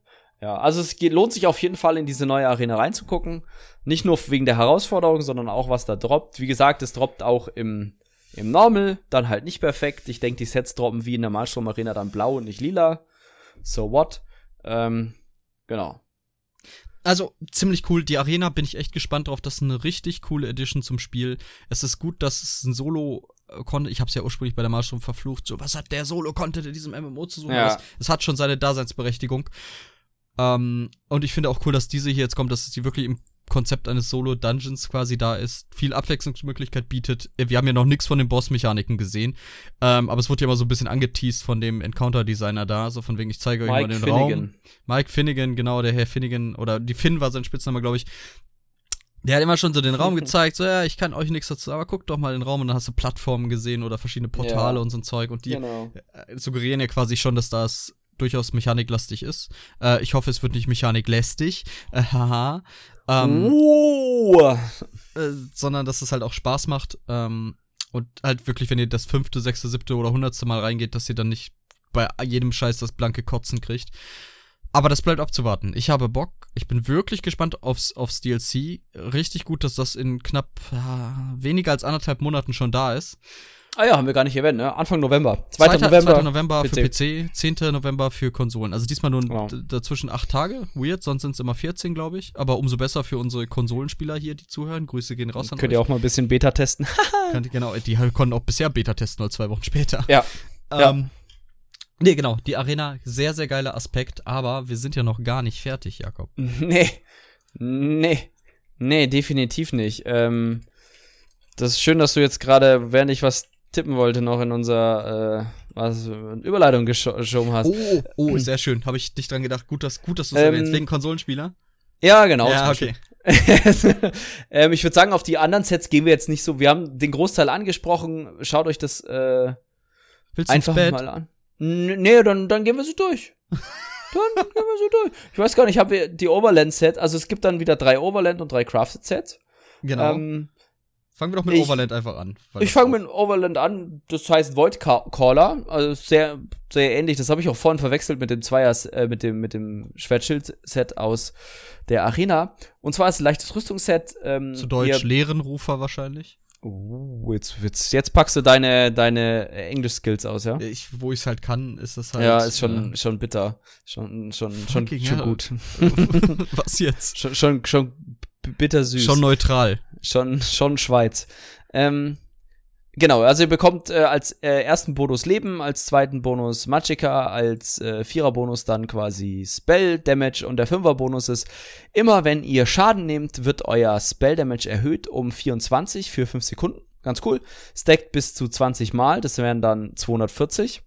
ja, also es geht, lohnt sich auf jeden Fall in diese neue Arena reinzugucken. Nicht nur wegen der Herausforderung, sondern auch was da droppt. Wie gesagt, es droppt auch im, im Normal, dann halt nicht perfekt. Ich denke, die Sets droppen wie in der Malstrom Arena dann blau und nicht lila. So what? Ähm, genau. Also, ziemlich cool. Die Arena bin ich echt gespannt drauf. Das ist eine richtig coole Edition zum Spiel. Es ist gut, dass es ein Solo Content, ich habe es ja ursprünglich bei der Marschrum verflucht, so, was hat der Solo-Content in diesem MMO zu suchen? Ja. Es, hat schon seine Daseinsberechtigung. Ähm, und ich finde auch cool, dass diese hier jetzt kommt, dass sie wirklich im Konzept eines Solo-Dungeons quasi da ist, viel Abwechslungsmöglichkeit bietet. Wir haben ja noch nichts von den Boss-Mechaniken gesehen, ähm, aber es wurde ja mal so ein bisschen angeteased von dem Encounter-Designer da, so von wegen, ich zeige euch mal den Finnegan. Raum. Mike Finnegan, genau, der Herr Finnegan, oder die Finn war sein Spitzname, glaube ich. Der hat immer schon so den Raum gezeigt, so, ja, ich kann euch nichts dazu, aber guck doch mal den Raum und dann hast du Plattformen gesehen oder verschiedene Portale Ja. und so ein Zeug und die Genau. äh, suggerieren ja quasi schon, dass das durchaus mechaniklastig ist. Äh, ich hoffe, es wird nicht mechaniklästig. Äh, haha. Ähm, oh. äh, sondern dass es halt auch Spaß macht. Ähm, und halt wirklich, wenn ihr das fünfte, sechste, siebte oder hundertste Mal reingeht, dass ihr dann nicht bei jedem Scheiß das blanke Kotzen kriegt. Aber das bleibt abzuwarten. Ich habe Bock. Ich bin wirklich gespannt aufs, aufs DLC. Richtig gut, dass das in knapp äh, weniger als anderthalb Monaten schon da ist. Ah ja, haben wir gar nicht erwähnt, ne? Anfang November. 2. 2. November. 2. November für PC, 10. November für Konsolen. Also diesmal nur Genau. dazwischen acht Tage. Weird, sonst sind es immer 14, glaube ich. Aber umso besser für unsere Konsolenspieler hier, die zuhören. Grüße gehen raus an Könnt euch. ihr auch mal ein bisschen Beta testen. Könnt genau, die konnten auch bisher Beta testen, nur zwei Wochen später. ja. Ja. Nee, genau, die Arena, sehr, sehr geiler Aspekt, aber wir sind ja noch gar nicht fertig, Jakob. Nee. Nee. Nee, definitiv nicht. Ähm, das ist schön, dass du jetzt gerade, während ich was tippen wollte, noch in unser äh, was, Überleitung gescho- geschoben hast. Oh, oh, sehr schön. Habe ich nicht dran gedacht. Gut, dass, gut, dass du es Ähm, erwähnst. Wegen Konsolenspieler? Ja, genau. ja, okay. Ähm, ich würde sagen, auf die anderen Sets gehen wir jetzt nicht so. Wir haben den Großteil angesprochen. Schaut euch das äh, einfach mal an. Nee, dann, dann gehen wir so durch. dann gehen wir so durch. Ich weiß gar nicht, haben wir die Overland-Set, also es gibt dann wieder drei Overland und drei Crafted-Sets. Genau. Ähm, Fangen wir doch mit ich- Overland einfach an. ich fange mit Overland an, das heißt Void Ca- Caller, also sehr, sehr ähnlich. Das habe ich auch vorhin verwechselt mit dem Zweier, äh, mit dem, mit dem Schwertschild-Set aus der Arena. Und zwar ist ein leichtes Rüstungsset. Ähm, Zu Deutsch Leerenrufer wahrscheinlich. Uh, jetzt, jetzt, jetzt packst du deine, deine Englisch-Skills aus, ja? Ich, wo ich es halt kann, ist das halt. ja, ist schon, äh, schon bitter. Schon, schon, schon, schon gut. was jetzt? schon, schon, schon bittersüß. Schon neutral. Schon, schon Schweiz. Ähm, genau, also ihr bekommt äh, als äh, ersten Bonus Leben, als zweiten Bonus Magicka, als äh, Vierer-Bonus dann quasi Spell Damage und der Fünfer-Bonus ist, immer wenn ihr Schaden nehmt, wird euer Spell Damage erhöht um 24 für 5 Sekunden. Ganz cool. Stackt bis zu 20 Mal, das wären dann 240.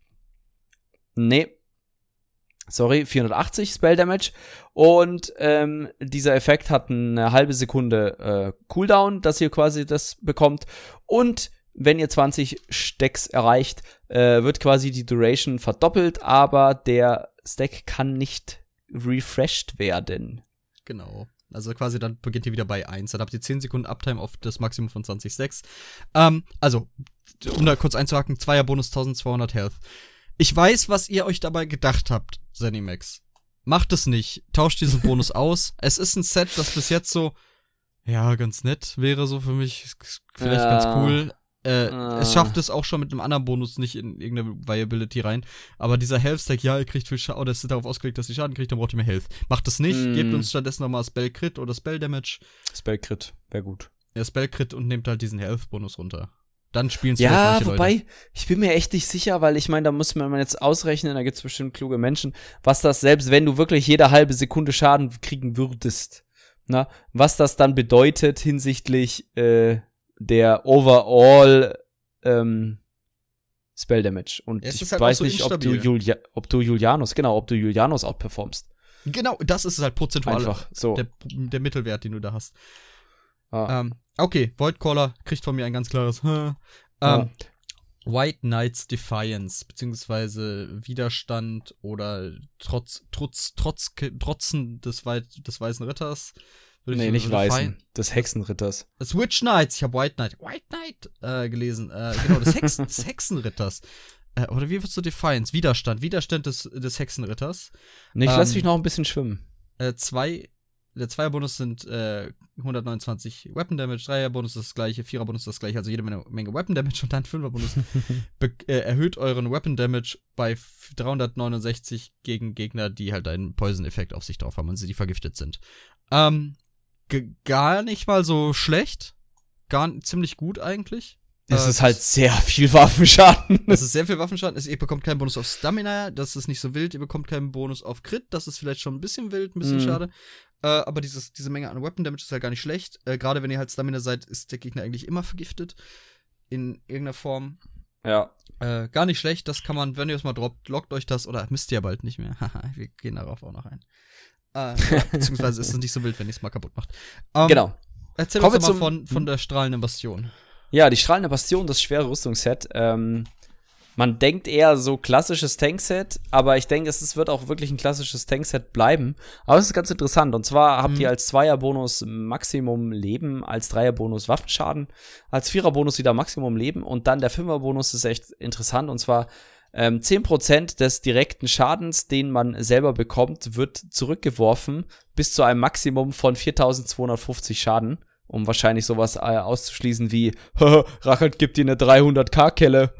Nee. Sorry, 480 Spell Damage. Und ähm, dieser Effekt hat eine halbe Sekunde äh, Cooldown, dass ihr quasi das bekommt. Und wenn ihr 20 Stacks erreicht, äh, wird quasi die Duration verdoppelt, aber der Stack kann nicht refreshed werden. Genau. Also quasi dann beginnt ihr wieder bei 1. Dann habt ihr 10 Sekunden Uptime auf das Maximum von 20 Stacks. Ähm, also, um da kurz einzuhaken, Zweier Bonus 1200 Health. Ich weiß, was ihr euch dabei gedacht habt, Zenimax. Macht es nicht. Tauscht diesen Bonus aus. Es ist ein Set, das bis jetzt so, ja, ganz nett wäre so für mich. Vielleicht Ja. ganz cool. Äh, Ah. Es schafft es auch schon mit einem anderen Bonus nicht in irgendeine Viability rein. Aber dieser Health Stack, ja, ihr kriegt viel Schaden, oder es ist darauf ausgelegt, dass ihr Schaden kriegt, dann braucht ihr mehr Health. Macht es nicht, Mm. gebt uns stattdessen nochmal Spell Crit oder Spell Damage. Spell Crit, wäre gut. Ja, Spell Crit und nehmt halt diesen Health Bonus runter. Dann spielen es Ja, wobei, Leute. ich bin mir echt nicht sicher, weil ich meine, da muss man jetzt ausrechnen, da gibt's bestimmt kluge Menschen, was das, selbst wenn du wirklich jede halbe Sekunde Schaden kriegen würdest, na, was das dann bedeutet hinsichtlich äh, der Overall ähm, Spell Damage. Und ich halt weiß so nicht, ob du. Julia ob du Julianus, genau, ob du Julianus outperformst. Genau, das ist halt prozentual. Einfach so. Der, der Mittelwert, den du da hast. Ah. Ähm, okay, Voidcaller kriegt von mir ein ganz klares. Ähm, Ja. White Knights Defiance, beziehungsweise Widerstand oder Trotz, Trotz, Trotz, Trotzen des, Wei des Weißen Ritters. Würde nee, ich- nicht Weißen, des Hexenritters. Das Witch Knights, ich habe White Knight, White Knight äh, gelesen. Äh, genau, des, Hexen, des Hexenritters. Äh, oder wie würdest du Defiance? Widerstand, Widerstand des, des Hexenritters. Nee, ich Ähm, lass mich noch ein bisschen schwimmen. Äh, zwei, der Zweierbonus sind äh, 129 Weapon Damage, Dreierbonus ist das gleiche, Viererbonus ist das gleiche, also jede Menge, Menge Weapon Damage und dann Fünferbonus äh, erhöht euren Weapon Damage bei f- 369 gegen Gegner, die halt einen Poison-Effekt auf sich drauf haben und sie die vergiftet sind. Ähm, gar nicht mal so schlecht. Gar ziemlich gut eigentlich. Es Äh, ist halt sehr viel Waffenschaden. Es ist sehr viel Waffenschaden. Es, ihr bekommt keinen Bonus auf Stamina, das ist nicht so wild. Ihr bekommt keinen Bonus auf Crit, das ist vielleicht schon ein bisschen wild, ein bisschen Mhm. schade. Äh, aber dieses, diese Menge an Weapon Damage ist halt gar nicht schlecht. Äh, Gerade wenn ihr halt Stamina seid, ist der Gegner eigentlich immer vergiftet. In irgendeiner Form. ja. Äh, gar nicht schlecht, das kann man, wenn ihr es mal droppt, lockt euch das oder müsst ihr ja bald nicht mehr. Haha, wir gehen darauf auch noch ein. Äh, beziehungsweise ist es nicht so wild, wenn ihr es mal kaputt macht. Ähm, Genau. Erzähl Kommen uns mal von, von der strahlenden Bastion. Ja, die strahlende Bastion, das schwere Rüstungsset. Ähm, Man denkt eher so klassisches Tankset, aber ich denke, es wird auch wirklich ein klassisches Tankset bleiben. Aber es ist ganz interessant. Und zwar habt Mhm. ihr als Zweierbonus Maximum Leben, als Dreierbonus Waffenschaden, als Viererbonus wieder Maximum Leben und dann der Fünferbonus ist echt interessant. Und zwar ähm, 10% des direkten Schadens, den man selber bekommt, wird zurückgeworfen bis zu einem Maximum von 4250 Schaden. Um wahrscheinlich sowas äh, auszuschließen wie, Rachel gibt dir eine 300k-Kelle,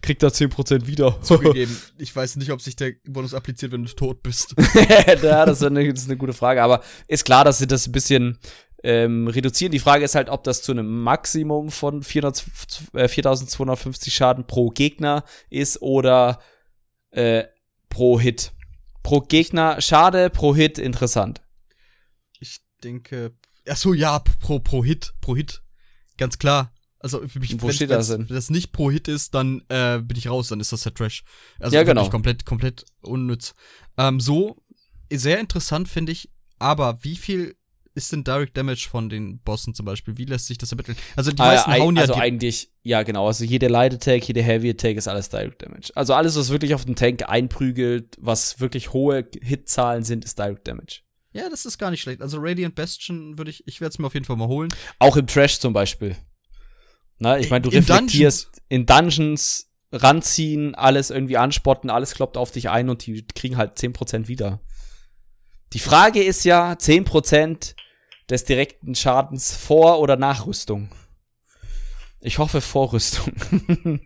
kriegt da 10% wieder. Zugegeben, ich weiß nicht, ob sich der Bonus appliziert, wenn du tot bist. ja, das ist, eine, das ist eine gute Frage. Aber ist klar, dass sie das ein bisschen ähm, reduzieren. Die Frage ist halt, ob das zu einem Maximum von 400, äh, 4250 Schaden pro Gegner ist oder äh, pro Hit. Pro Gegner schade, pro Hit interessant. Ich denke. Ach so, ja, pro, pro Hit, pro Hit. Ganz klar. Also, für mich, Wo wenn, das? Wenn das nicht pro Hit ist, dann äh, bin ich raus, dann ist das ja Trash. Also Ja, genau. komplett, komplett unnütz. Ähm, so, sehr interessant finde ich, aber wie viel ist denn Direct Damage von den Bossen zum Beispiel? Wie lässt sich das ermitteln? Also die Ah, meisten ja, hauen ja also eigentlich, ja genau, also jede Light Attack, jede Heavy Attack ist alles Direct Damage. Also alles, was wirklich auf den Tank einprügelt, was wirklich hohe Hitzahlen sind, ist Direct Damage. Ja, das ist gar nicht schlecht. Also Radiant Bastion würde ich, ich werde es mir auf jeden Fall mal holen. Auch im Trash zum Beispiel. Na, ich meine, du Im reflektierst in Dungeons, ranziehen, alles irgendwie anspotten, alles kloppt auf dich ein und die kriegen halt 10% wieder. Die Frage ist ja, 10% des direkten Schadens vor oder nach Rüstung. Ich hoffe vor Rüstung.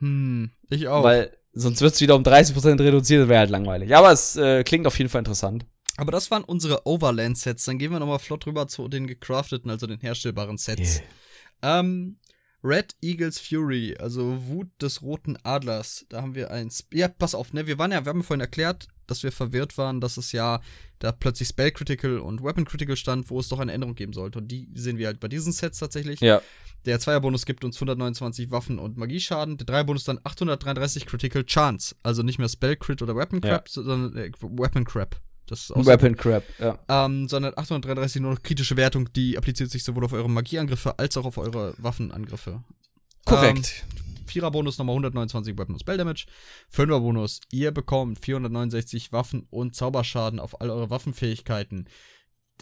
Hm, ich auch. Weil sonst wird es wieder um 30% reduziert, das wäre halt langweilig. Aber es äh, klingt auf jeden Fall interessant. Aber das waren unsere Overland-Sets. Dann gehen wir nochmal flott rüber zu den gecrafteten, also den herstellbaren Sets. Ähm, Red Eagles Fury, also Wut des roten Adlers. Da haben wir eins. Ja, pass auf, ne? Wir waren ja, wir haben vorhin erklärt, dass wir verwirrt waren, dass es ja da plötzlich Spell Critical und Weapon Critical stand, wo es doch eine Änderung geben sollte. Und die sehen wir halt bei diesen Sets tatsächlich. Ja. Der Zweierbonus gibt uns 129 Waffen- und Magieschaden. Der Dreierbonus dann 833 Critical Chance. Also nicht mehr Spell Crit oder Weapon Ja. Crap, sondern äh, Weapon Crap. Weapon Crap, ja. ähm, sondern 833 nur noch kritische Wertung, die appliziert sich sowohl auf eure Magieangriffe als auch auf eure Waffenangriffe. Korrekt. Ähm, Vierer-Bonus nochmal 129 Weapon und Spell Damage. Fünfer-Bonus, ihr bekommt 469 Waffen und Zauberschaden auf all eure Waffenfähigkeiten.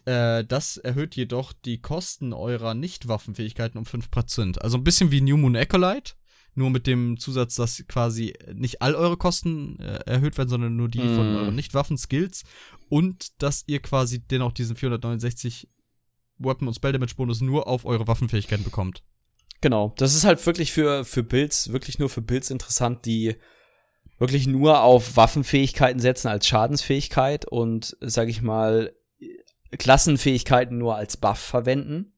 Äh, das erhöht jedoch die Kosten eurer Nicht-Waffenfähigkeiten um 5%. Also ein bisschen wie New Moon Acolyte. Nur mit dem Zusatz, dass quasi nicht all eure Kosten äh, erhöht werden, sondern nur die von Mm. euren Nicht-Waffen-Skills. Und dass ihr quasi dennoch diesen 469 Weapon- und Spell-Damage-Bonus nur auf eure Waffenfähigkeiten bekommt. Genau, das ist halt wirklich für, für Builds, wirklich nur für Builds interessant, die wirklich nur auf Waffenfähigkeiten setzen als Schadensfähigkeit und, sag ich mal, Klassenfähigkeiten nur als Buff verwenden.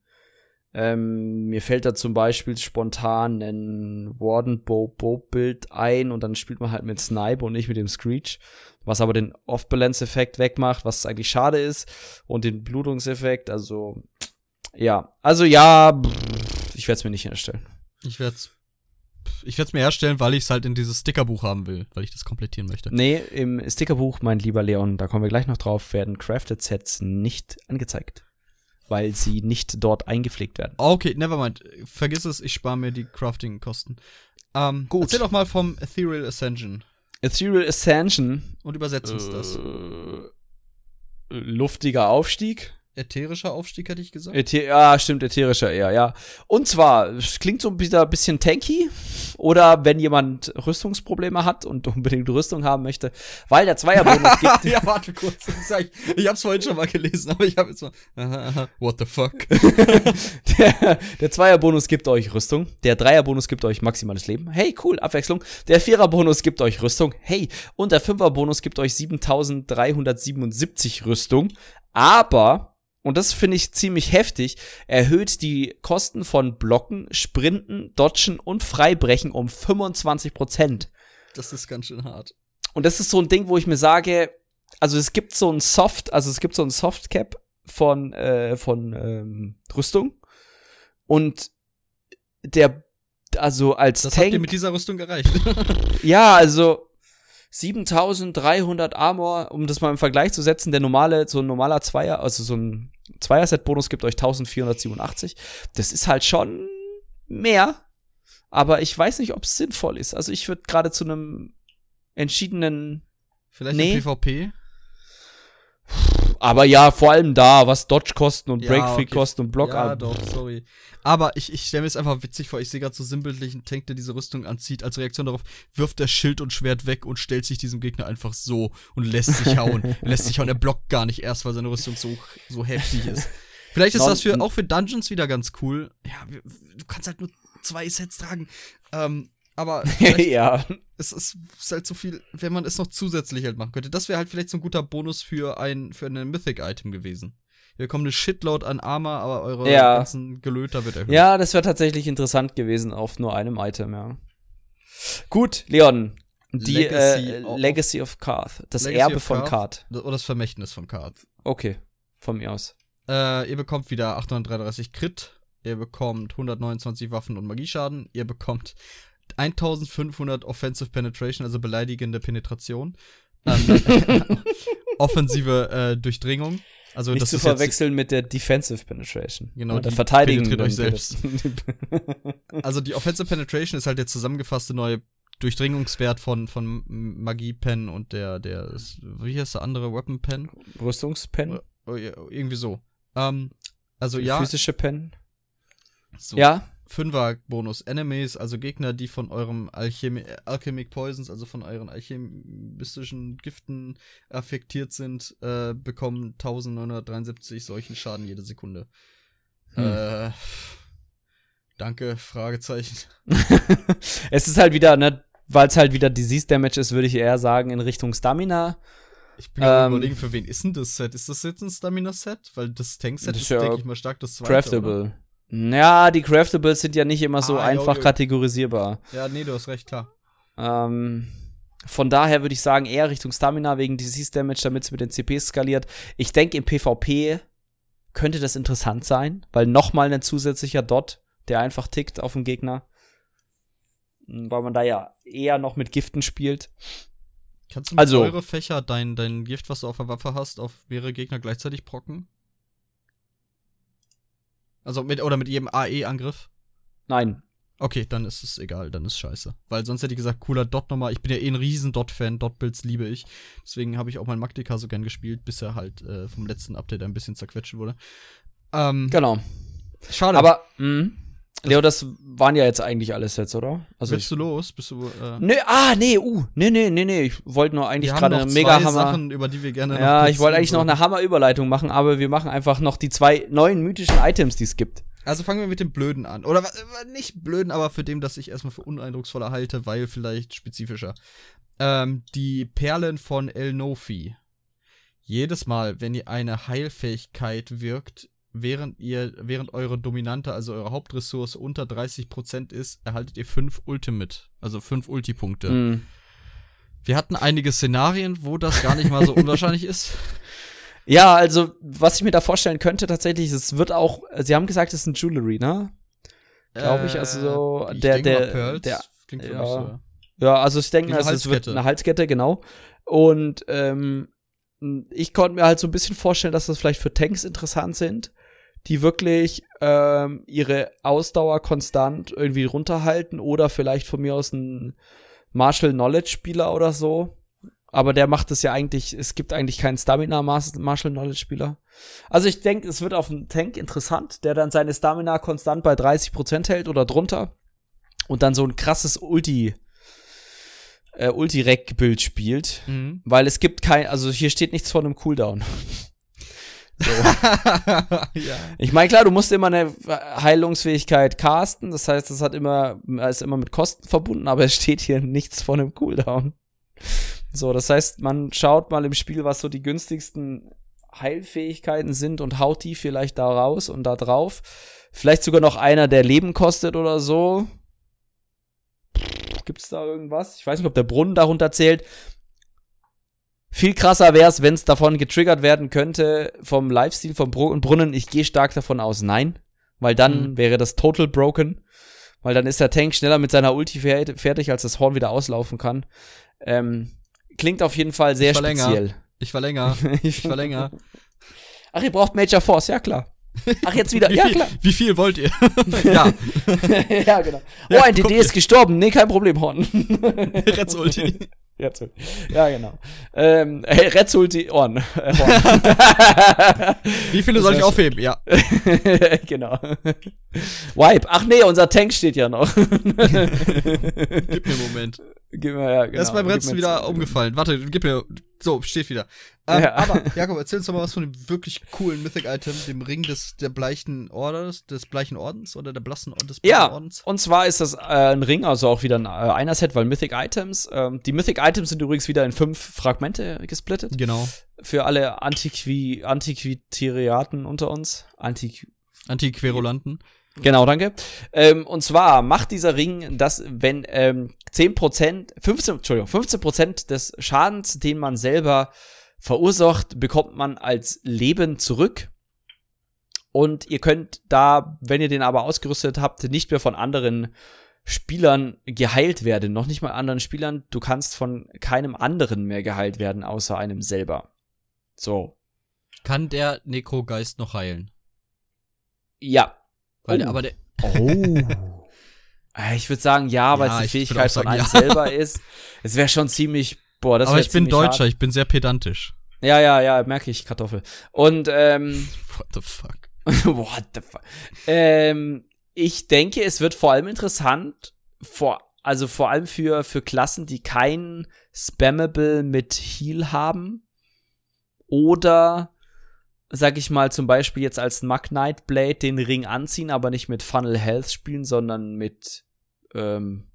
Ähm, mir fällt da zum Beispiel spontan ein Warden Bow Bow Bild ein und dann spielt man halt mit Snipe und nicht mit dem Screech, was aber den Off-Balance-Effekt wegmacht, was eigentlich schade ist und den Blutungseffekt, also ja, also ja, pff, ich werde es mir nicht erstellen. Ich werde es ich werd's mir herstellen, weil ich es halt in dieses Stickerbuch haben will, weil ich das komplettieren möchte. Nee, im Stickerbuch, mein lieber Leon, da kommen wir gleich noch drauf, werden Crafted Sets nicht angezeigt. Weil sie nicht dort eingepflegt werden. Okay, nevermind. Vergiss es, ich spare mir die Crafting-Kosten. Ähm, Gut. Erzähl doch mal vom Ethereal Ascension Ethereal Ascension. und übersetz uns das. Äh, luftiger Aufstieg. Ätherischer Aufstieg, hätte ich gesagt. Äther ja, stimmt, ätherischer eher, ja. Und zwar, es klingt so ein bisschen, tanky. Oder wenn jemand Rüstungsprobleme hat und unbedingt Rüstung haben möchte, weil der Zweierbonus gibt. ja, warte kurz. Ich, ich hab's vorhin schon mal gelesen, aber ich habe jetzt mal. Aha, aha, what the fuck? Der, der Zweierbonus gibt euch Rüstung. Der Dreierbonus gibt euch maximales Leben. Hey, cool, Abwechslung. Der Viererbonus gibt euch Rüstung. Hey. Und der Fünferbonus gibt euch 7377 Rüstung. Aber, und das finde ich ziemlich heftig, erhöht die Kosten von Blocken, Sprinten, Dodgen und Freibrechen um 25%. Das ist ganz schön hart. Und das ist so ein Ding, wo ich mir sage, also es gibt so ein Soft, also es gibt so ein Softcap von, äh, von ähm, Rüstung. Und der, also als Das habt Tank, ihr mit dieser Rüstung erreicht. ja, also 7300 Armor, um das mal im Vergleich zu setzen, der normale, so ein normaler Zweier, also so ein Zweier-Set-Bonus gibt euch 1487. Das ist halt schon mehr aber ich weiß nicht, ob es sinnvoll ist. Also ich würde gerade zu einem entschiedenen. Vielleicht Nee. PvP? Aber ja, vor allem da, was Dodge-Kosten und Ja, Breakfree-Kosten und Ja, Block doch, sorry. Aber ich, ich stelle mir es einfach witzig vor, ich sehe gerade so sinnbildlich einen Tank, der diese Rüstung anzieht. Als Reaktion darauf wirft er Schild und Schwert weg und stellt sich diesem Gegner einfach so und lässt sich hauen. er lässt sich hauen, er blockt gar nicht erst, weil seine Rüstung so, so heftig ist. Vielleicht ist das für, auch für Dungeons wieder ganz cool. Ja, du kannst halt nur zwei Sets tragen. Ähm, aber ja. es ist, halt so viel, wenn man es noch zusätzlich halt machen könnte. Das wäre halt vielleicht so ein guter Bonus für ein, für ein Mythic-Item gewesen. Wir bekommen eine Shitload an Armor, aber eure Ja. ganzen Gelöter wird erhöht. Ja, das wäre tatsächlich interessant gewesen auf nur einem Item, ja. Gut, Leon. Die Legacy Legacy, äh, of- Legacy of Karth. Das Legacy Erbe von Karth. Karth. Oder das Vermächtnis von Card. Okay, von mir aus. Äh, ihr bekommt wieder 833 Crit. Ihr bekommt 129 Waffen und Magieschaden. Ihr bekommt 1500 Offensive Penetration, also beleidigende Penetration. Ähm, offensive äh, Durchdringung. Also Nicht das zu verwechseln mit der Defensive Penetration. Genau, Ja, der die Verteidigung. penetriert euch selbst. also die Offensive Penetration ist halt der zusammengefasste neue Durchdringungswert von, von Magie-Pen und der, der, wie heißt der andere Weapon-Pen? Rüstungspen. Oh, ja, irgendwie so. Ähm, also ja, Physische Pen. so. Ja. Fünfer-Bonus. Enemies, also Gegner, die von eurem Alchemi Alchemic Poisons, also von euren alchemistischen Giften affektiert sind, äh, bekommen 1973 solchen Schaden jede Sekunde. Hm. Äh, danke, Fragezeichen. es ist halt wieder, ne, weil es halt wieder Disease Damage ist, würde ich eher sagen, in Richtung Stamina. Ich bin Ähm, überlegen, für wen ist denn das Set? Ist das jetzt ein Stamina-Set? Weil das Tank-Set ist, ist ja denke ich mal, stark das zweite. Oder? Ja, die Craftables sind ja nicht immer so Ah, einfach jo. kategorisierbar. Ja, nee, du hast recht, klar. Ähm, von daher würde ich sagen, eher Richtung Stamina wegen Disease Damage, damit es mit den CPs skaliert. Ich denke, im PvP könnte das interessant sein, weil nochmal ein zusätzlicher Dot, der einfach tickt auf den Gegner. Hm, Weil man da ja eher noch mit Giften spielt. Kannst du mit Also- eure Fächer dein, dein Gift, was du auf der Waffe hast, auf mehrere Gegner gleichzeitig brocken? Also mit, oder mit jedem AE-Angriff? Nein. Okay, dann ist es egal, dann ist scheiße. Weil sonst hätte ich gesagt, cooler Dot nochmal. Ich bin ja eh ein riesen Dot-Fan, Dot-Builds liebe ich. Deswegen habe ich auch meinen Magdika so gern gespielt, bis er halt äh, vom letzten Update ein bisschen zerquetscht wurde. Ähm, Genau. schade. Aber, mh. Leo, das waren ja jetzt eigentlich alles jetzt, oder? Also Willst ich, du los? Bist du, äh, Nee, ah, nee, uh, nee, nee, nee, nee. Ich wollte nur eigentlich gerade noch eine mega Hammer. Sachen, über die wir gerne Ja, ich wollte eigentlich noch eine Hammer-Überleitung machen, aber wir machen einfach noch die zwei neuen mythischen Items, die es gibt. Also fangen wir mit dem Blöden an. Oder nicht Blöden, aber für dem, das ich erstmal für uneindrucksvoller halte, weil vielleicht spezifischer. Ähm, die Perlen von El Nofi. Jedes Mal, wenn ihr eine Heilfähigkeit wirkt, während ihr, während eure Dominante, also eure Hauptressource unter 30% ist, erhaltet ihr 5 Ultimate, also 5 Ulti-Punkte. Mhm. Wir hatten einige Szenarien, wo das gar nicht mal so unwahrscheinlich ist. Ja, also, was ich mir da vorstellen könnte, tatsächlich, es wird auch, sie haben gesagt, es ist ein Jewelry, ne? Glaub ich, also so, ich der- der- Pearls der- klingt für ja. mich so. Ja, also ich denke, also es wird Halskette. eine Halskette, genau. Und ähm, ich konnte mir halt so ein bisschen vorstellen, dass das vielleicht für Tanks interessant sind, die wirklich ähm, ihre Ausdauer konstant irgendwie runterhalten oder vielleicht von mir aus ein Martial Knowledge Spieler oder so. Aber der macht es ja eigentlich, es gibt eigentlich keinen Stamina Martial Knowledge Spieler. Also ich denke, es wird auf einen Tank interessant, der dann seine Stamina konstant bei 30% hält oder drunter und dann so ein krasses Ulti äh, Ulti-Rack-Bild spielt, Mhm. weil es gibt kein, also hier steht nichts von einem Cooldown. So. ja. Ich meine, klar, du musst immer eine Heilungsfähigkeit casten, das heißt, das hat immer, ist immer mit Kosten verbunden, aber es steht hier nichts von einem Cooldown. So, das heißt, man schaut mal im Spiel, was so die günstigsten Heilfähigkeiten sind und haut die vielleicht da raus und da drauf. Vielleicht sogar noch einer, der Leben kostet oder so. Gibt's da irgendwas? Ich weiß nicht, ob der Brunnen darunter zählt. Viel krasser wäre es, wenn es davon getriggert werden könnte vom Lifestyle vom Bru Brunnen. Ich gehe stark davon aus, nein. Weil dann Mhm. wäre das total broken. Weil dann ist der Tank schneller mit seiner Ulti fer- fertig, als das Horn wieder auslaufen kann. Ähm, klingt auf jeden Fall sehr Ich länger. speziell. Ich war länger. Ich war länger. Ach, ihr braucht Major Force, ja klar. Ach, jetzt wieder. Wie, ja, viel, klar. wie viel wollt ihr? ja, ja, genau. Oh, ein DD ist gestorben. Nee, kein Problem, Horn. Retz Ulti. Jetzt. Ja, genau. Ähm, hey, Red Ulti Horn. Äh. Wie viele Das soll ich aufheben? Ja. genau. Wipe. Ach nee, unser Tank steht ja noch. Gib mir einen Moment. Gib mir, ja, genau. Er ist beim Gib Retzen wieder umgefallen. Warte, gib mir. So, steht wieder. Ähm, Ja. Aber, Jakob, erzähl uns doch mal was von dem wirklich coolen Mythic-Item, dem Ring des der bleichen Orders, des bleichen Ordens oder der blassen des blassen Ja, Ordens. und zwar ist das äh, ein Ring, also auch wieder ein äh, einer Set, weil Mythic Items. Ähm, die Mythic Items sind übrigens wieder in fünf Fragmente gesplittet. Genau. Für alle Antiqui Antiquitariaten unter uns. Antiqu Antiquerulanten. Genau, danke. Ähm, und zwar macht dieser Ring, dass wenn ähm, 10%, 15, Entschuldigung, 15% des Schadens, den man selber verursacht, bekommt man als Leben zurück. Und ihr könnt da, wenn ihr den aber ausgerüstet habt, nicht mehr von anderen Spielern geheilt werden. Noch nicht mal anderen Spielern. Du kannst von keinem anderen mehr geheilt werden, außer einem selber. So. Kann der Nekrogeist noch heilen? Ja. Weil Oh. der, aber der. Oh. Ich würde sagen, ja, weil Ja, es die Fähigkeit sagen, von einem ja. selber ist. Es wäre schon ziemlich, boah, das aber ich bin Deutscher, hart. ich bin sehr pedantisch. Ja, ja, ja, merke ich, Kartoffel. Und, ähm, What the fuck? what the fuck. Ähm, ich denke, es wird vor allem interessant, vor, also vor allem für, für Klassen, die kein Spammable mit Heal haben. Oder, sag ich mal, zum Beispiel jetzt als Knight Blade den Ring anziehen, aber nicht mit Funnel Health spielen, sondern mit, ähm,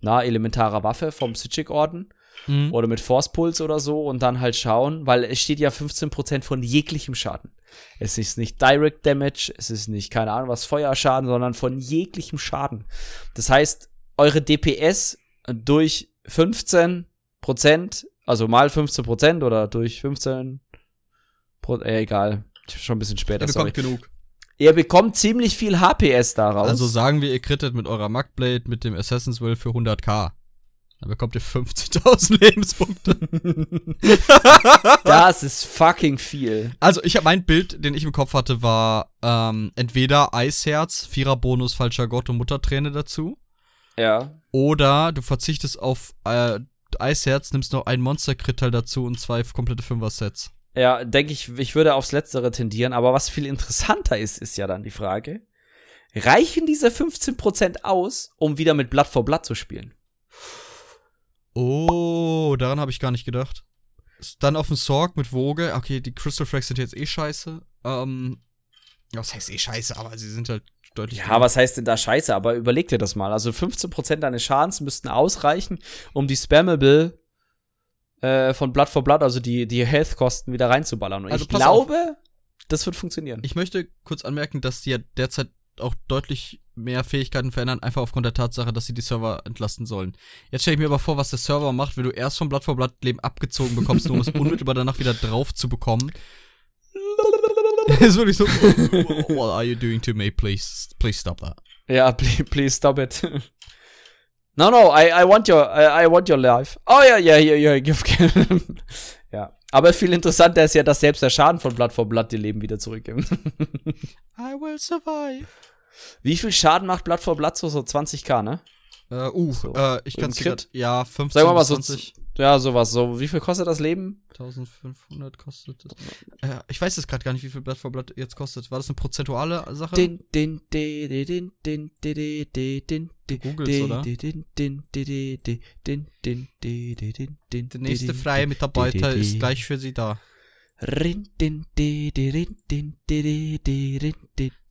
na, elementarer Waffe vom Psychic Orden Mhm. oder mit Force Pulse oder so und dann halt schauen, weil es steht ja 15% von jeglichem Schaden. Es ist nicht Direct Damage, es ist nicht, keine Ahnung, was Feuerschaden, sondern von jeglichem Schaden. Das heißt, eure DPS durch 15%, also mal 15% oder durch 15, Pro, äh, egal, schon ein bisschen später, Ihr sorry. bekommt genug. Ihr bekommt ziemlich viel HPS daraus. Also sagen wir, ihr krittet mit eurer Mugblade mit dem Assassin's Will für 100k. Dann bekommt ihr 50.000 Lebenspunkte. das ist fucking viel. Also, ich habe mein Bild, den ich im Kopf hatte, war ähm, entweder Eisherz, Vierer-Bonus, falscher Gott und Mutterträne dazu. Ja. Oder du verzichtest auf äh, Eisherz, nimmst noch ein Monster-Crit-Teil dazu und zwei komplette Fünfer-Sets. Ja, denke ich, ich würde aufs Letztere tendieren, aber was viel interessanter ist, ist ja dann die Frage, reichen diese 15% aus, um wieder mit Blood for Blood zu spielen? Oh, daran habe ich gar nicht gedacht. Dann auf dem Sorg mit Woge. Okay, die Crystal Frags sind jetzt eh scheiße. Ähm, ja, was heißt eh scheiße, aber sie sind halt deutlich. Ja, was heißt denn da scheiße? Aber überleg dir das mal. Also 15% deines Schadens müssten ausreichen, um die Spammable äh, von Blood for Blood, also die, die Health-Kosten wieder reinzuballern. Und Also ich glaube, das wird funktionieren. Ich möchte kurz anmerken, dass die ja derzeit auch deutlich mehr Fähigkeiten verändern, einfach aufgrund der Tatsache, dass sie die Server entlasten sollen. Jetzt stelle ich mir aber vor, was der Server macht, wenn du erst vom Blatt vor Blatt Leben abgezogen bekommst, nur um es unmittelbar danach wieder drauf zu bekommen. Das ist wirklich so. What are you doing to me? Please, please stop that. Ja, please, please stop it. No, no, I, I want your, I, I want your life. Oh ja, ja, ja, ja, give. ja. Aber viel interessanter ist ja, dass selbst der Schaden von Blood for Blood die Leben wieder zurückgibt. I will survive. Wie viel Schaden macht Blood for Blood so? So 20k, ne? Äh, uh, So. äh, ich Im kann Crit? Ja, 15 Sagen wir mal so, 20. ja, sowas. So, wie viel kostet das Leben? 1500 kostet das. Äh, ich weiß jetzt gerade gar nicht, wie viel Blatt vor Blatt jetzt kostet. War das eine prozentuale Sache? Din, din, di, di, din, din, di, di, di, din, Der nächste freie Mitarbeiter ist gleich für Sie da.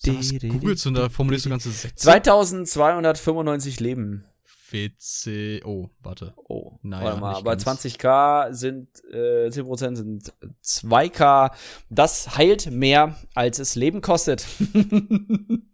Was googelst du und da formulierst du ganze Sätze? 2295 Leben. WC. Oh, warte. Oh, Naja, warte mal. Bei ganz. 20k sind äh, 10% sind 2k. Das heilt mehr, als es Leben kostet.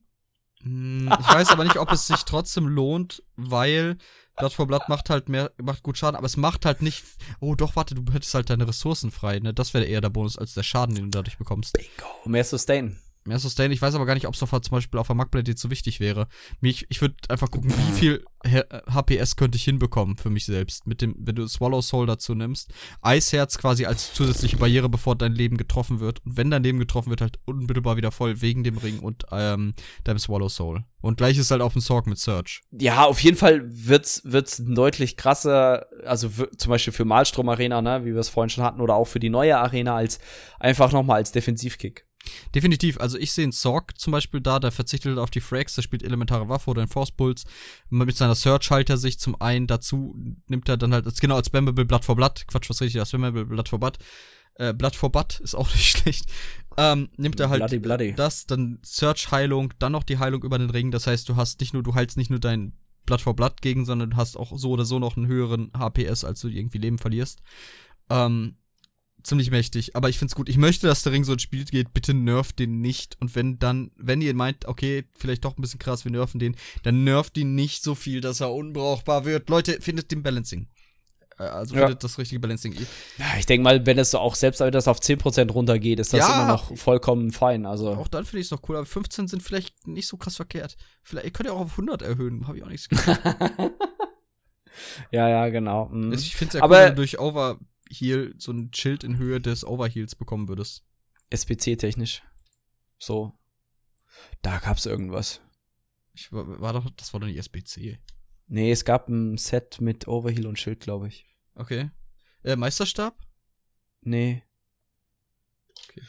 Hm, ich weiß aber nicht, ob es sich trotzdem lohnt, weil Blatt vor Blatt macht halt mehr, macht gut Schaden, aber es macht halt nicht. Oh, doch, warte, du hättest halt deine Ressourcen frei, ne? Das wäre eher der Bonus als der Schaden, den du dadurch bekommst. Bingo. Mehr Sustain. Mehr Sustain. Ich weiß aber gar nicht, ob es sofort zum Beispiel auf der Marktblade jetzt so wichtig wäre. Mich, ich würde einfach gucken, wie viel HPS könnte ich hinbekommen für mich selbst. Mit dem, wenn du Swallow Soul dazu nimmst. Eisherz quasi als zusätzliche Barriere, bevor dein Leben getroffen wird. Und wenn dein Leben getroffen wird, halt unmittelbar wieder voll wegen dem Ring und ähm, deinem Swallow Soul. Und gleich ist halt auf dem Sorg mit Search. Ja, auf jeden Fall wird's, wird's deutlich krasser, also zum Beispiel für Malstrom Arena, ne, wie wir es vorhin schon hatten, oder auch für die neue Arena als einfach nochmal als Defensivkick. Definitiv. Also ich sehe einen Sorg zum Beispiel da, der verzichtet auf die Frags, der spielt elementare Waffe oder einen Force Pulse. Mit seiner Search hält er sich zum einen dazu, nimmt er dann halt, als, genau als Spammable Blood for Blood, Quatsch, was richtig, das Spammable Blood for Blood. Äh, Blood for Butt ist auch nicht schlecht. Ähm, nimmt er halt bloody, bloody. das, dann Search-Heilung, dann noch die Heilung über den Ring. Das heißt, du hast nicht nur, du heilst nicht nur dein Blood for Blood gegen, sondern hast auch so oder so noch einen höheren HPS, als du irgendwie Leben verlierst. Ähm, ziemlich mächtig. Aber ich find's gut. Ich möchte, dass der Ring so ins Spiel geht. Bitte nervt den nicht. Und wenn dann, wenn ihr meint, okay, vielleicht doch ein bisschen krass, wir nerven den, dann nervt ihn nicht so viel, dass er unbrauchbar wird. Leute, findet den Balancing. Äh, also findet ja. das richtige Balancing. Ja, ich denke mal, wenn es so auch selbst wenn das auf 10% runtergeht, ist das ja, immer noch vollkommen fein. Also. Auch dann finde ich es noch cool, aber 15 sind vielleicht nicht so krass verkehrt. Vielleicht könnt ihr auch auf 100 erhöhen, habe ich auch nichts gesagt. ja, ja, genau. Mhm. Ich finde es ja cool, wenn du Overheal so ein Schild in Höhe des Overheals bekommen würdest. SPC-technisch. So. Da gab's irgendwas. Ich war, war doch, das war doch nicht SPC. Nee, es gab ein Set mit Overheal und Schild, glaube ich. Okay. Äh, Meisterstab? Nee. Okay.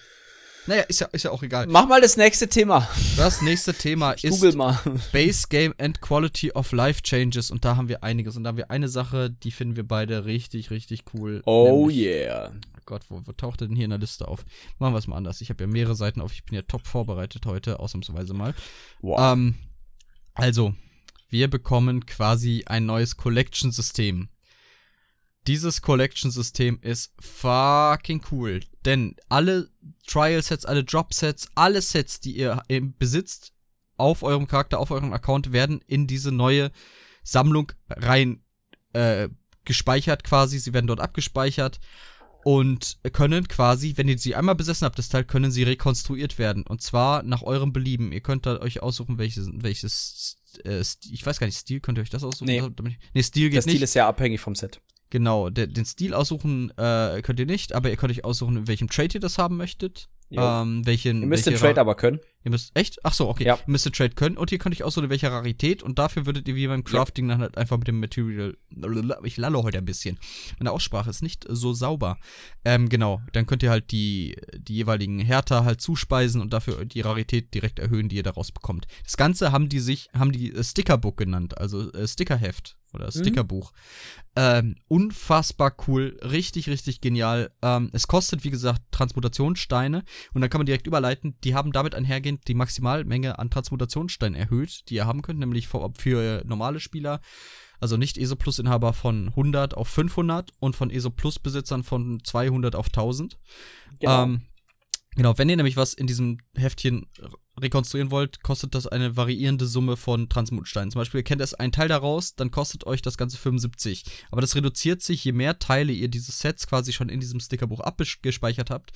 Naja, ist ja, ist ja auch egal. Mach mal das nächste Thema. Das nächste Thema ich ist Google mal. Base Game and Quality of Life Changes. Und da haben wir einiges. Und da haben wir eine Sache, die finden wir beide richtig, richtig cool. Oh nämlich, yeah. Oh Gott, wo, wo taucht er denn hier in der Liste auf? Machen wir es mal anders. Ich habe ja mehrere Seiten auf. Ich bin ja top vorbereitet heute, ausnahmsweise mal. Wow. Ähm, also, wir bekommen quasi ein neues Collection-System. Dieses Collection-System ist fucking cool. Denn alle Trial-Sets, alle Drop-Sets, alle Sets, die ihr besitzt, auf eurem Charakter, auf eurem Account, werden in diese neue Sammlung rein äh, gespeichert quasi. Sie werden dort abgespeichert und können quasi, wenn ihr sie einmal besessen habt, das Teil, können sie rekonstruiert werden. Und zwar nach eurem Belieben. Ihr könnt da euch aussuchen, welches, welches äh, ich weiß gar nicht, Stil, könnt ihr euch das aussuchen? Nee, nee Stil geht nicht. Der Stil ist sehr abhängig vom Set. Genau, der, den Stil aussuchen äh, könnt ihr nicht, aber ihr könnt euch aussuchen, in welchem Trade ihr das haben möchtet. Ähm, welchen, ihr müsst den Trade aber können. Ihr müsst, echt? Ach so, okay. Ja. Ihr müsst den Trade können und ihr könnt euch aussuchen, welche Rarität und dafür würdet ihr wie beim Crafting ja. dann halt einfach mit dem Material, ich lalle heute ein bisschen. Meine Aussprache ist nicht so sauber. Ähm, genau, dann könnt ihr halt die, die jeweiligen Härter halt zuspeisen und dafür die Rarität direkt erhöhen, die ihr daraus bekommt. Das Ganze haben die sich, haben die äh, Stickerbook genannt, also äh, Stickerheft oder mhm. Stickerbuch. Ähm, unfassbar cool, richtig, richtig genial. Ähm, es kostet, wie gesagt, Transmutationssteine und dann kann man direkt überleiten. Die haben damit einhergehend die Maximalmenge an Transmutationssteinen erhöht, die ihr haben könnt, nämlich für, für normale Spieler, also nicht ESO Plus Inhaber von 100 auf 500 und von ESO Plus Besitzern von 200 auf 1000. Genau. Ähm, Genau, wenn ihr nämlich was in diesem Heftchen rekonstruieren wollt, kostet das eine variierende Summe von Transmutsteinen. Zum Beispiel, ihr kennt erst einen Teil daraus, dann kostet euch das Ganze 75. Aber das reduziert sich, je mehr Teile ihr dieses Sets quasi schon in diesem Stickerbuch abgespeichert habt,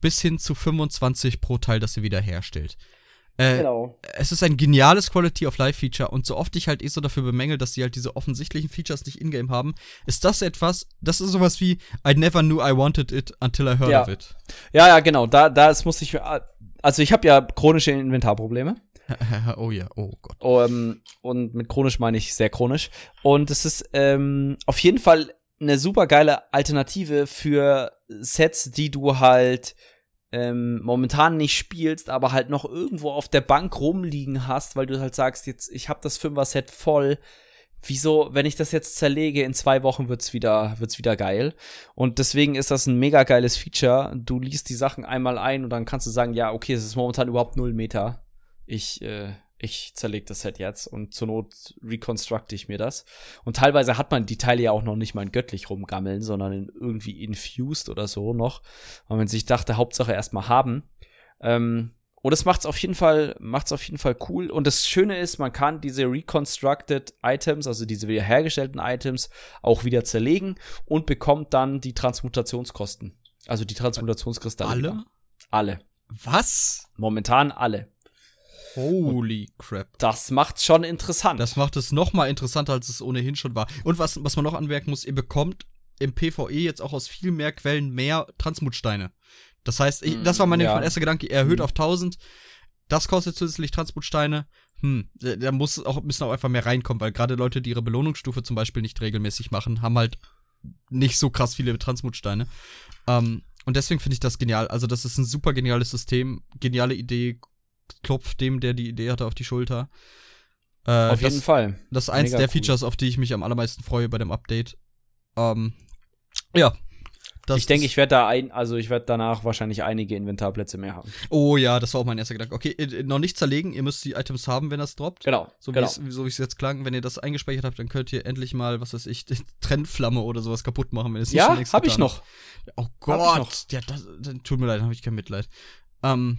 bis hin zu 25 pro Teil, das ihr wiederherstellt. Äh, genau. Es ist ein geniales Quality of Life Feature und so oft ich halt eh so dafür bemängel, dass sie halt diese offensichtlichen Features nicht in-game haben, ist das etwas, das ist sowas wie I never knew I wanted it until I heard ja. of it. Ja, ja, genau. Da, das muss ich. Also ich habe ja chronische Inventarprobleme. oh ja, oh Gott. Um, und mit chronisch meine ich sehr chronisch. Und es ist ähm, auf jeden Fall eine super geile Alternative für Sets, die du halt ähm, momentan nicht spielst, aber halt noch irgendwo auf der Bank rumliegen hast, weil du halt sagst, jetzt, ich habe das Fünfer-Set voll. Wieso, wenn ich das jetzt zerlege, in zwei Wochen wird's wieder, wird's wieder geil. Und deswegen ist das ein mega geiles Feature. Du liest die Sachen einmal ein und dann kannst du sagen, ja, okay, es ist momentan überhaupt null Meter. Ich, äh, ich zerlege das Set jetzt und zur Not reconstructe ich mir das. Und teilweise hat man die Teile ja auch noch nicht mal in göttlich rumgammeln, sondern in irgendwie infused oder so noch. Weil man sich dachte, Hauptsache erstmal haben. Ähm, und es macht's auf jeden Fall, macht's auf jeden Fall cool. Und das Schöne ist, man kann diese reconstructed Items, also diese wiederhergestellten Items, auch wieder zerlegen und bekommt dann die Transmutationskosten. Also die Transmutationskristalle. Alle? Alle. Was? Momentan alle. Holy crap. Das macht's schon interessant. Das macht es noch mal interessanter, als es ohnehin schon war. Und was, was man noch anmerken muss, ihr bekommt im PvE jetzt auch aus viel mehr Quellen mehr Transmutsteine. Das heißt, ich, das war mein, Ja. erster Gedanke, er erhöht Mhm. auf 1000. Das kostet zusätzlich Transmutsteine. Hm, da da muss auch, müssen auch einfach mehr reinkommen, weil gerade Leute, die ihre Belohnungsstufe zum Beispiel nicht regelmäßig machen, haben halt nicht so krass viele Transmutsteine. Ähm, und deswegen finde ich das genial. Also, das ist ein super geniales System, geniale Idee. Klopft dem, der die Idee hatte, auf die Schulter. Äh, Auf das, jeden Fall. das ist eins Mega der cool. Features, auf die ich mich am allermeisten freue bei dem Update. Ähm, ja. Ich denke, ich werde da ein, also ich werde danach wahrscheinlich einige Inventarplätze mehr haben. Oh ja, das war auch mein erster Gedanke. Okay, äh, noch nicht zerlegen, ihr müsst die Items haben, wenn das droppt. Genau. So wie genau. es so wie es jetzt klang, wenn ihr das eingespeichert habt, dann könnt ihr endlich mal, was weiß ich, Trennflamme oder sowas kaputt machen, wenn es nicht schon ja, längst habe ich noch. Oh Hab Gott, noch. ja, das, dann tut mir leid, habe ich kein Mitleid. Ähm,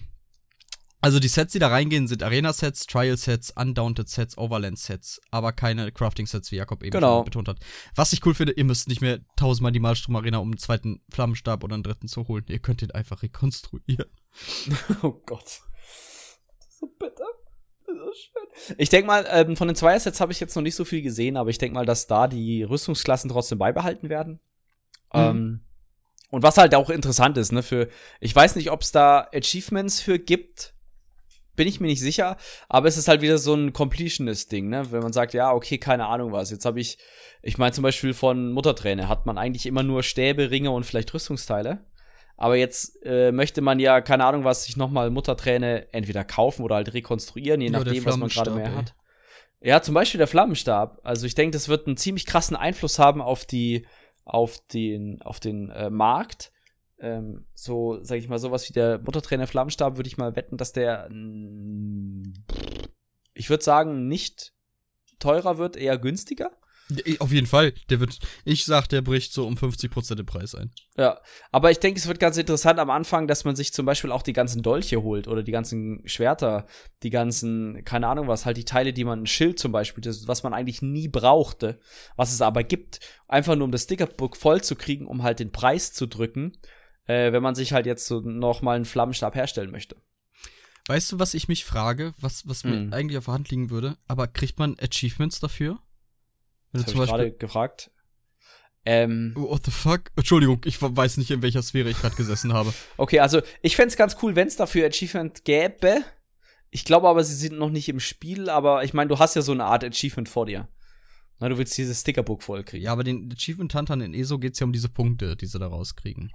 also die Sets, die da reingehen, sind Arena-Sets, Trial-Sets, Undaunted-Sets, Overland-Sets, aber keine Crafting-Sets, wie Jakob eben Genau. schon betont hat. Was ich cool finde, ihr müsst nicht mehr tausendmal die Malstrom-Arena, um einen zweiten Flammenstab oder einen dritten zu holen. Ihr könnt den einfach rekonstruieren. Oh Gott. So bitter. So schön. Ich denke mal, ähm, von den Zweier-Sets habe ich jetzt noch nicht so viel gesehen, aber ich denke mal, dass da die Rüstungsklassen trotzdem beibehalten werden. Mhm. Ähm, und was halt auch interessant ist, ne, für, ich weiß nicht, ob es da Achievements für gibt, bin ich mir nicht sicher, aber es ist halt wieder so ein Completionist-Ding, ne, wenn man sagt, ja, okay, keine Ahnung was, jetzt habe ich, ich meine zum Beispiel von Mutterträne hat man eigentlich immer nur Stäbe, Ringe und vielleicht Rüstungsteile. Aber jetzt äh, möchte man ja, keine Ahnung was, sich nochmal Mutterträne entweder kaufen oder halt rekonstruieren, je Ja, nachdem, was man gerade mehr ey. hat. Ja, zum Beispiel der Flammenstab. Also ich denke, das wird einen ziemlich krassen Einfluss haben auf die, auf den, auf den äh, Markt. Ähm, so, sag ich mal, sowas wie der Muttertrainer Flammenstab würde ich mal wetten, dass der, ich würde sagen, nicht teurer wird, eher günstiger. Auf jeden Fall, der wird, ich sag, der bricht so um 50% den Preis ein. Ja, aber ich denke, es wird ganz interessant am Anfang, dass man sich zum Beispiel auch die ganzen Dolche holt oder die ganzen Schwerter, die ganzen, keine Ahnung was, halt die Teile, die man, ein Schild zum Beispiel, das, was man eigentlich nie brauchte, was es aber gibt, einfach nur um das Stickerbook voll zu kriegen, um halt den Preis zu drücken, äh, wenn man sich halt jetzt so noch mal einen Flammenstab herstellen möchte. Weißt du, was ich mich frage, was, was mir eigentlich auf der Hand liegen würde? Aber kriegt man Achievements dafür? Wenn Das du habe ich gerade gefragt. Ähm, What the fuck? Entschuldigung, ich weiß nicht, in welcher Sphäre ich gerade gesessen habe. okay, also ich fänd's ganz cool, wenn's dafür Achievement gäbe. Ich glaube aber, sie sind noch nicht im Spiel, aber ich meine, du hast ja so eine Art Achievement vor dir. Na, du willst dieses Stickerbook voll kriegen. Ja, aber den Achievement Huntern in ESO geht's ja um diese Punkte, die sie da rauskriegen.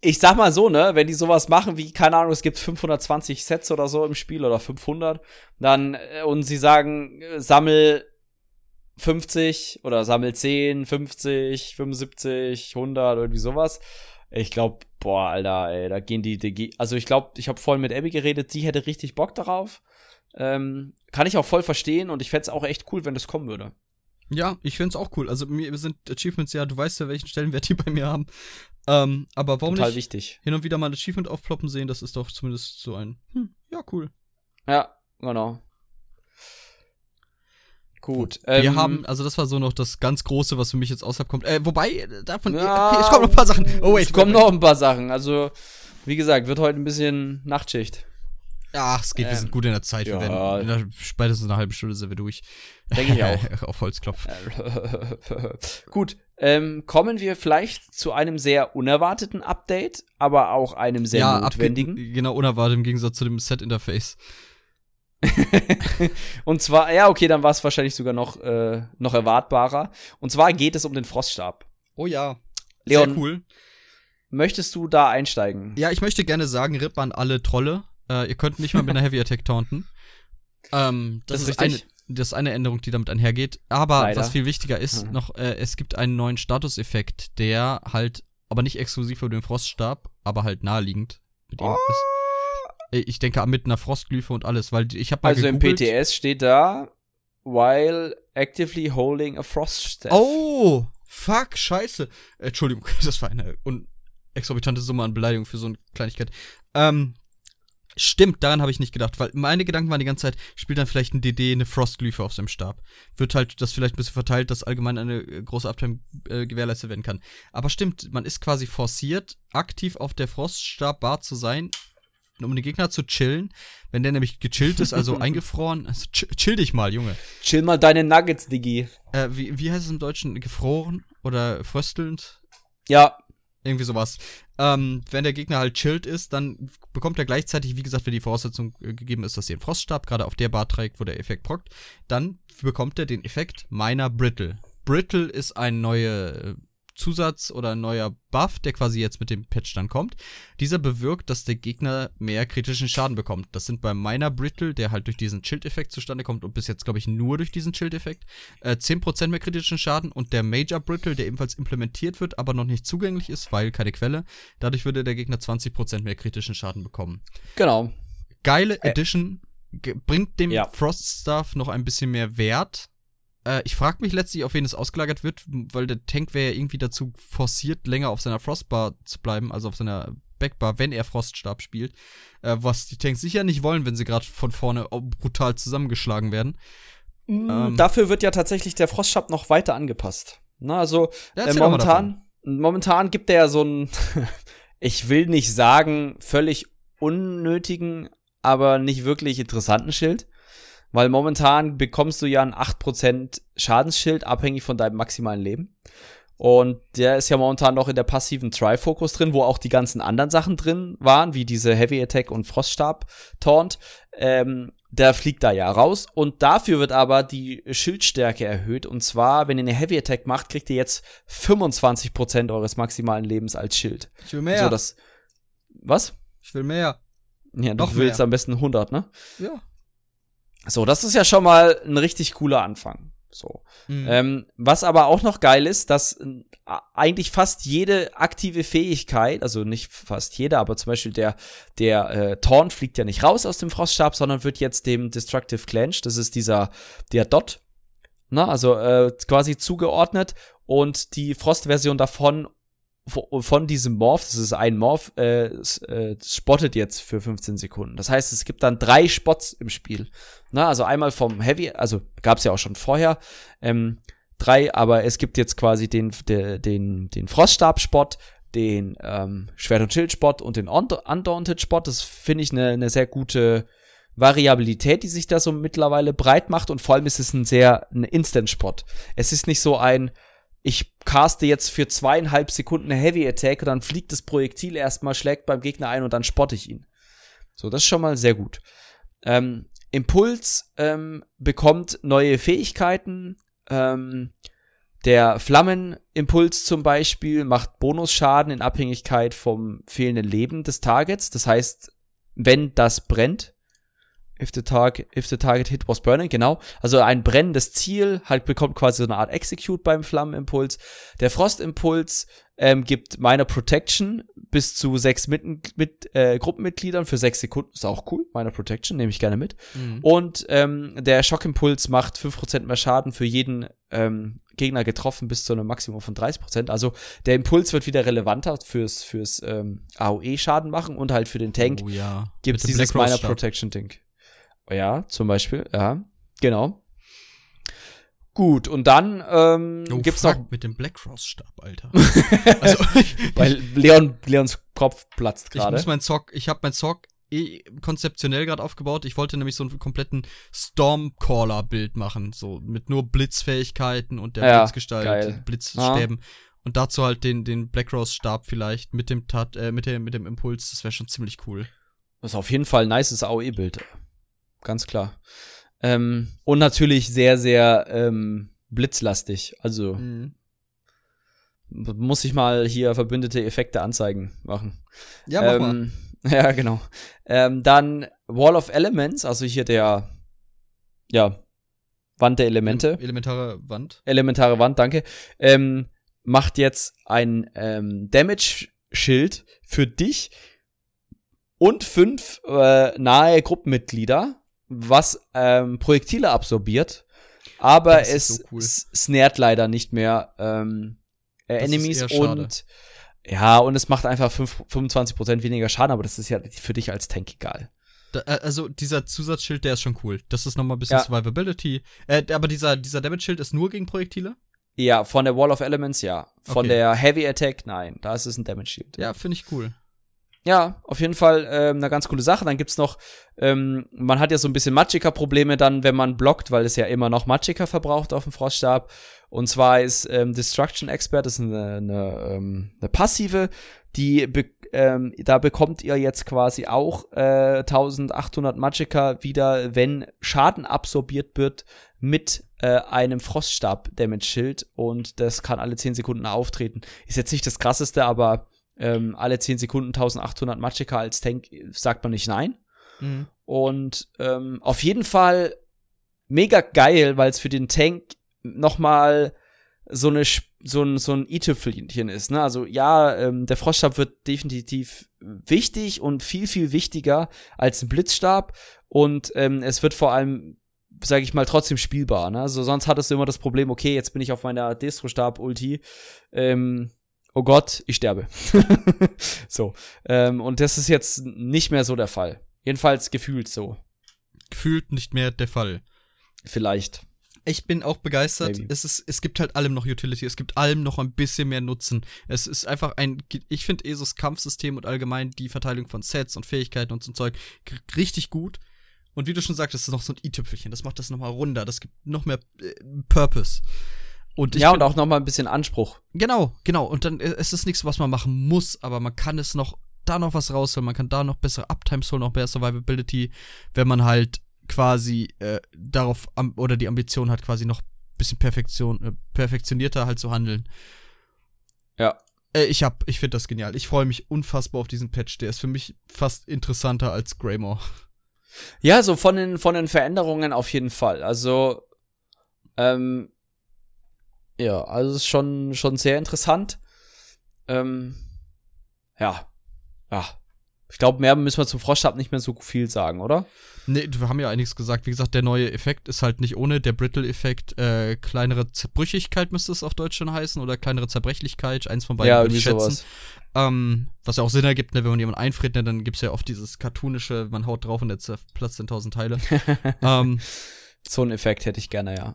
Ich sag mal so, ne, wenn die sowas machen wie, keine Ahnung, es gibt 520 Sets oder so im Spiel oder 500, dann, äh, und sie sagen, äh, sammel 50 oder sammel 10, 50, 75, 100 oder irgendwie sowas. Ich glaube, boah, Alter, ey, da gehen die, die also ich glaube, ich habe vorhin mit Abby geredet, die hätte richtig Bock darauf. Ähm, kann ich auch voll verstehen und ich fänd's auch echt cool, wenn das kommen würde. Ja, ich find's auch cool. Also mir sind Achievements ja, du weißt ja, welchen Stellenwert die bei mir haben. Ähm, aber warum Total nicht wichtig. hin und wieder mal ein Achievement aufploppen sehen, das ist doch zumindest so ein, hm, ja, cool. Ja, genau. Gut. Wir ähm, haben, also das war so noch das ganz Große, was für mich jetzt außerhalb kommt. Äh, wobei, äh, davon, Ja, okay, es kommen noch ein paar Sachen. Oh, wait. Es kommen noch ein paar Sachen. Also, wie gesagt, wird heute ein bisschen Nachtschicht. Ach, es geht, wir Ähm, sind gut in der Zeit. Wir ja. werden, in einer, spätestens eine halbe Stunde sind wir durch. Denke ich auch. Auf Holzklopf. Gut, ähm, kommen wir vielleicht zu einem sehr unerwarteten Update, aber auch einem sehr ja, notwendigen. genau, unerwartet im Gegensatz zu dem Set-Interface. Und zwar, ja, okay, dann war es wahrscheinlich sogar noch, äh, noch erwartbarer. Und zwar geht es um den Froststab. Oh ja. Leon, Sehr cool. möchtest du da einsteigen? Ja, ich möchte gerne sagen, Rip an alle Trolle. Äh, ihr könnt nicht mal mit einer Heavy Attack taunten. Ähm, das, Das ist eine, das ist eine Änderung, die damit einhergeht. Aber Leider. was viel wichtiger ist, Mhm. noch, äh, es gibt einen neuen Statuseffekt, der halt, aber nicht exklusiv für den Froststab, aber halt naheliegend mit ihm Oh. ist. Äh, Ich denke mit einer Frostglyphe und alles, weil ich habe mal Also im gegoogelt. PTS steht da, while actively holding a frost staff. Oh, fuck, scheiße. Entschuldigung, das war eine un exorbitante Summe an Beleidigung für so eine Kleinigkeit. Ähm, stimmt, daran habe ich nicht gedacht, weil meine Gedanken waren die ganze Zeit, spielt dann vielleicht ein DD eine Frostglyphe auf seinem Stab. Wird halt das vielleicht ein bisschen verteilt, dass allgemein eine äh, große Uptime äh, gewährleistet werden kann. Aber stimmt, man ist quasi forciert, aktiv auf der Froststab-Bar zu sein, um den Gegner zu chillen. Wenn der nämlich gechillt ist, also eingefroren, also chill, chill, dich mal, Junge. Chill mal deine Nuggets, Diggi. Äh, wie, wie heißt es im Deutschen? Gefroren oder fröstelnd? Ja. Irgendwie sowas. Ähm, wenn der Gegner halt chillt ist, dann bekommt er gleichzeitig, wie gesagt, wenn die Voraussetzung äh, gegeben ist, dass er einen Froststab gerade auf der Bar trägt, wo der Effekt prockt, dann bekommt er den Effekt Miner Brittle. Brittle ist ein neuer Zusatz oder ein neuer Buff, der quasi jetzt mit dem Patch dann kommt. Dieser bewirkt, dass der Gegner mehr kritischen Schaden bekommt. Das sind beim Miner Brittle, der halt durch diesen Schild-Effekt zustande kommt und bis jetzt, glaube ich, nur durch diesen Schild-Effekt, äh, 10% mehr kritischen Schaden und der Major Brittle, der ebenfalls implementiert wird, aber noch nicht zugänglich ist, weil keine Quelle. Dadurch würde der Gegner 20% mehr kritischen Schaden bekommen. Genau. Geile Edition. Bringt dem ja. Frost Stuff noch ein bisschen mehr Wert äh, ich frage mich letztlich, auf wen es ausgelagert wird, weil der Tank wäre ja irgendwie dazu forciert, länger auf seiner Frostbar zu bleiben, also auf seiner Backbar, wenn er Froststab spielt. Äh, was die Tanks sicher nicht wollen, wenn sie gerade von vorne brutal zusammengeschlagen werden. Mhm, ähm, dafür wird ja tatsächlich der Froststab noch weiter angepasst. Na, also äh, momentan, momentan gibt er ja so ein, ich will nicht sagen, völlig unnötigen, aber nicht wirklich interessanten Schild. Weil momentan bekommst du ja ein 8% Schadensschild, abhängig von deinem maximalen Leben. Und der ist ja momentan noch in der passiven Tri-Focus drin, wo auch die ganzen anderen Sachen drin waren, wie diese Heavy Attack und Froststab-Taunt. Ähm, der fliegt da ja raus. Und dafür wird aber die Schildstärke erhöht. Und zwar, wenn ihr eine Heavy Attack macht, kriegt ihr jetzt 25% eures maximalen Lebens als Schild. Ich will mehr. So, das, was? Ich will mehr. Ja, du Noch willst mehr. am besten 100, ne? Ja. So, das ist ja schon mal ein richtig cooler Anfang. So. Mhm. Ähm, was aber auch noch geil ist, dass äh, eigentlich fast jede aktive Fähigkeit, also nicht fast jede, aber zum Beispiel der, der äh, Torn fliegt ja nicht raus aus dem Froststab, sondern wird jetzt dem Destructive Clench, das ist dieser, der Dot, na, also äh, quasi zugeordnet und die Frost-Version davon von diesem Morph, das ist ein Morph, äh, äh, spottet jetzt für 15 Sekunden. Das heißt, es gibt dann drei Spots im Spiel. Na, also einmal vom Heavy, also gab es ja auch schon vorher, ähm, drei, aber es gibt jetzt quasi den, den, den, den Froststab-Spot, den ähm, Schwert- und Schild-Spot und den Undaunted-Spot. Das finde ich eine ne sehr gute Variabilität, die sich da so mittlerweile breit macht und vor allem ist es ein sehr ein Instant-Spot. Es ist nicht so ein, ich caste jetzt für zweieinhalb Sekunden eine Heavy Attack dann fliegt das Projektil erstmal, schlägt beim Gegner ein und dann spotte ich ihn. So, das ist schon mal sehr gut. Ähm, Impuls ähm, bekommt neue Fähigkeiten. Ähm, der Flammenimpuls zum Beispiel macht Bonusschaden in Abhängigkeit vom fehlenden Leben des Targets. Das heißt, wenn das brennt, If the, target, if the target hit was burning, genau. Also ein brennendes Ziel, halt bekommt quasi so eine Art Execute beim Flammenimpuls. Der Frostimpuls ähm, gibt Minor Protection bis zu sechs mit, mit äh, Gruppenmitgliedern für sechs Sekunden. Ist auch cool. Minor Protection nehme ich gerne mit. Mhm. Und ähm, der Schockimpuls macht fünf Prozent mehr Schaden für jeden ähm, Gegner getroffen bis zu einem Maximum von 30%. Also der Impuls wird wieder relevanter fürs, fürs ähm, AOE-Schaden machen und halt für den Tank oh, ja. gibt es dieses Minor Protection-Ding. Ja, zum Beispiel, ja, genau. Gut, und dann ähm, oh, gibt's fuck, noch mit dem Black Cross Stab, Alter. also, weil Leon Leons Kopf platzt gerade. Ich muss mein Zock, ich habe mein Zock eh konzeptionell gerade aufgebaut. Ich wollte nämlich so einen kompletten Stormcaller Bild machen, so mit nur Blitzfähigkeiten und der ja, Blitzgestalt, Blitzstäben. Und dazu halt den den Black Rose Stab vielleicht mit dem Tat, äh, mit dem mit dem Impuls, das wäre schon ziemlich cool. Das ist auf jeden Fall ein nices AOE Bild ganz klar. Ähm, und natürlich sehr, sehr ähm, blitzlastig. Also mhm. muss ich mal hier verbündete Effekte anzeigen machen. Ja, mach ähm, mal. Ja, genau. Ähm, dann Wall of Elements, also hier der, ja, Wand der Elemente. Elementare Wand. Elementare Wand, danke. Ähm, macht jetzt ein ähm, Damage-Schild für dich und fünf äh, nahe Gruppenmitglieder was ähm, Projektile absorbiert, aber es so cool. snared leider nicht mehr ähm, äh, Enemies und ja, und es macht einfach 5, 25% weniger Schaden, aber das ist ja für dich als Tank egal. Da, äh, also dieser Zusatzschild, der ist schon cool. Das ist noch mal ein bisschen ja. Survivability. Äh, aber dieser, dieser Damage-Schild ist nur gegen Projektile? Ja, von der Wall of Elements ja. Von okay. der Heavy Attack nein. Da ist es ein Damage-Shield. Ja, finde ich cool. Ja, auf jeden Fall ähm, eine ganz coole Sache. Dann gibt's noch, ähm, man hat ja so ein bisschen Magicka-Probleme dann, wenn man blockt, weil es ja immer noch Magicka verbraucht auf dem Froststab. Und zwar ist ähm, Destruction Expert, das ist eine, eine, ähm, eine passive, die be ähm, da bekommt ihr jetzt quasi auch äh, 1800 Magicka wieder, wenn Schaden absorbiert wird mit äh, einem Froststab-Damage-Schild und das kann alle 10 Sekunden auftreten. Ist jetzt nicht das krasseste, aber ähm, alle 10 Sekunden 1800 Magicka als Tank sagt man nicht nein. Mhm. Und ähm, auf jeden Fall mega geil, weil es für den Tank nochmal so eine so ein so ein i-Tüpfelchen ist. Ne? Also ja, ähm, der Froststab wird definitiv wichtig und viel viel wichtiger als ein Blitzstab und ähm, es wird vor allem sage ich mal trotzdem spielbar. Ne? Also sonst hattest du immer das Problem, okay, jetzt bin ich auf meiner Destro-Stab-Ulti. Ähm, oh Gott, ich sterbe. so. Ähm, und das ist jetzt nicht mehr so der Fall. Jedenfalls gefühlt so. Gefühlt nicht mehr der Fall. Vielleicht. Ich bin auch begeistert. Es, ist, es gibt halt allem noch Utility. Es gibt allem noch ein bisschen mehr Nutzen. Es ist einfach ein. Ich finde ESOs Kampfsystem und allgemein die Verteilung von Sets und Fähigkeiten und so ein Zeug richtig gut. Und wie du schon sagtest, das ist noch so ein i-Tüpfelchen. Das macht das nochmal runder. Das gibt noch mehr äh, Purpose. Und ja, und auch noch mal ein bisschen Anspruch. Genau, genau. Und dann äh, es ist nichts, was man machen muss, aber man kann es noch da noch was rausholen. Man kann da noch bessere Uptimes holen, noch mehr Survivability, wenn man halt quasi äh, darauf oder die Ambition hat, quasi noch ein bisschen Perfektion, äh, perfektionierter halt zu handeln. Ja. Äh, ich hab, ich finde das genial. Ich freue mich unfassbar auf diesen Patch. Der ist für mich fast interessanter als Greymore. Ja, so von den, von den Veränderungen auf jeden Fall. Also, ähm, ja, also es ist schon, schon sehr interessant. Ähm, ja, ja. Ich glaube, mehr müssen wir zum Froschstab nicht mehr so viel sagen, oder? Nee, wir haben ja einiges gesagt. Wie gesagt, der neue Effekt ist halt nicht ohne. Der Brittle-Effekt, äh, kleinere Zerbrüchigkeit müsste es auf Deutsch schon heißen oder kleinere Zerbrechlichkeit, eins von beiden ja, würde ich schätzen. Sowas. Ähm, was ja auch Sinn ergibt, ne, wenn man jemanden einfriert, ne, dann gibt's ja oft dieses cartoonische, man haut drauf und der zerplatzt in tausend Teile. ähm, so einen Effekt hätte ich gerne, ja.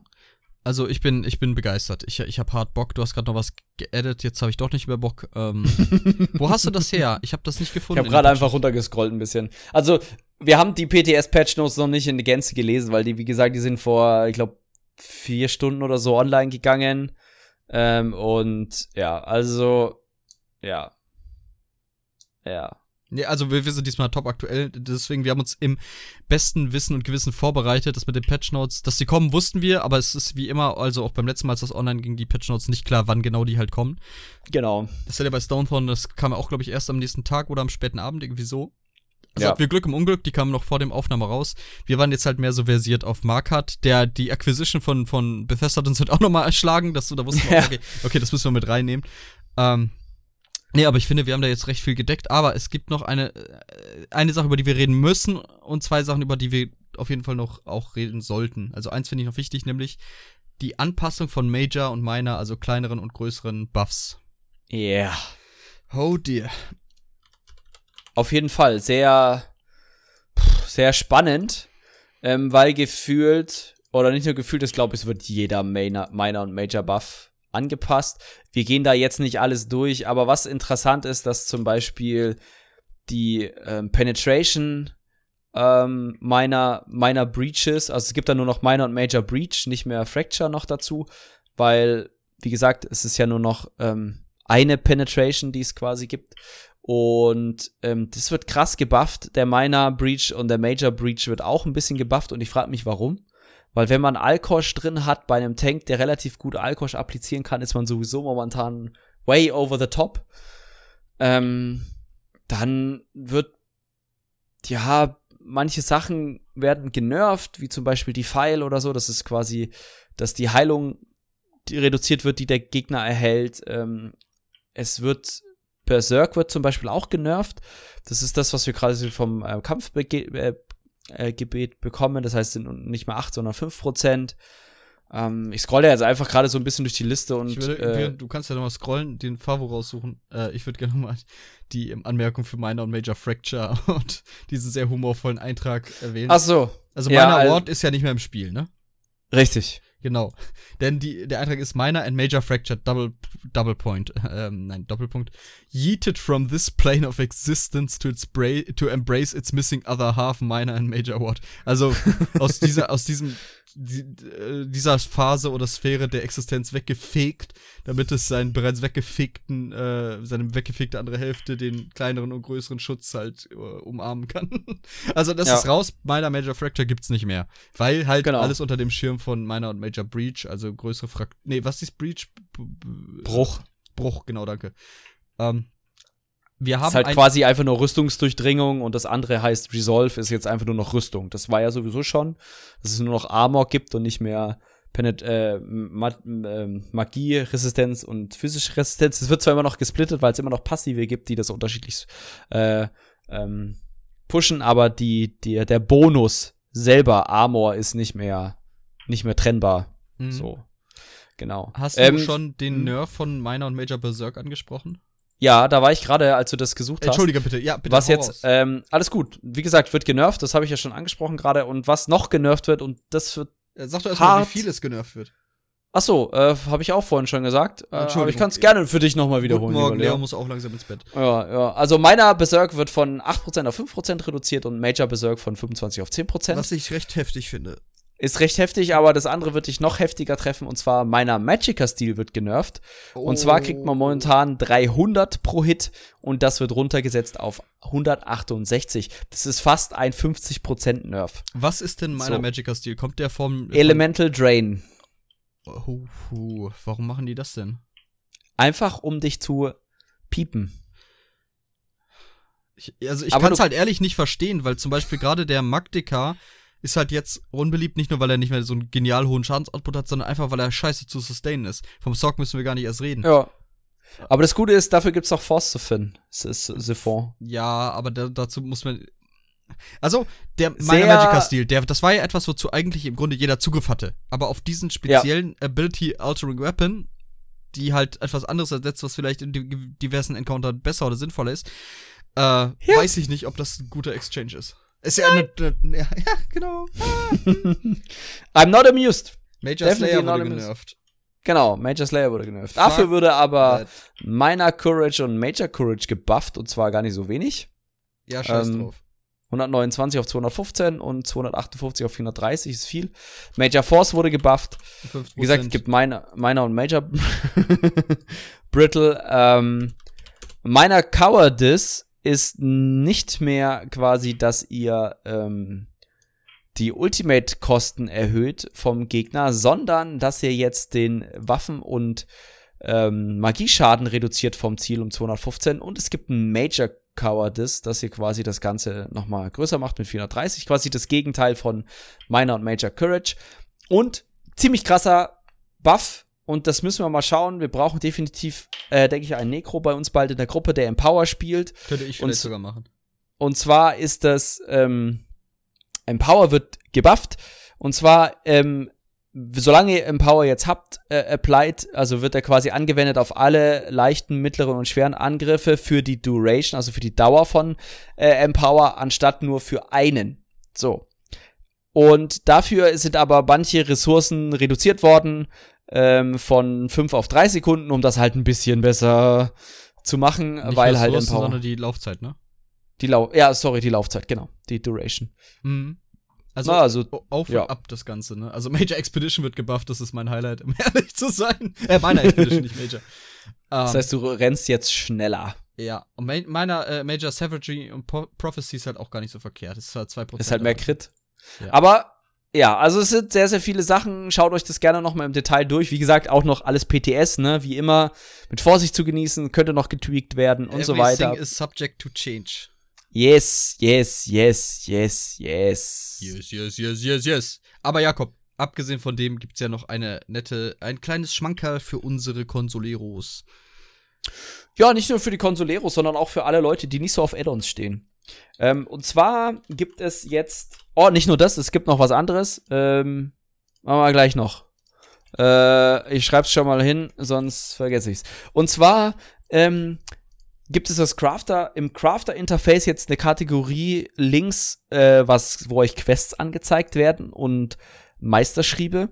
Also ich bin, ich bin begeistert. Ich, ich habe hart Bock. Du hast gerade noch was geedit, jetzt habe ich doch nicht mehr Bock. Ähm, wo hast du das her? Ich habe das nicht gefunden. Ich habe gerade einfach runtergescrollt ein bisschen. Also, wir haben die PTS-Patch Notes noch nicht in die Gänze gelesen, weil die, wie gesagt, die sind vor, ich glaube, vier Stunden oder so online gegangen. Ähm, und ja, also, ja. Ja. Nee, also wir, wir sind diesmal top aktuell, deswegen wir haben uns im besten Wissen und Gewissen vorbereitet. Das mit den Patch Notes, dass sie kommen, wussten wir, aber es ist wie immer, also auch beim letzten Mal, als das online ging, die Patch Notes nicht klar, wann genau die halt kommen. Genau. Das ist ja bei Stonethorn, das kam auch, glaube ich, erst am nächsten Tag oder am späten Abend, irgendwie so. Also ja. hatten wir Glück im Unglück, die kamen noch vor dem Aufnahme raus. Wir waren jetzt halt mehr so versiert auf Markart, der die Acquisition von, von Bethesda hat uns halt auch nochmal erschlagen, dass du da wussten, ja. okay, okay, das müssen wir mit reinnehmen. Ähm, Nee, aber ich finde, wir haben da jetzt recht viel gedeckt. Aber es gibt noch eine, äh, eine Sache, über die wir reden müssen und zwei Sachen, über die wir auf jeden Fall noch auch reden sollten. Also eins finde ich noch wichtig, nämlich die Anpassung von Major und Minor, also kleineren und größeren Buffs. Yeah. Oh dear. Auf jeden Fall sehr, sehr spannend, ähm, weil gefühlt, oder nicht nur gefühlt, ich glaube, es wird jeder Minor, Minor und Major Buff angepasst. Wir gehen da jetzt nicht alles durch, aber was interessant ist, dass zum Beispiel die ähm, Penetration ähm, meiner, meiner Breaches, also es gibt da nur noch Minor und Major Breach, nicht mehr Fracture noch dazu, weil, wie gesagt, es ist ja nur noch ähm, eine Penetration, die es quasi gibt. Und ähm, das wird krass gebufft. Der Minor Breach und der Major Breach wird auch ein bisschen gebufft und ich frage mich, warum. Weil wenn man Alkosch drin hat bei einem Tank, der relativ gut Alkosch applizieren kann, ist man sowieso momentan way over the top. Ähm, dann wird, ja, manche Sachen werden genervt, wie zum Beispiel die Pfeil oder so. Das ist quasi, dass die Heilung die reduziert wird, die der Gegner erhält. Ähm, es wird Berserk wird zum Beispiel auch genervt. Das ist das, was wir gerade vom äh, Kampf äh, äh, Gebet bekommen. Das heißt, es sind nicht mehr 8, sondern 5 Prozent. Ähm, ich scrolle jetzt einfach gerade so ein bisschen durch die Liste und. Würde, äh, du kannst ja nochmal scrollen, den Favo raussuchen. Äh, ich würde gerne nochmal die ähm, Anmerkung für Minor und Major Fracture und diesen sehr humorvollen Eintrag erwähnen. Ach so. Also, ja, Minor Award ist ja nicht mehr im Spiel, ne? Richtig. Genau. Denn die, der Eintrag ist Minor and Major Fractured Double, double Point. Ähm, nein, Doppelpunkt. Yeeted from this plane of existence to, its bra to embrace its missing other half, Minor and Major Ward. Also aus dieser, aus diesem die, äh, dieser Phase oder Sphäre der Existenz weggefegt, damit es seinen bereits weggefegten, äh, seine weggefegte andere Hälfte den kleineren und größeren Schutz halt äh, umarmen kann. also das ja. ist raus, Minor Major Fracture gibt's nicht mehr. Weil halt genau. alles unter dem Schirm von Minor und Major Breach, also größere Frakt. Nee, was ist Breach? Bruch. Bruch, genau, danke. Ähm, wir haben ist halt ein quasi einfach nur Rüstungsdurchdringung und das andere heißt Resolve ist jetzt einfach nur noch Rüstung. Das war ja sowieso schon, dass es nur noch Armor gibt und nicht mehr Penet äh, Ma äh, Magie-Resistenz und physische Resistenz. Es wird zwar immer noch gesplittet, weil es immer noch Passive gibt, die das unterschiedlich äh, ähm, pushen, aber die, die, der Bonus selber, Armor, ist nicht mehr, nicht mehr trennbar. Mhm. So. Genau. Hast du ähm, schon den hm? Nerf von Minor und Major Berserk angesprochen? Ja, da war ich gerade, als du das gesucht hast. Entschuldige bitte, ja, bitte. Was jetzt, ähm, alles gut. Wie gesagt, wird genervt, das habe ich ja schon angesprochen gerade. Und was noch genervt wird, und das wird. Sag doch erstmal, wie viel es genervt wird. Ach so, äh, habe ich auch vorhin schon gesagt. Äh, aber ich kann es gerne für dich nochmal wiederholen. Guten Morgen, Leo muss auch langsam ins Bett. Ja, ja. Also meiner Berserk wird von 8% auf 5% reduziert und Major Berserk von 25 auf 10%. Was ich recht heftig finde. Ist recht heftig, aber das andere wird dich noch heftiger treffen und zwar meiner Magica-Stil wird genervt. Oh. Und zwar kriegt man momentan 300 pro Hit und das wird runtergesetzt auf 168. Das ist fast ein 50% Nerf. Was ist denn meiner so. Magica-Stil? Kommt der vom. Elemental Drain. Oh, oh, warum machen die das denn? Einfach um dich zu piepen. Ich, also ich kann es halt ehrlich nicht verstehen, weil zum Beispiel gerade der Magdeka ist halt jetzt unbeliebt, nicht nur, weil er nicht mehr so einen genial hohen Schadensoutput hat, sondern einfach, weil er scheiße zu sustainen ist. Vom Sock müssen wir gar nicht erst reden. Ja. Aber das Gute ist, dafür gibt's auch Force zu finden. Siphon. Ja, aber da, dazu muss man. Also, der Minor Magica-Stil, das war ja etwas, wozu eigentlich im Grunde jeder Zugriff hatte. Aber auf diesen speziellen ja. Ability Altering Weapon, die halt etwas anderes ersetzt, was vielleicht in diversen Encountern besser oder sinnvoller ist, äh, ja. weiß ich nicht, ob das ein guter Exchange ist. Ist ja eine, eine ja, ja, genau. I'm not amused. Major Definitely Slayer wurde genervt. Genau, Major Slayer wurde genervt. Fuck Dafür würde aber that. Minor Courage und Major Courage gebufft und zwar gar nicht so wenig. Ja, scheiß ähm, drauf. 129 auf 215 und 258 auf 430 ist viel. Major Force wurde gebufft. 5%. Wie gesagt, es gibt Minor, Minor und Major Brittle. Ähm, Minor Cowardice ist nicht mehr quasi, dass ihr ähm, die Ultimate-Kosten erhöht vom Gegner, sondern dass ihr jetzt den Waffen- und ähm, Magieschaden reduziert vom Ziel um 215 und es gibt ein Major Cowardice, dass ihr quasi das Ganze nochmal größer macht mit 430, quasi das Gegenteil von Minor und Major Courage. Und ziemlich krasser Buff und das müssen wir mal schauen. Wir brauchen definitiv, äh, denke ich, einen Necro bei uns bald in der Gruppe, der Empower spielt. Könnte ich vielleicht und, sogar machen. Und zwar ist das, ähm, Empower wird gebufft. Und zwar, ähm, solange ihr Empower jetzt habt, äh, applied, also wird er quasi angewendet auf alle leichten, mittleren und schweren Angriffe für die Duration, also für die Dauer von äh, Empower, anstatt nur für einen. So. Und dafür sind aber manche Ressourcen reduziert worden ähm, von 5 auf 3 Sekunden, um das halt ein bisschen besser zu machen, Nicht weil halt Empower. sondern die Laufzeit, ne? Die Lau ja, sorry, die Laufzeit, genau. Die Duration. Mhm. Also, Na, also auf und ab das Ganze, ne? Also Major Expedition wird gebufft, das ist mein Highlight, um ehrlich zu sein. Äh, meiner Expedition, nicht Major. das um, heißt, du rennst jetzt schneller. Ja, und meiner äh, Major Savagery und Pro Prophecy ist halt auch gar nicht so verkehrt. Das ist halt 2%. Ist halt mehr Crit. Ja. Aber ja, also es sind sehr, sehr viele Sachen. Schaut euch das gerne nochmal im Detail durch. Wie gesagt, auch noch alles PTS, ne? Wie immer, mit Vorsicht zu genießen, könnte noch getweakt werden und so weiter. Everything is subject to change. Yes, yes, yes, yes, yes. Yes, yes, yes, yes, yes. Aber Jakob, abgesehen von dem gibt's ja noch eine nette, ein kleines Schmankerl für unsere Consoleros. Ja, nicht nur für die Consoleros, sondern auch für alle Leute, die nicht so auf Add-ons stehen. Ähm, und zwar gibt es jetzt, oh, nicht nur das, es gibt noch was anderes. Ähm, machen wir gleich noch. Äh, ich schreib's schon mal hin, sonst vergesse ich's. Und zwar ähm, gibt es das Crafter im Crafter Interface jetzt eine Kategorie links, äh, was wo euch Quests angezeigt werden und Meisterschriebe.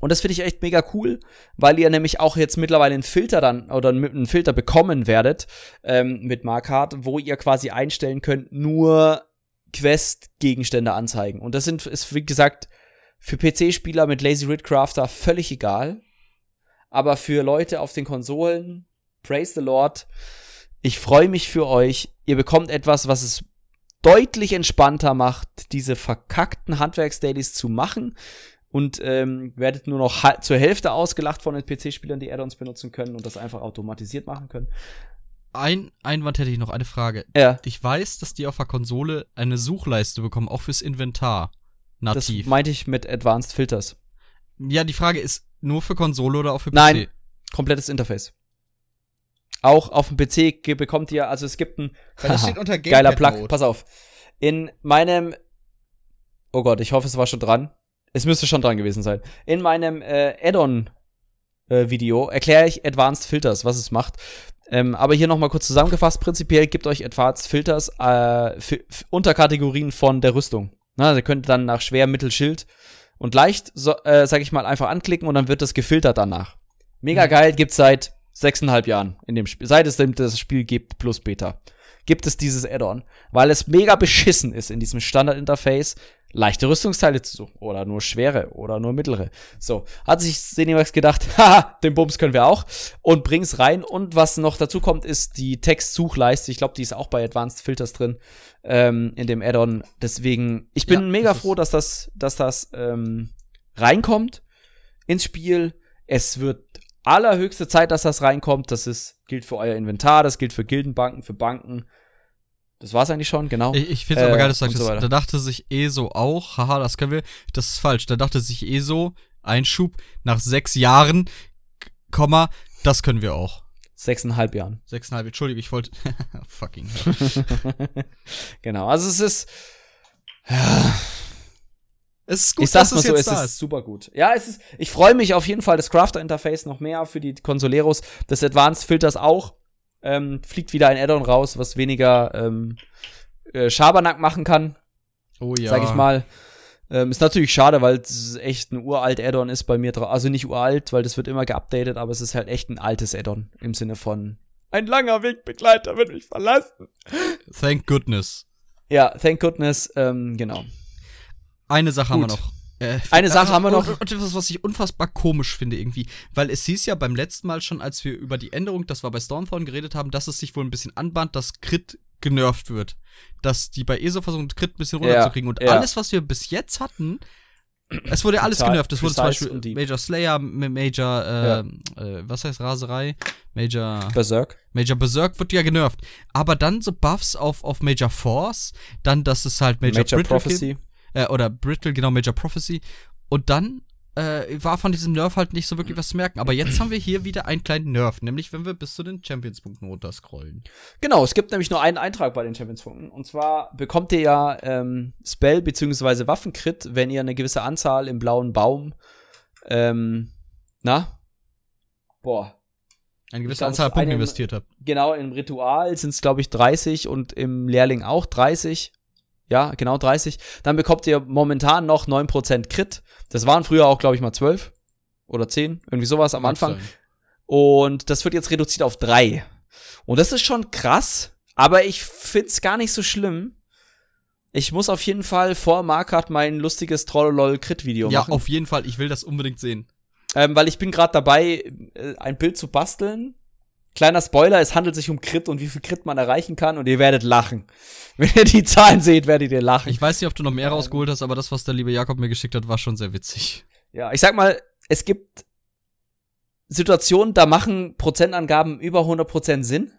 Und das finde ich echt mega cool, weil ihr nämlich auch jetzt mittlerweile einen Filter dann oder einen Filter bekommen werdet ähm, mit Markart, wo ihr quasi einstellen könnt, nur Quest-Gegenstände anzeigen. Und das sind, ist wie gesagt für PC-Spieler mit Lazy Rid Crafter völlig egal. Aber für Leute auf den Konsolen, praise the Lord, ich freue mich für euch. Ihr bekommt etwas, was es deutlich entspannter macht, diese verkackten Handwerksdailies zu machen und ähm, werdet nur noch zur Hälfte ausgelacht von den PC-Spielern, die Add-ons benutzen können und das einfach automatisiert machen können. Ein Einwand hätte ich noch, eine Frage. Ja. Ich weiß, dass die auf der Konsole eine Suchleiste bekommen, auch fürs Inventar. Nativ. Das meinte ich mit Advanced Filters. Ja, die Frage ist, nur für Konsole oder auch für PC? Nein, komplettes Interface. Auch auf dem PC bekommt ihr, also es gibt ein geiler Plug. Pass auf. In meinem, oh Gott, ich hoffe, es war schon dran. Es müsste schon dran gewesen sein. In meinem äh, Add-on äh, Video erkläre ich Advanced Filters, was es macht. Ähm, aber hier nochmal kurz zusammengefasst, prinzipiell gibt euch Advanced Filters äh, Unterkategorien von der Rüstung. Na, ihr könnt dann nach schwer, mittel, Schild und leicht, so, äh, sag ich mal, einfach anklicken und dann wird das gefiltert danach. Mega mhm. geil, gibt's seit sechseinhalb Jahren in dem Spiel. Seit es das Spiel gibt, plus Beta, gibt es dieses Add-on, weil es mega beschissen ist in diesem Standard-Interface leichte Rüstungsteile zu suchen oder nur schwere oder nur mittlere. So, hat sich Cinemax gedacht, haha, den Bums können wir auch und bring's rein und was noch dazu kommt, ist die Textsuchleiste. Ich glaube, die ist auch bei Advanced Filters drin ähm, in dem Add-on. Deswegen, ich bin ja, mega froh, dass das, dass das ähm, reinkommt ins Spiel. Es wird allerhöchste Zeit, dass das reinkommt. Das ist, gilt für euer Inventar, das gilt für Gildenbanken, für Banken. Das war's eigentlich schon, genau. Ich, ich finde es äh, aber geil, dass du sagst, so da dachte sich ESO auch, haha, das können wir, das ist falsch. Da dachte sich ESO, Einschub, nach sechs Jahren, Komma, das können wir auch. Sechseinhalb Jahren. Sechseinhalb, Entschuldigung, ich wollte, fucking. genau, also es ist, ja. Es ist gut, ich sag's mal so, es ist, ist super gut. Ja, es ist, ich freue mich auf jeden Fall, das Crafter-Interface noch mehr für die Consoleros, das Advanced Filters auch ähm, fliegt wieder ein Addon raus, was weniger ähm, äh, Schabernack machen kann. Oh ja. Sag ich mal. Ähm, ist natürlich schade, weil es echt ein uralt Addon ist bei mir drauf. Also nicht uralt, weil das wird immer geupdatet, aber es ist halt echt ein altes Addon im Sinne von ein langer Wegbegleiter wird mich verlassen. Thank goodness. Ja, thank goodness, ähm, genau. Eine Sache Gut. haben wir noch. Äh, Eine Sache haben wir noch. Und etwas, was ich unfassbar komisch finde irgendwie. Weil es hieß ja beim letzten Mal schon, als wir über die Änderung, das war bei Stormthorn, geredet haben, dass es sich wohl ein bisschen anbahnt, dass Crit genervt wird. Dass die bei ESO versuchen, Crit ein bisschen runterzukriegen. Ja, und ja. alles, was wir bis jetzt hatten, es wurde ja alles genervt. Es wurde zum Beispiel Major Slayer, Major, äh, ja. äh, was heißt Raserei? Major. Berserk. Major Berserk wird ja genervt. Aber dann so Buffs auf, auf Major Force, dann, dass es halt Major, Major Prophecy. Gibt äh, oder Brittle, genau, Major Prophecy. Und dann äh, war von diesem Nerf halt nicht so wirklich was zu merken. Aber jetzt haben wir hier wieder einen kleinen Nerf, nämlich wenn wir bis zu den Champions-Punkten runterscrollen. Genau, es gibt nämlich nur einen Eintrag bei den Champions-Punkten. Und zwar bekommt ihr ja ähm, Spell- bzw. Waffenkrit, wenn ihr eine gewisse Anzahl im blauen Baum, ähm, na? Boah. Eine gewisse glaub, Anzahl Punkte investiert habt. Genau, im Ritual sind es, glaube ich, 30 und im Lehrling auch 30. Ja, genau 30. Dann bekommt ihr momentan noch 9% Crit. Das waren früher auch, glaube ich, mal 12 oder 10, irgendwie sowas am Anfang. Sein. Und das wird jetzt reduziert auf 3. Und das ist schon krass, aber ich find's gar nicht so schlimm. Ich muss auf jeden Fall vor Markart mein lustiges Trollolol-Crit-Video ja, machen. Ja, auf jeden Fall. Ich will das unbedingt sehen. Ähm, weil ich bin gerade dabei, äh, ein Bild zu basteln Kleiner Spoiler, es handelt sich um Crit und wie viel Crit man erreichen kann und ihr werdet lachen. Wenn ihr die Zahlen seht, werdet ihr lachen. Ich weiß nicht, ob du noch mehr rausgeholt hast, aber das, was der liebe Jakob mir geschickt hat, war schon sehr witzig. Ja, ich sag mal, es gibt Situationen, da machen Prozentangaben über 100% Sinn.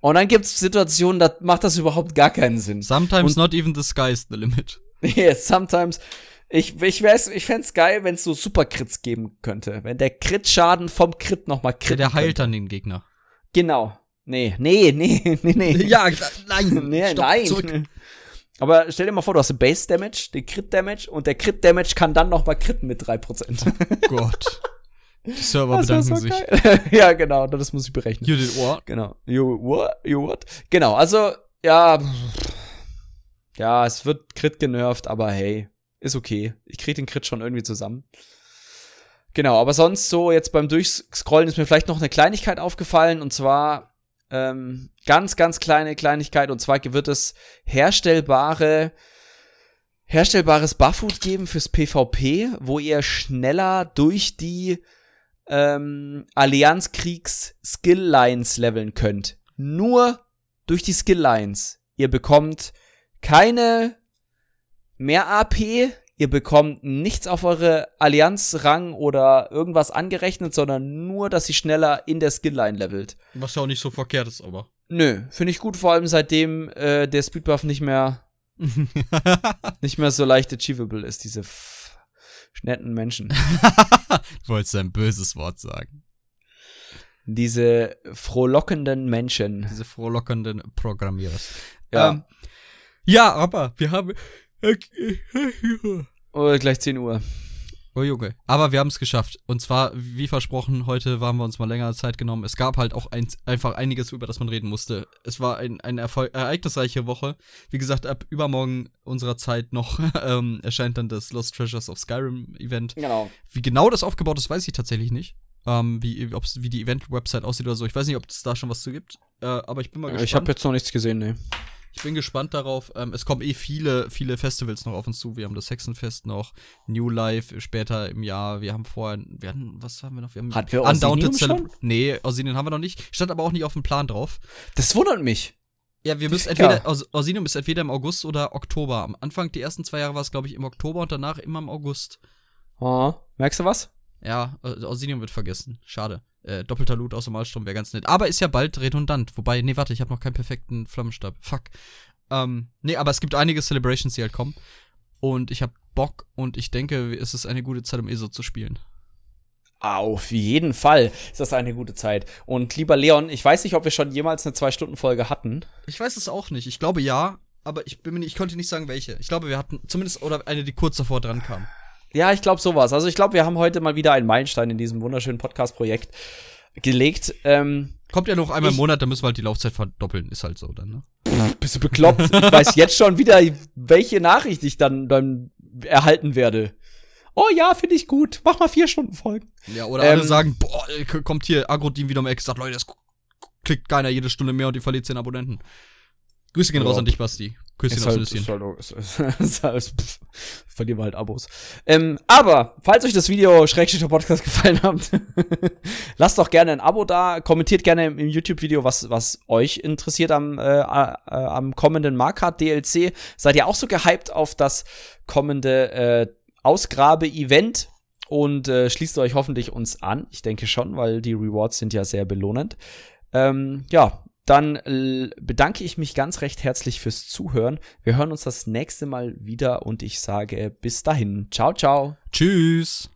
Und dann gibt's Situationen, da macht das überhaupt gar keinen Sinn. Sometimes und, not even the sky is the limit. Yes, sometimes ich, ich, wär's, ich fänd's geil, wenn es so Supercrits geben könnte. Wenn der Crit-Schaden vom Crit nochmal Crit. Der heilt könnte. dann den Gegner. Genau. Nee, nee, nee, nee, nee. Ja, nein. nee, Stopp, nein. Zurück. Aber stell dir mal vor, du hast den Base Damage, den Crit Damage und der Crit Damage kann dann nochmal critten mit 3%. Oh Gott. Die Server das bedanken so sich. ja, genau, das muss ich berechnen. You did what? Genau. You what? You what? Genau, also, ja. Ja, es wird Crit genervt, aber hey, ist okay. Ich krieg den Crit schon irgendwie zusammen. Genau, aber sonst so jetzt beim Durchscrollen ist mir vielleicht noch eine Kleinigkeit aufgefallen und zwar ähm, ganz, ganz kleine Kleinigkeit und zwar wird es herstellbare herstellbares Barfood geben fürs PvP, wo ihr schneller durch die ähm, Allianzkriegs Skill Lines leveln könnt. Nur durch die Skill Lines. Ihr bekommt keine mehr AP, ihr bekommt nichts auf eure Allianzrang oder irgendwas angerechnet, sondern nur, dass sie schneller in der Skillline levelt. Was ja auch nicht so verkehrt ist, aber. Nö, finde ich gut, vor allem seitdem äh, der Speedbuff nicht mehr nicht mehr so leicht achievable ist, diese netten Menschen. du wolltest ein böses Wort sagen. Diese frohlockenden Menschen. Diese frohlockenden Programmierer. Ja. Ähm, ja, aber wir haben Oh, gleich 10 Uhr. Oh Junge. Aber wir haben es geschafft. Und zwar, wie versprochen, heute waren wir uns mal länger Zeit genommen. Es gab halt auch ein, einfach einiges, über das man reden musste. Es war ein, eine Erfolg ereignisreiche Woche. Wie gesagt, ab übermorgen unserer Zeit noch ähm, erscheint dann das Lost Treasures of Skyrim Event. Genau. Wie genau das aufgebaut ist, weiß ich tatsächlich nicht. Ähm, wie, ob's, wie die Event-Website aussieht oder so. Ich weiß nicht, ob es da schon was zu gibt. Äh, aber ich bin mal gespannt. Ich habe jetzt noch nichts gesehen, ne. Ich bin gespannt darauf. Ähm, es kommen eh viele, viele Festivals noch auf uns zu. Wir haben das Hexenfest noch, New Life später im Jahr. Wir haben vorher, wir hatten, was haben wir noch? Wir haben Hat wir Undaunted schon? Nee, Orsinium haben wir noch nicht. Stand aber auch nicht auf dem Plan drauf. Das wundert mich. Ja, wir müssen entweder, Orsinium ist entweder im August oder Oktober. Am Anfang, die ersten zwei Jahre war es, glaube ich, im Oktober und danach immer im August. Oh, merkst du was? Ja, Orsinium wird vergessen. Schade. Äh, doppelter Loot aus dem Malstrom wäre ganz nett. Aber ist ja bald redundant. Wobei, nee, warte, ich habe noch keinen perfekten Flammenstab. Fuck. Ähm, nee, aber es gibt einige Celebrations, die halt kommen. Und ich habe Bock und ich denke, es ist eine gute Zeit, um ESO zu spielen. Auf jeden Fall ist das eine gute Zeit. Und lieber Leon, ich weiß nicht, ob wir schon jemals eine Zwei-Stunden-Folge hatten. Ich weiß es auch nicht. Ich glaube ja, aber ich bin ich konnte nicht sagen, welche. Ich glaube, wir hatten zumindest oder eine, die kurz davor dran kam. Ja, ich glaube sowas. Also ich glaube, wir haben heute mal wieder einen Meilenstein in diesem wunderschönen Podcast-Projekt gelegt. Ähm, Kommt ja noch einmal im Monat, da müssen wir halt die Laufzeit verdoppeln. Ist halt so dann, ne? Bist du bekloppt? ich weiß jetzt schon wieder, welche Nachricht ich dann, dann erhalten werde. Oh ja, finde ich gut. Mach mal vier Stunden Folgen. Ja, oder ähm, alle sagen, boah, kommt hier Agro-Team wieder um Eck, sagt, Leute, das klickt keiner jede Stunde mehr und die verliert 10 Abonnenten. Grüße gehen raus an dich, Basti. Küsschen halt, ist halt, ist halt, ist halt, pff, verlieren wir halt Abos. Ähm, aber, falls euch das Video Schrägstrich Podcast gefallen hat, lasst doch gerne ein Abo da, kommentiert gerne im, YouTube-Video, was, was euch interessiert am, äh, äh, am kommenden Markart DLC. Seid ihr auch so gehypt auf das kommende äh, Ausgrabe-Event? Und äh, schließt euch hoffentlich uns an. Ich denke schon, weil die Rewards sind ja sehr belohnend. Ähm, ja, dann äh, bedanke ich mich ganz recht herzlich fürs Zuhören. Wir hören uns das nächste Mal wieder und ich sage bis dahin. Ciao, ciao. Tschüss.